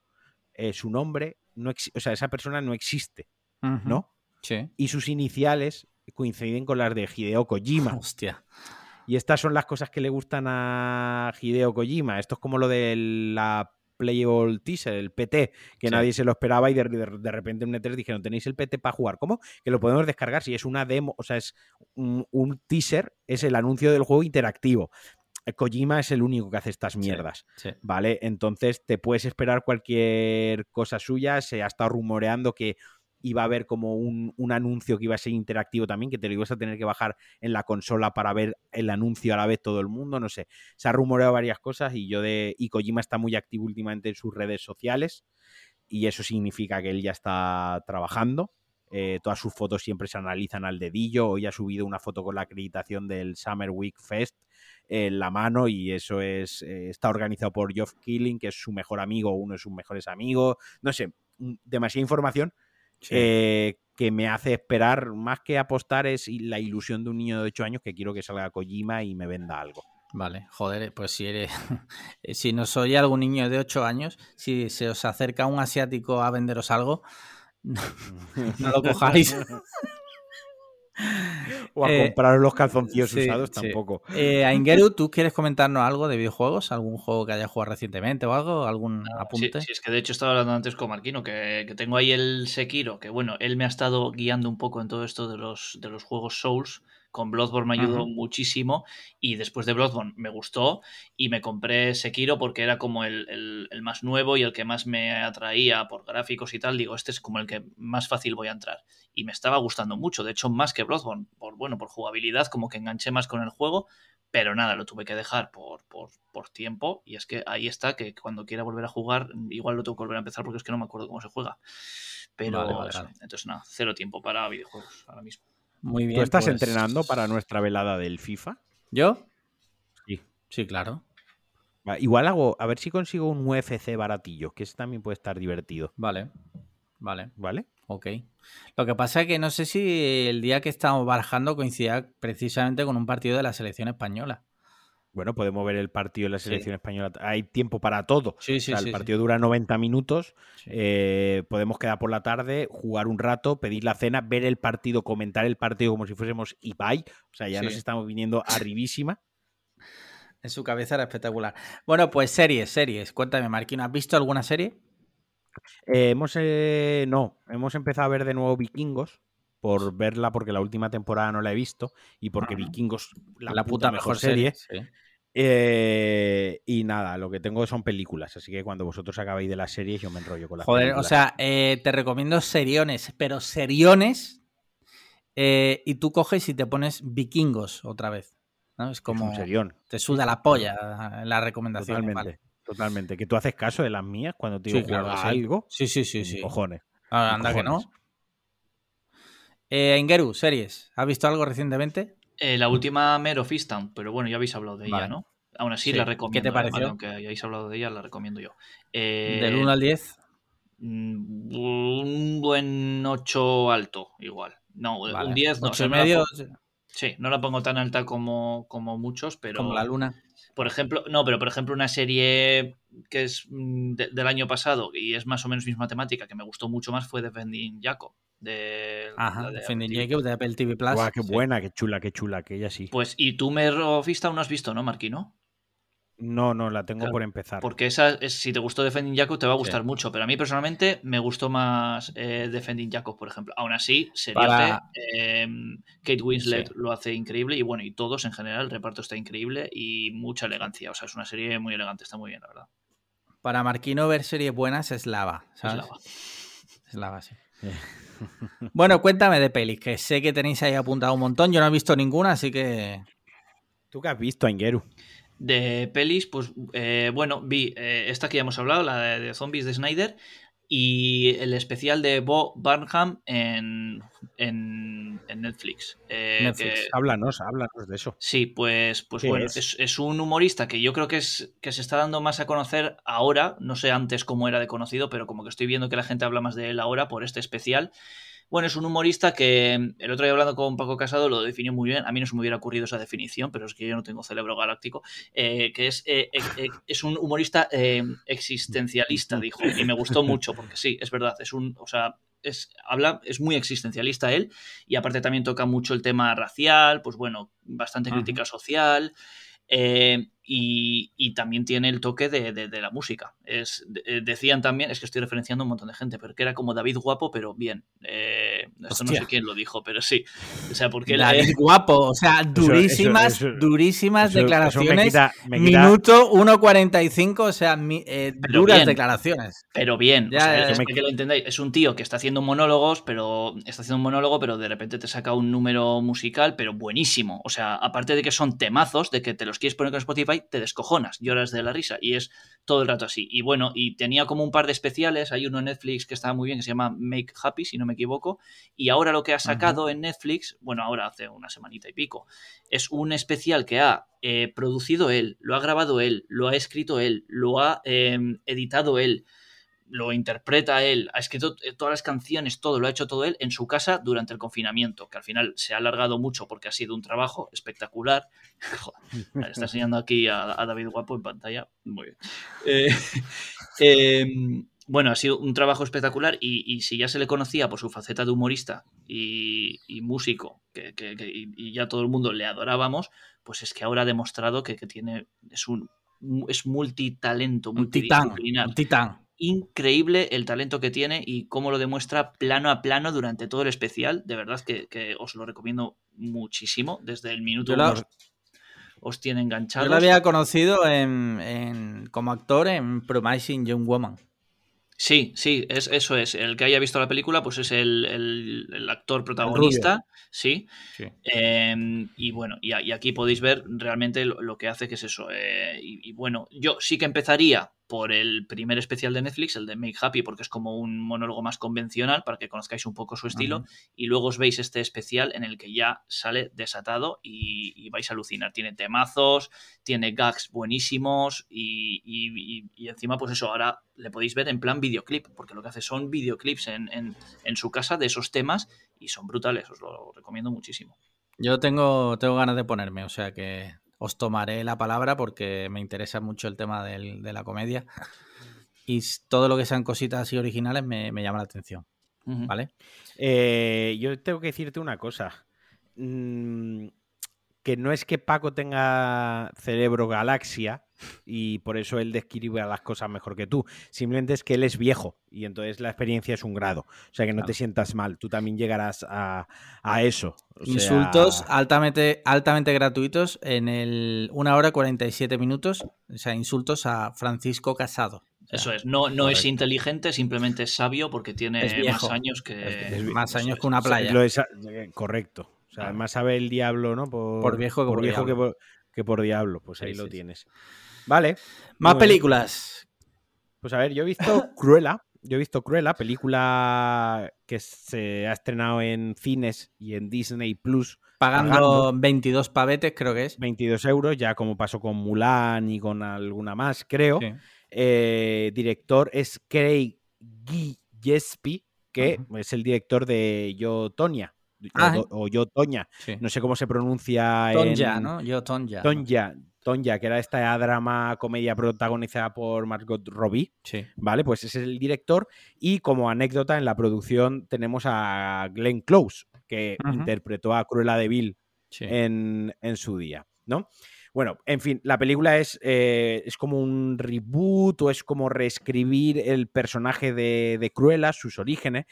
eh, su nombre, no o sea, esa persona no existe, ¿no? Sí. Y sus iniciales coinciden con las de Hideo Kojima. Hostia. Y estas son las cosas que le gustan a Hideo Kojima. Esto es como lo de la Playable Teaser, el PT, que nadie se lo esperaba y de, repente en E3 dijeron, tenéis el PT para jugar. ¿Cómo? Que lo podemos descargar si es una demo, o sea, es un, teaser, es el anuncio del juego interactivo. Kojima es el único que hace estas mierdas, ¿vale? Entonces te puedes esperar cualquier cosa suya, se ha estado rumoreando que iba a haber como un, anuncio que iba a ser interactivo también, que te lo ibas a tener que bajar en la consola para ver el anuncio a la vez todo el mundo, no sé. Se ha rumoreado varias cosas y yo de. Y Kojima está muy activo últimamente en sus redes sociales. Y eso significa que él ya está trabajando. Eh, todas sus fotos siempre se analizan al dedillo. Hoy ha subido una foto con la acreditación del Summer Week Fest en la mano y eso es eh, está organizado por Geoff Killing, que es su mejor amigo, uno de sus mejores amigos. No sé, demasiada información eh, que me hace esperar, más que apostar, es la ilusión de un niño de 8 años que quiero que salga Kojima y me venda algo. Vale, joder, pues si eres. si no soy algún niño de 8 años, si se os acerca un asiático a venderos algo, no, no lo cojáis. o a eh, comprar los calzoncillos usados tampoco. Eh, Aingeru, ¿tú quieres comentarnos algo de videojuegos? ¿Algún juego que haya jugado recientemente o algo? ¿Algún apunte? Sí, es que de hecho estaba hablando antes con Marquino, que, que, tengo ahí el Sekiro, que bueno, él me ha estado guiando un poco en todo esto de los, de los juegos Souls con Bloodborne me ayudó muchísimo y después de Bloodborne me gustó y me compré Sekiro porque era como el, más nuevo y el que más me atraía por gráficos y tal. Digo, este es como el que más fácil voy a entrar. Y me estaba gustando mucho, de hecho más que Bloodborne, por, bueno, por jugabilidad, como que enganché más con el juego, pero nada, lo tuve que dejar por, por, tiempo y es que ahí está, que cuando quiera volver a jugar, igual lo tengo que volver a empezar porque es que no me acuerdo cómo se juega. Pero entonces nada, cero tiempo para videojuegos ahora mismo. Muy bien. ¿Tú estás pues entrenando para nuestra velada del FIFA? ¿Yo? Sí. Sí, claro. igual hago, a ver si consigo un UFC baratillo, que ese también puede estar divertido. Vale. Vale. ¿Vale? Ok. Lo que pasa es que no sé si el día que estamos barajando coincidía precisamente con un partido de la selección española. Bueno, podemos ver el partido de la selección española. Hay tiempo para todo. Sí, sí, el partido dura 90 minutos. Eh, podemos quedar por la tarde, jugar un rato, pedir la cena, ver el partido, comentar el partido como si fuésemos Ibai. O sea, ya nos estamos viniendo arribísima. En su cabeza era espectacular. Bueno, pues series, series. Cuéntame, Marquino, ¿has visto alguna serie? Eh, hemos, eh, no, hemos empezado a ver de nuevo Vikingos por verla porque la última temporada no la he visto y porque Vikingos la, puta, mejor, serie. Eh, y nada, lo que tengo son películas, así que cuando vosotros acabéis de las series yo me enrollo con las Joder, o sea, eh, te recomiendo seriones, pero seriones eh, y tú coges y te pones vikingos otra vez. ¿no? Es como... serión. Te suda la polla la recomendación. Totalmente, totalmente. Que tú haces caso de las mías cuando te digo algo. Sí, sí, sí, sí. Cojones. anda que no. Eh, Ingeru, series. ¿Has visto algo recientemente? Eh, la última Mero Fistan, pero bueno, ya habéis hablado de ella, ¿no? Aún así la recomiendo. ¿Qué te ¿eh? pareció? aunque hayáis hablado de ella, la recomiendo yo. ¿Del 1 al 10? Mm, un buen 8 alto, igual. No, un 10 no. 8 medio. sí, no la pongo tan alta como, como muchos, pero. Como la luna. Por ejemplo, no, pero por ejemplo, una serie que es mm, del año pasado y es más o menos misma temática, que me gustó mucho más, fue Defending Jacob. De, Ajá, Defending Jacob de Apple TV Plus. qué buena, qué chula, qué chula, que ella sí. Pues, y tú, me Vista, aún no has visto, ¿no, Marquino? No, no, la tengo por empezar. Porque esa, es, si te gustó Defending Jacob, te va a gustar mucho. Pero a mí personalmente me gustó más eh, Defending Jacob, por ejemplo. Aún así, sería em, Kate Winslet lo hace increíble. Y bueno, y todos en general, el reparto está increíble y mucha elegancia. O sea, es una serie muy elegante, está muy bien, la verdad. Para Marquino ver series buenas es lava, ¿sabes? Es lava. Es lava, sí. Bueno, cuéntame de pelis, que sé que tenéis ahí apuntado un montón. Yo no he visto ninguna, así que. ¿Tú qué has visto, Ingeru? De pelis, pues eh, bueno, vi eh, esta que ya hemos hablado, la de, Zombies de Snyder, y el especial de Bo Burnham en, en, Netflix. Eh, Netflix. háblanos, háblanos de eso. Sí, pues, pues bueno, es? Es, un humorista que yo creo que, es, que se está dando más a conocer ahora, no sé antes cómo era de conocido, pero como que estoy viendo que la gente habla más de él ahora por este especial. Bueno, es un humorista que el otro día hablando con Paco Casado lo definió muy bien. A mí no se me hubiera ocurrido esa definición, pero es que yo no tengo cerebro galáctico. Eh, que es, eh, eh, es un humorista existencialista, dijo. Y me gustó mucho, porque sí, es verdad. Es un. O sea, es, habla, es muy existencialista él. Y aparte también toca mucho el tema racial, pues bueno, bastante crítica social. Y, también tiene el toque de, la música. Es, decían también, es que estoy referenciando a un montón de gente, pero que era como David Guapo, pero bien. Eh, esto no sé quién lo dijo, pero sí. O sea, porque David Guapo, o sea, durísimas, durísimas declaraciones. Minuto 1.45, o sea, eh, duras declaraciones. Pero bien, es que lo entendáis. Es un tío que está haciendo monólogos, pero está haciendo un monólogo, pero de repente te saca un número musical, pero buenísimo. O sea, aparte de que son temazos, de que te los quieres poner con Spotify te descojonas, lloras de la risa y es todo el rato así. Y bueno, y tenía como un par de especiales, hay uno en Netflix que estaba muy bien, que se llama Make Happy, si no me equivoco, y ahora lo que ha sacado en Netflix, bueno, ahora hace una semanita y pico, es un especial que ha eh, producido él, lo ha grabado él, lo ha escrito él, lo ha em, editado él lo interpreta él, ha escrito eh, todas las canciones, todo, lo ha hecho todo él en su casa durante el confinamiento, que al final se ha alargado mucho porque ha sido un trabajo espectacular. Joder, está enseñando aquí a, David Guapo en pantalla. Muy bien. Eh, em, bueno, ha sido un trabajo espectacular y, si ya se le conocía por su faceta de humorista y, músico, que, y ya todo el mundo le adorábamos, pues es que ahora ha demostrado que, tiene, es un es multitalento. Un titán increíble el talento que tiene y cómo lo demuestra plano a plano durante todo el especial. De verdad que, os lo recomiendo muchísimo. Desde el minuto os, tiene enganchados. Yo lo había conocido como actor en Promising Young Woman. Sí, sí, es, eso es. El que haya visto la película, pues es el, actor protagonista, sí. Em, y bueno, y, aquí podéis ver realmente lo, que hace, que es eso. Eh, y, bueno, yo sí que empezaría por el primer especial de Netflix, el de Make Happy, porque es como un monólogo más convencional para que conozcáis un poco su estilo. Y luego os veis este especial en el que ya sale desatado y, vais a alucinar. Tiene temazos, tiene gags buenísimos y, encima, pues eso, ahora le podéis ver en plan videoclip, porque lo que hace son videoclips en, en, su casa de esos temas y son brutales. Os lo recomiendo muchísimo. Yo tengo, tengo ganas de ponerme, o sea que os tomaré la palabra porque me interesa mucho el tema de la comedia. Y todo lo que sean cositas así originales me, llama la atención. ¿Vale? Eh, yo tengo que decirte una cosa. Mm, que no es que Paco tenga cerebro galaxia y por eso él describe las cosas mejor que tú. Simplemente es que él es viejo y entonces la experiencia es un grado. O sea que no te sientas mal, tú también llegarás a, eso. Insultos altamente, altamente gratuitos en el 1 hora 47 minutos. O sea, insultos a Francisco Casado. Eso es, no, no es inteligente, simplemente es sabio porque tiene más años que... más años que una playa. Eh, correcto además sabe el diablo, ¿no? Por, viejo, que por, viejo Que, por, diablo. Pues ahí lo tienes. Vale. Más películas. Pues a ver, yo he visto Cruella. Yo he visto Cruella, película que se ha estrenado en cines y en Disney Plus. Pagando, 22 pavetes, creo que es. 22 euros, ya como pasó con Mulan y con alguna más, creo. Eh, director es Craig Gillespie, que es el director de Yo, Tonya, o, yo Toña. No sé cómo se pronuncia. Tonja, ¿no? Yo Tonja. Tonja. Tonja, que era esta drama comedia protagonizada por Margot Robbie, ¿vale? Pues es el director y como anécdota en la producción tenemos a Glenn Close, que interpretó a Cruella de Vil en, su día, ¿no? Bueno, en fin, la película es, eh, es como un reboot o es como reescribir el personaje de, de Cruella, sus orígenes.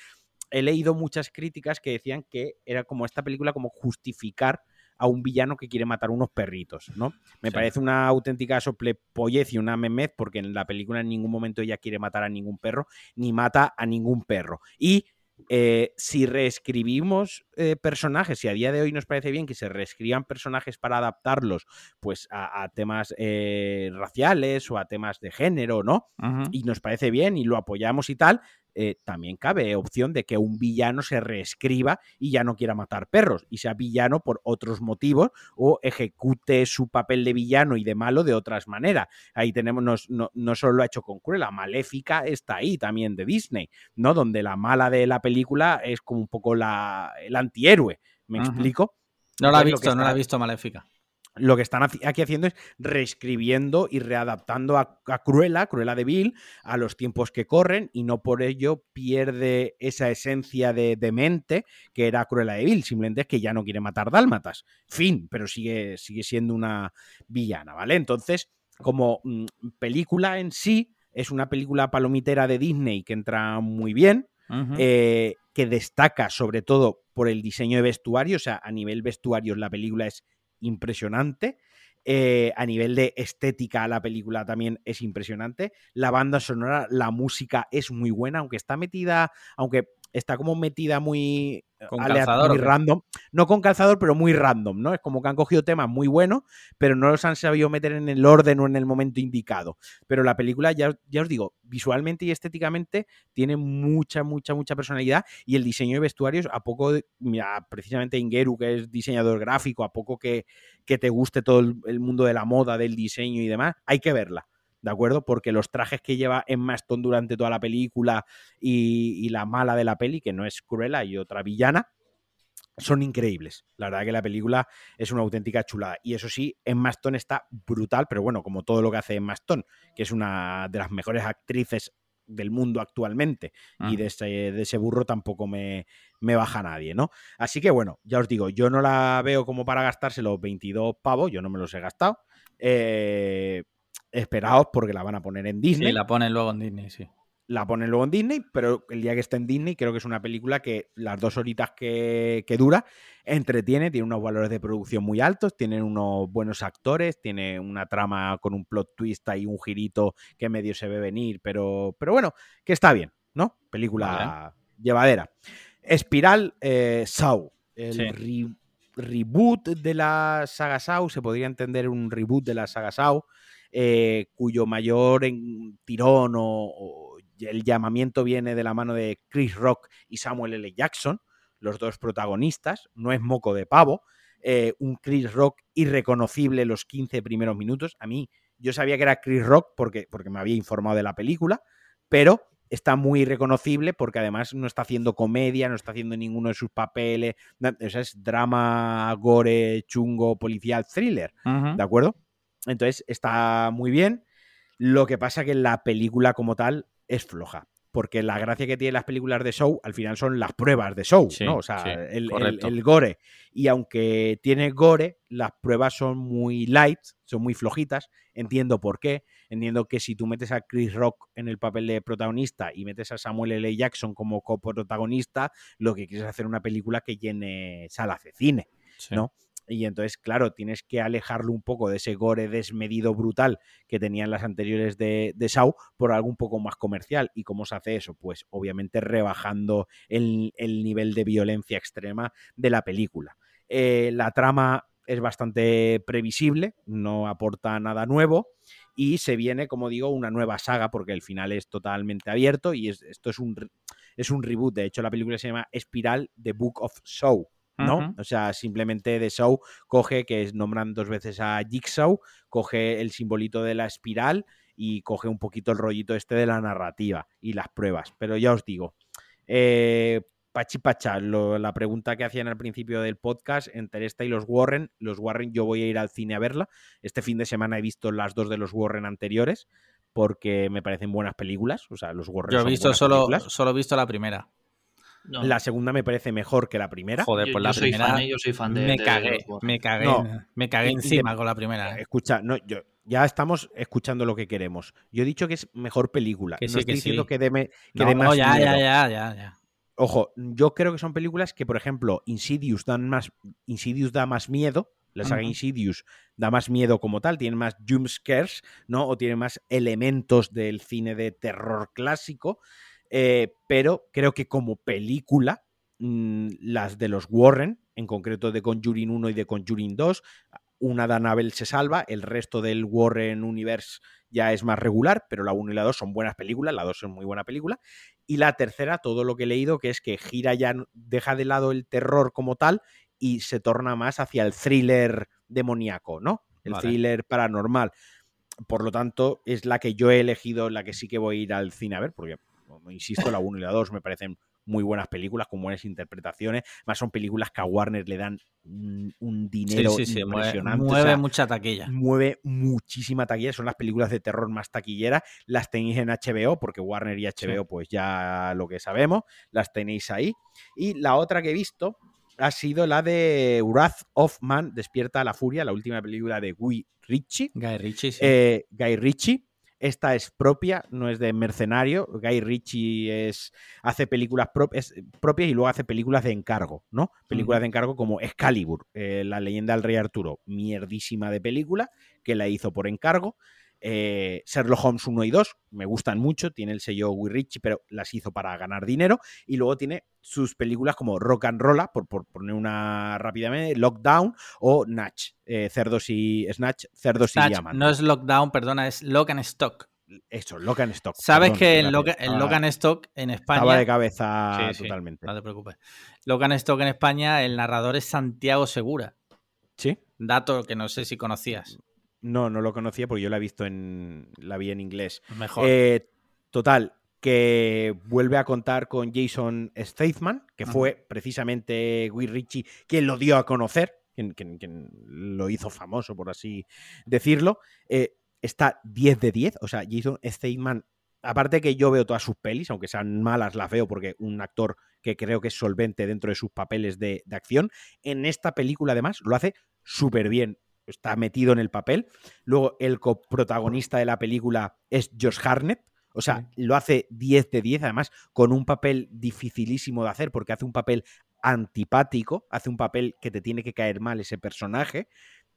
He leído muchas críticas que decían que era como esta película como justificar a un villano que quiere matar unos perritos, ¿no? Me parece una auténtica soplepollez y una memez porque en la película en ningún momento ella quiere matar a ningún perro ni mata a ningún perro. Y eh, si reescribimos eh, personajes, si a día de hoy nos parece bien que se reescriban personajes para adaptarlos pues a, temas eh, raciales o a temas de género, ¿no? Y nos parece bien y lo apoyamos y tal, eh, también cabe opción de que un villano se reescriba y ya no quiera matar perros y sea villano por otros motivos o ejecute su papel de villano y de malo de otras maneras. Ahí tenemos, no, no, solo lo ha hecho con Cruella, Maléfica está ahí también de Disney, ¿no? Donde la mala de la película es como un poco la, el antihéroe. ¿Me explico? No la he visto, no la he visto Maléfica lo que están aquí haciendo es reescribiendo y readaptando a, Cruella, Cruella de Vil, a los tiempos que corren y no por ello pierde esa esencia de demente que era Cruella de Vil, simplemente es que ya no quiere matar dálmatas. Fin, pero sigue, sigue siendo una villana, ¿vale? Entonces, como mm, película en sí, es una película palomitera de Disney que entra muy bien, eh, que destaca sobre todo por el diseño de vestuario, o sea, a nivel vestuario la película es impresionante. Eh, a nivel de estética, la película también es impresionante. La banda sonora, la música es muy buena, aunque está metida, aunque está como metida muy, eh, con calzador, random. No con calzador, pero muy random, ¿no? Es como que han cogido temas muy buenos, pero no los han sabido meter en el orden o en el momento indicado. Pero la película, ya, ya os digo, visualmente y estéticamente tiene mucha, mucha, mucha personalidad y el diseño de vestuarios, a poco, mira, precisamente Ingeru, que es diseñador gráfico, a poco que, que te guste todo el mundo de la moda, del diseño y demás, hay que verla. ¿De acuerdo? Porque los trajes que lleva Emma Stone durante toda la película y, la mala de la peli, que no es Cruella y otra villana, son increíbles. La verdad que la película es una auténtica chulada. Y eso sí, Emma Stone está brutal, pero bueno, como todo lo que hace Emma Stone, que es una de las mejores actrices del mundo actualmente. Y de ese, de ese, burro tampoco me, me, baja nadie, ¿no? Así que bueno, ya os digo, yo no la veo como para gastarse los 22 pavos, yo no me los he gastado. Eh, esperaos porque la van a poner en Disney. Sí, la ponen luego en Disney, sí. La ponen luego en Disney, pero el día que esté en Disney creo que es una película que las dos horitas que, dura entretiene, tiene unos valores de producción muy altos, tiene unos buenos actores, tiene una trama con un plot twist y un girito que medio se ve venir, pero, pero bueno, que está bien, ¿no? Película llevadera. Espiral eh, el reboot de la saga Saw, se podría entender un reboot de la saga Saw eh, cuyo mayor en, tirón o, el llamamiento viene de la mano de Chris Rock y Samuel L. Jackson, los dos protagonistas, no es moco de pavo, eh, un Chris Rock irreconocible los 15 primeros minutos. A mí, yo sabía que era Chris Rock porque, porque me había informado de la película, pero está muy irreconocible porque además no está haciendo comedia, no está haciendo ninguno de sus papeles, es drama, gore, chungo, policial, thriller, ¿de acuerdo? Entonces está muy bien. Lo que pasa que la película como tal es floja. Porque la gracia que tienen las películas de show al final son las pruebas de show, ¿no? O sea, el, gore. Y aunque tiene gore, las pruebas son muy light, son muy flojitas. Entiendo por qué. Entiendo que si tú metes a Chris Rock en el papel de protagonista y metes a Samuel L. Jackson como coprotagonista, lo que quieres es hacer una película que llene salas de cine, ¿no? Y entonces, claro, tienes que alejarlo un poco de ese gore desmedido brutal que tenían las anteriores de, de Shaw por algo un poco más comercial. ¿Y cómo se hace eso? Pues obviamente rebajando el, nivel de violencia extrema de la película. Eh, la trama es bastante previsible, no aporta nada nuevo y se viene, como digo, una nueva saga porque el final es totalmente abierto y esto es un, es un reboot. De hecho, la película se llama Espiral, The Book of Show. ¿No? O sea, simplemente de Show coge, que nombran dos veces a Jigsaw, coge el simbolito de la espiral y coge un poquito el rollito este de la narrativa y las pruebas. Pero ya os digo, eh, Pachi Pacha, la pregunta que hacían al principio del podcast, entre esta y los Warren, los Warren yo voy a ir al cine a verla. Este fin de semana he visto las dos de los Warren anteriores porque me parecen buenas películas. O sea, los Warren Yo he visto solo, solo he visto la primera. La segunda me parece mejor que la primera. Joder, pues la primera. Soy fan, yo soy fan de. Me cagué, me cagué, me cagué encima con la primera. ¿eh? Escucha, no, yo, ya estamos escuchando lo que queremos. Yo he dicho que es mejor película. no estoy diciendo que dé, que más. ya, ya, ya, ya, ya. Ojo, yo creo que son películas que, por ejemplo, Insidious, dan más, Insidious da más miedo. La saga Insidious da más miedo como tal, tiene más jump scares, ¿no? O tiene más elementos del cine de terror clásico. Eh, pero creo que como película, mm, las de los Warren, en concreto de Conjuring 1 y de Conjuring 2, una de Annabelle se salva, el resto del Warren Universe ya es más regular, pero la 1 y la 2 son buenas películas, la 2 es muy buena película. Y la tercera, todo lo que he leído, que es que gira ya, deja de lado el terror como tal y se torna más hacia el thriller demoníaco, ¿no? El thriller paranormal. Por lo tanto, es la que yo he elegido, la que sí que voy a ir al cine a ver, porque, insisto, la 1 y la 2 me parecen muy buenas películas, con buenas interpretaciones. Más son películas que a Warner le dan un, dinero impresionante. Mueve, mucha taquilla. Mueve muchísima taquilla. Son las películas de terror más taquilleras. Las tenéis en HBO, porque Warner y HBO, pues ya lo que sabemos, las tenéis ahí. Y la otra que he visto ha sido la de Wrath of Man, Despierta la Furia, la última película de Guy Ritchie. Guy Ritchie, sí. Eh, Guy Ritchie esta es propia, no es de mercenario. Guy Ritchie es, hace películas propias y luego hace películas de encargo, ¿no? Películas de encargo como Excalibur, eh, la leyenda del rey Arturo, mierdísima de película, que la hizo por encargo. Eh, Sherlock Holmes 1 y 2 me gustan mucho, tiene el sello Guy Ritchie, pero las hizo para ganar dinero. Y luego tiene sus películas como Rock and Rolla, por, poner una rápidamente, Lockdown o Natch, eh, Cerdos y Snatch, Cerdos y. No es Lockdown, perdona, es Lock and Stock. Eso, Lock and Stock. Sabes que en Lock, and Stock en España. Estaba de cabeza totalmente. no te preocupes. Lock and Stock en España, el narrador es Santiago Segura. Sí. Dato que no sé si conocías. No, no lo conocía porque yo la he visto en. la vi en inglés. Mejor. Eh, total, que vuelve a contar con Jason Statham, que fue precisamente Guy Ritchie quien lo dio a conocer, quien, lo hizo famoso, por así decirlo. Eh, está 10 de 10, o sea, Jason Statham, aparte que yo veo todas sus pelis, aunque sean malas, las veo porque un actor que creo que es solvente dentro de sus papeles de, de acción, en esta película además lo hace súper bien está metido en el papel. Luego, el coprotagonista de la película es Josh Harnett. O sea, lo hace 10 de 10, además, con un papel dificilísimo de hacer, porque hace un papel antipático, hace un papel que te tiene que caer mal ese personaje.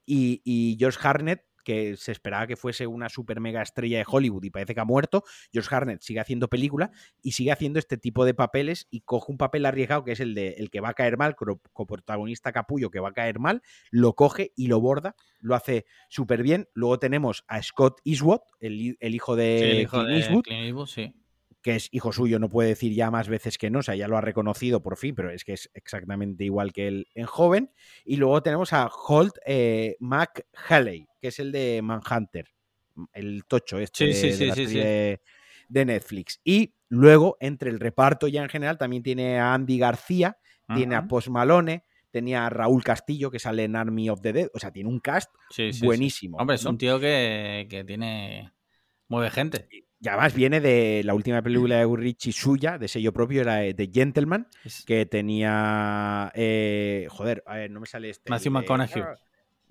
Y, y Josh Harnett que se esperaba que fuese una super mega estrella de Hollywood y parece que ha muerto, Josh Harnett sigue haciendo película y sigue haciendo este tipo de papeles y coge un papel arriesgado que es el de el que va a caer mal, coprotagonista capullo que va a caer mal, lo coge y lo borda, lo hace súper bien. Luego tenemos a Scott Eastwood, el, hijo de, Eastwood, sí que es hijo suyo, no puede decir ya más veces que no, o sea, ya lo ha reconocido por fin, pero es que es exactamente igual que él en joven. Y luego tenemos a Holt eh, McHalley, que es el de Manhunter, el tocho este de, de, Netflix. Y luego, entre el reparto ya en general, también tiene a Andy García, tiene a Post Malone, tenía a Raúl Castillo, que sale en Army of the Dead, o sea, tiene un cast buenísimo. Hombre, es un tío que, que tiene... mueve gente. Y además viene de la última película de Richie suya, de sello propio, era The Gentleman, que tenía. Eh, joder, a ver, no me sale este. Matthew McConaughey.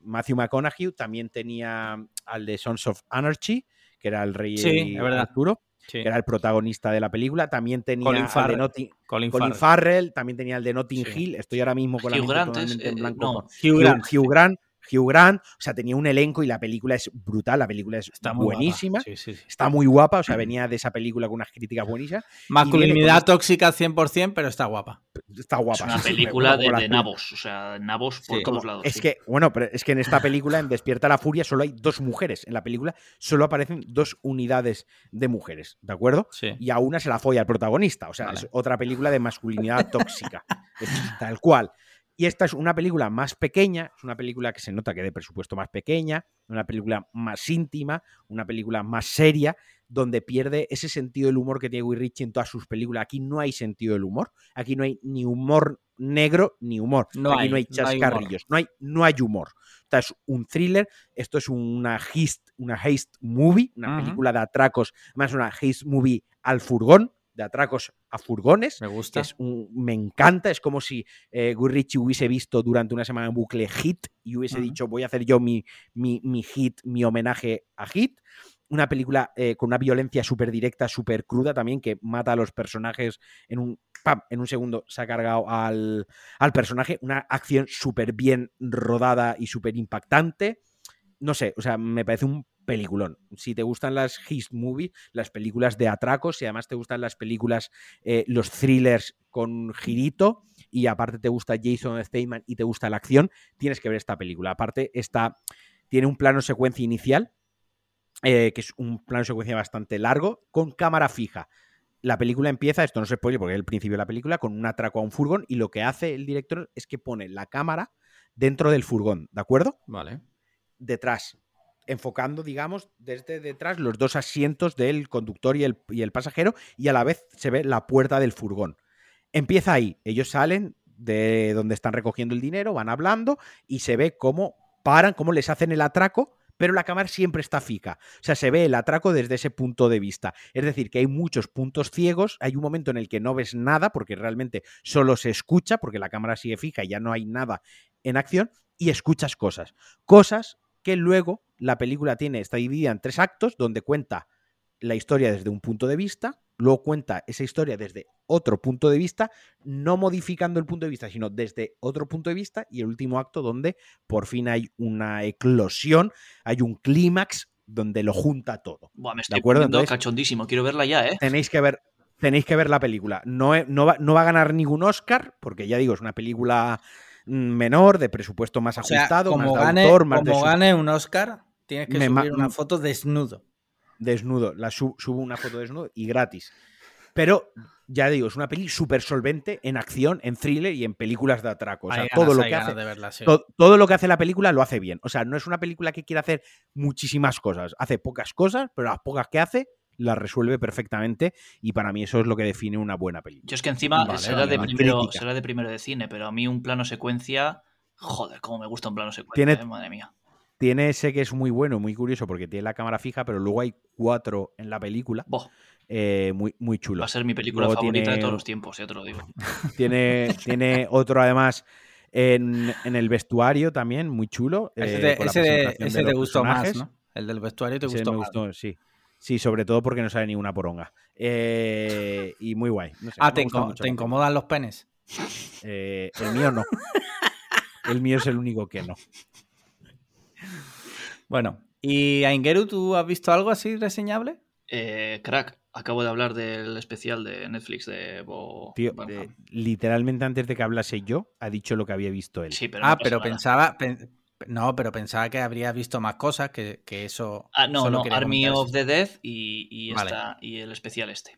Matthew McConaughey también tenía al de Sons of Anarchy, que era el rey sí, Arturo, que era el protagonista de la película. También tenía Colin Farrell, de Colin, Farrell. también tenía el de Notting Hill. Estoy ahora mismo con la mente totalmente en eh, blanco. Hugh Grant. Hugh Grant, o sea, tenía un elenco y la película es brutal, la película es está buenísima, está muy guapa, o sea, venía de esa película con unas críticas buenísimas. Masculinidad tóxica 100%, pero está guapa. Está guapa. Es una película de, nabos, o sea, nabos por todos lados. Es que, bueno, pero es que en esta película, en Despierta la Furia, solo hay dos mujeres. En la película solo aparecen dos unidades de mujeres, ¿de acuerdo? Y a una se la folla el protagonista, o sea, es otra película de masculinidad tóxica, tal cual. Y esta es una película más pequeña, es una película que se nota que de presupuesto más pequeña, una película más íntima, una película más seria, donde pierde ese sentido del humor que tiene Guy Ritchie en todas sus películas. Aquí no hay sentido del humor, aquí no hay ni humor negro ni humor. No aquí hay, no hay no hay chascarrillos, no hay, no hay humor. Esto es un thriller, esto es una haste, una haste movie, una película de atracos, más una haste movie al furgón, de atracos a furgones. Me gusta. es un- me encanta, es como si eh, Guy Ritchie hubiese visto durante una semana en bucle Hit y hubiese dicho voy a hacer yo mi, mi, mi hit, mi homenaje a Hit. Una película eh, con una violencia súper directa, súper cruda también, que mata a los personajes en un, ¡pam! en un segundo se ha cargado al, al personaje. Una acción súper bien rodada y súper impactante. No sé, o sea, me parece un peliculón. Si te gustan las hit movie, las películas de atracos, si además te gustan las películas, eh, los thrillers con girito, y aparte te gusta Jason Statham y te gusta la acción, tienes que ver esta película. Aparte, esta tiene un plano secuencia inicial, eh, que es un plano secuencia bastante largo, con cámara fija. La película empieza, esto no se spoiler porque es el principio de la película, con un atraco a un furgón y lo que hace el director es que pone la cámara dentro del furgón, ¿de acuerdo? Vale. Detrás, enfocando, digamos, desde detrás los dos asientos del conductor y el, y el pasajero y a la vez se ve la puerta del furgón. Empieza ahí, ellos salen de donde están recogiendo el dinero, van hablando y se ve cómo paran, cómo les hacen el atraco, pero la cámara siempre está fija. O sea, se ve el atraco desde ese punto de vista. Es decir, que hay muchos puntos ciegos, hay un momento en el que no ves nada, porque realmente solo se escucha, porque la cámara sigue fija y ya no hay nada en acción, y escuchas cosas. Cosas que luego la película tiene, está dividida en tres actos, donde cuenta la historia desde un punto de vista, luego cuenta esa historia desde otro punto de vista, no modificando el punto de vista, sino desde otro punto de vista, y el último acto donde por fin hay una eclosión, hay un clímax donde lo junta todo. Buah, me estoy acuerdo? poniendo Entonces- cachondísimo. Quiero verla ya, ¿eh? Tenéis que ver, tenéis que ver la película. No, no, va, no va a ganar ningún Oscar, porque ya digo, es una película menor, de presupuesto más O sea, ajustado, como, más de gane, autor, más de como gane un Oscar, tienes que Me subir una foto desnudo. desnudo. La su- subo una foto desnudo y gratis. Pero ya digo, es una peli súper solvente en acción, en thriller y en películas de atraco. O sea, todo lo que hace. de verla, sí. to- todo lo que hace la película lo hace bien. O sea, no es una película que quiere hacer muchísimas cosas. Hace pocas cosas, pero las pocas que hace las resuelve perfectamente. Y para mí eso es lo que define una buena película. Yo es que encima Vale, será, vale, de vale. primero, será de primero de cine, pero a mí un plano secuencia. Joder, cómo me gusta un plano secuencia, Tiene- eh, madre mía. Tiene ese que es muy bueno, muy curioso, porque tiene la cámara fija, pero luego hay cuatro en la película. Boh, eh, muy, muy chulo. va a ser mi película Luego favorita de todos los tiempos, ya te lo digo. Tiene, tiene otro además en, en el vestuario también, muy chulo. Ese eh, te, la ese de- presentación ese de te gustó más. ¿no? El del vestuario te Ese gustó me más. gustó, sí. Sí, sobre todo porque no sale ni una poronga. Eh, y muy guay. no sé, Ah, me ¿te, gusta inco- mucho te la incomodan los penes? Eh, el mío no. El mío es el único que no. Bueno, ¿y Aingeru, tú has visto algo así reseñable? Eh, crack, acabo de hablar del especial de Netflix de Bo. Tío, eh, literalmente antes de que hablase yo, ha dicho lo que había visto él. Sí, pero no ah, pero nada. pensaba. pen- no, pero pensaba que habrías visto más cosas que, que eso. Ah, no, solo no, Army comentar of the Dead y, y, Vale. esta- y el especial este.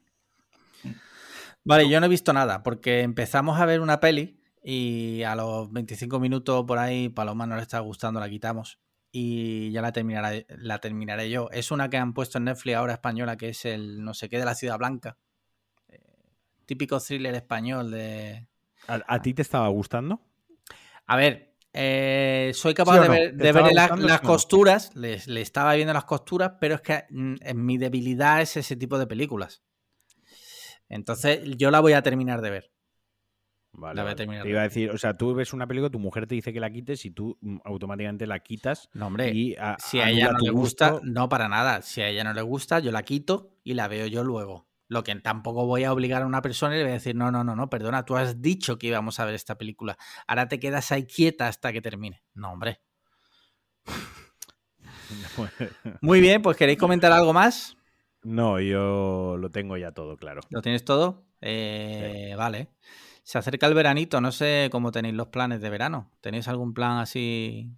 Vale, yo no he visto nada, porque empezamos a ver una peli y a los 25 minutos por ahí Paloma no le está gustando, la quitamos. Y ya la terminaré, la terminaré yo. Es una que han puesto en Netflix ahora española, que es el no sé qué de la Ciudad Blanca. Eh, típico thriller español de. ¿A, a ti te estaba gustando? A ver, eh, soy ¿Sí capaz de ver, ¿Te de ver las costuras, le, le estaba viendo las costuras, pero es que mm, en mi debilidad es ese tipo de películas. Entonces yo la voy a terminar de ver. Vale, La voy a terminar Te de iba a ver. decir, o sea, tú ves una película, tu mujer te dice que la quites y tú mm, automáticamente la quitas No, hombre, y a- si a ella no le gusta, gusto. no para nada. Si a ella no le gusta, yo la quito y la veo yo luego. Lo que tampoco voy a obligar a una persona y le voy a decir, no, no, no, no, perdona, tú has dicho que íbamos a ver esta película. Ahora te quedas ahí quieta hasta que termine. No, hombre. Muy bien, pues ¿queréis comentar algo más? No, yo lo tengo ya todo claro. ¿Lo tienes todo? Eh, Vale. Se acerca el veranito, no sé cómo tenéis los planes de verano. ¿Tenéis algún plan así,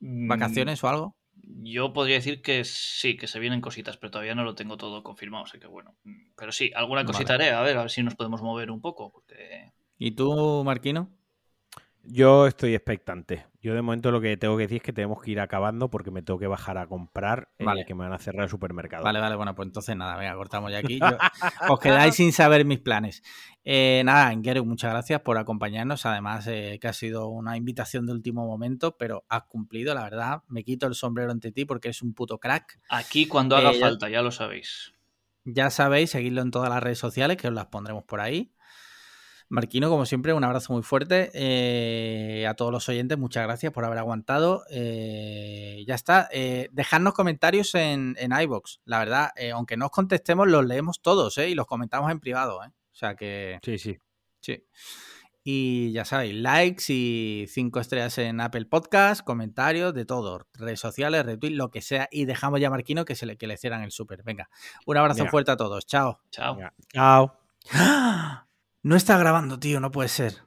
Mm, vacaciones o algo? Yo podría decir que sí, que se vienen cositas, pero todavía no lo tengo todo confirmado, así que bueno. Pero sí, alguna Vale. cosita haré, a ver, a ver si nos podemos mover un poco, porque ¿Y tú, Marquino? Yo estoy expectante. Yo de momento lo que tengo que decir es que tenemos que ir acabando porque me tengo que bajar a comprar, eh, vale. que me van a cerrar el supermercado. Vale, vale, bueno, pues entonces nada, venga, cortamos ya aquí. os quedáis sin saber mis planes. Eh, nada, Ingeru, muchas gracias por acompañarnos. Además, eh, que ha sido una invitación de último momento, pero has cumplido, la verdad. Me quito el sombrero ante ti porque es un puto crack. Aquí cuando haga falta, ya lo sabéis. Ya sabéis, seguidlo en todas las redes sociales, que os las pondremos por ahí. Marquino, como siempre, un abrazo muy fuerte. Eh, a todos los oyentes, muchas gracias por haber aguantado. Eh, ya está. Eh, dejadnos comentarios en, en iBox. La verdad, aunque no os contestemos, los leemos todos y los comentamos en privado. O sea que. Sí, sí. Sí. Y ya sabéis, likes y cinco estrellas en Apple Podcast, comentarios, de todo, redes sociales, retweet, lo que sea. Y dejamos ya a Marquino que, se le, que le cierran el súper. Venga, un abrazo fuerte a todos. Chao. Chao. Chao. No está grabando, tío, no puede ser.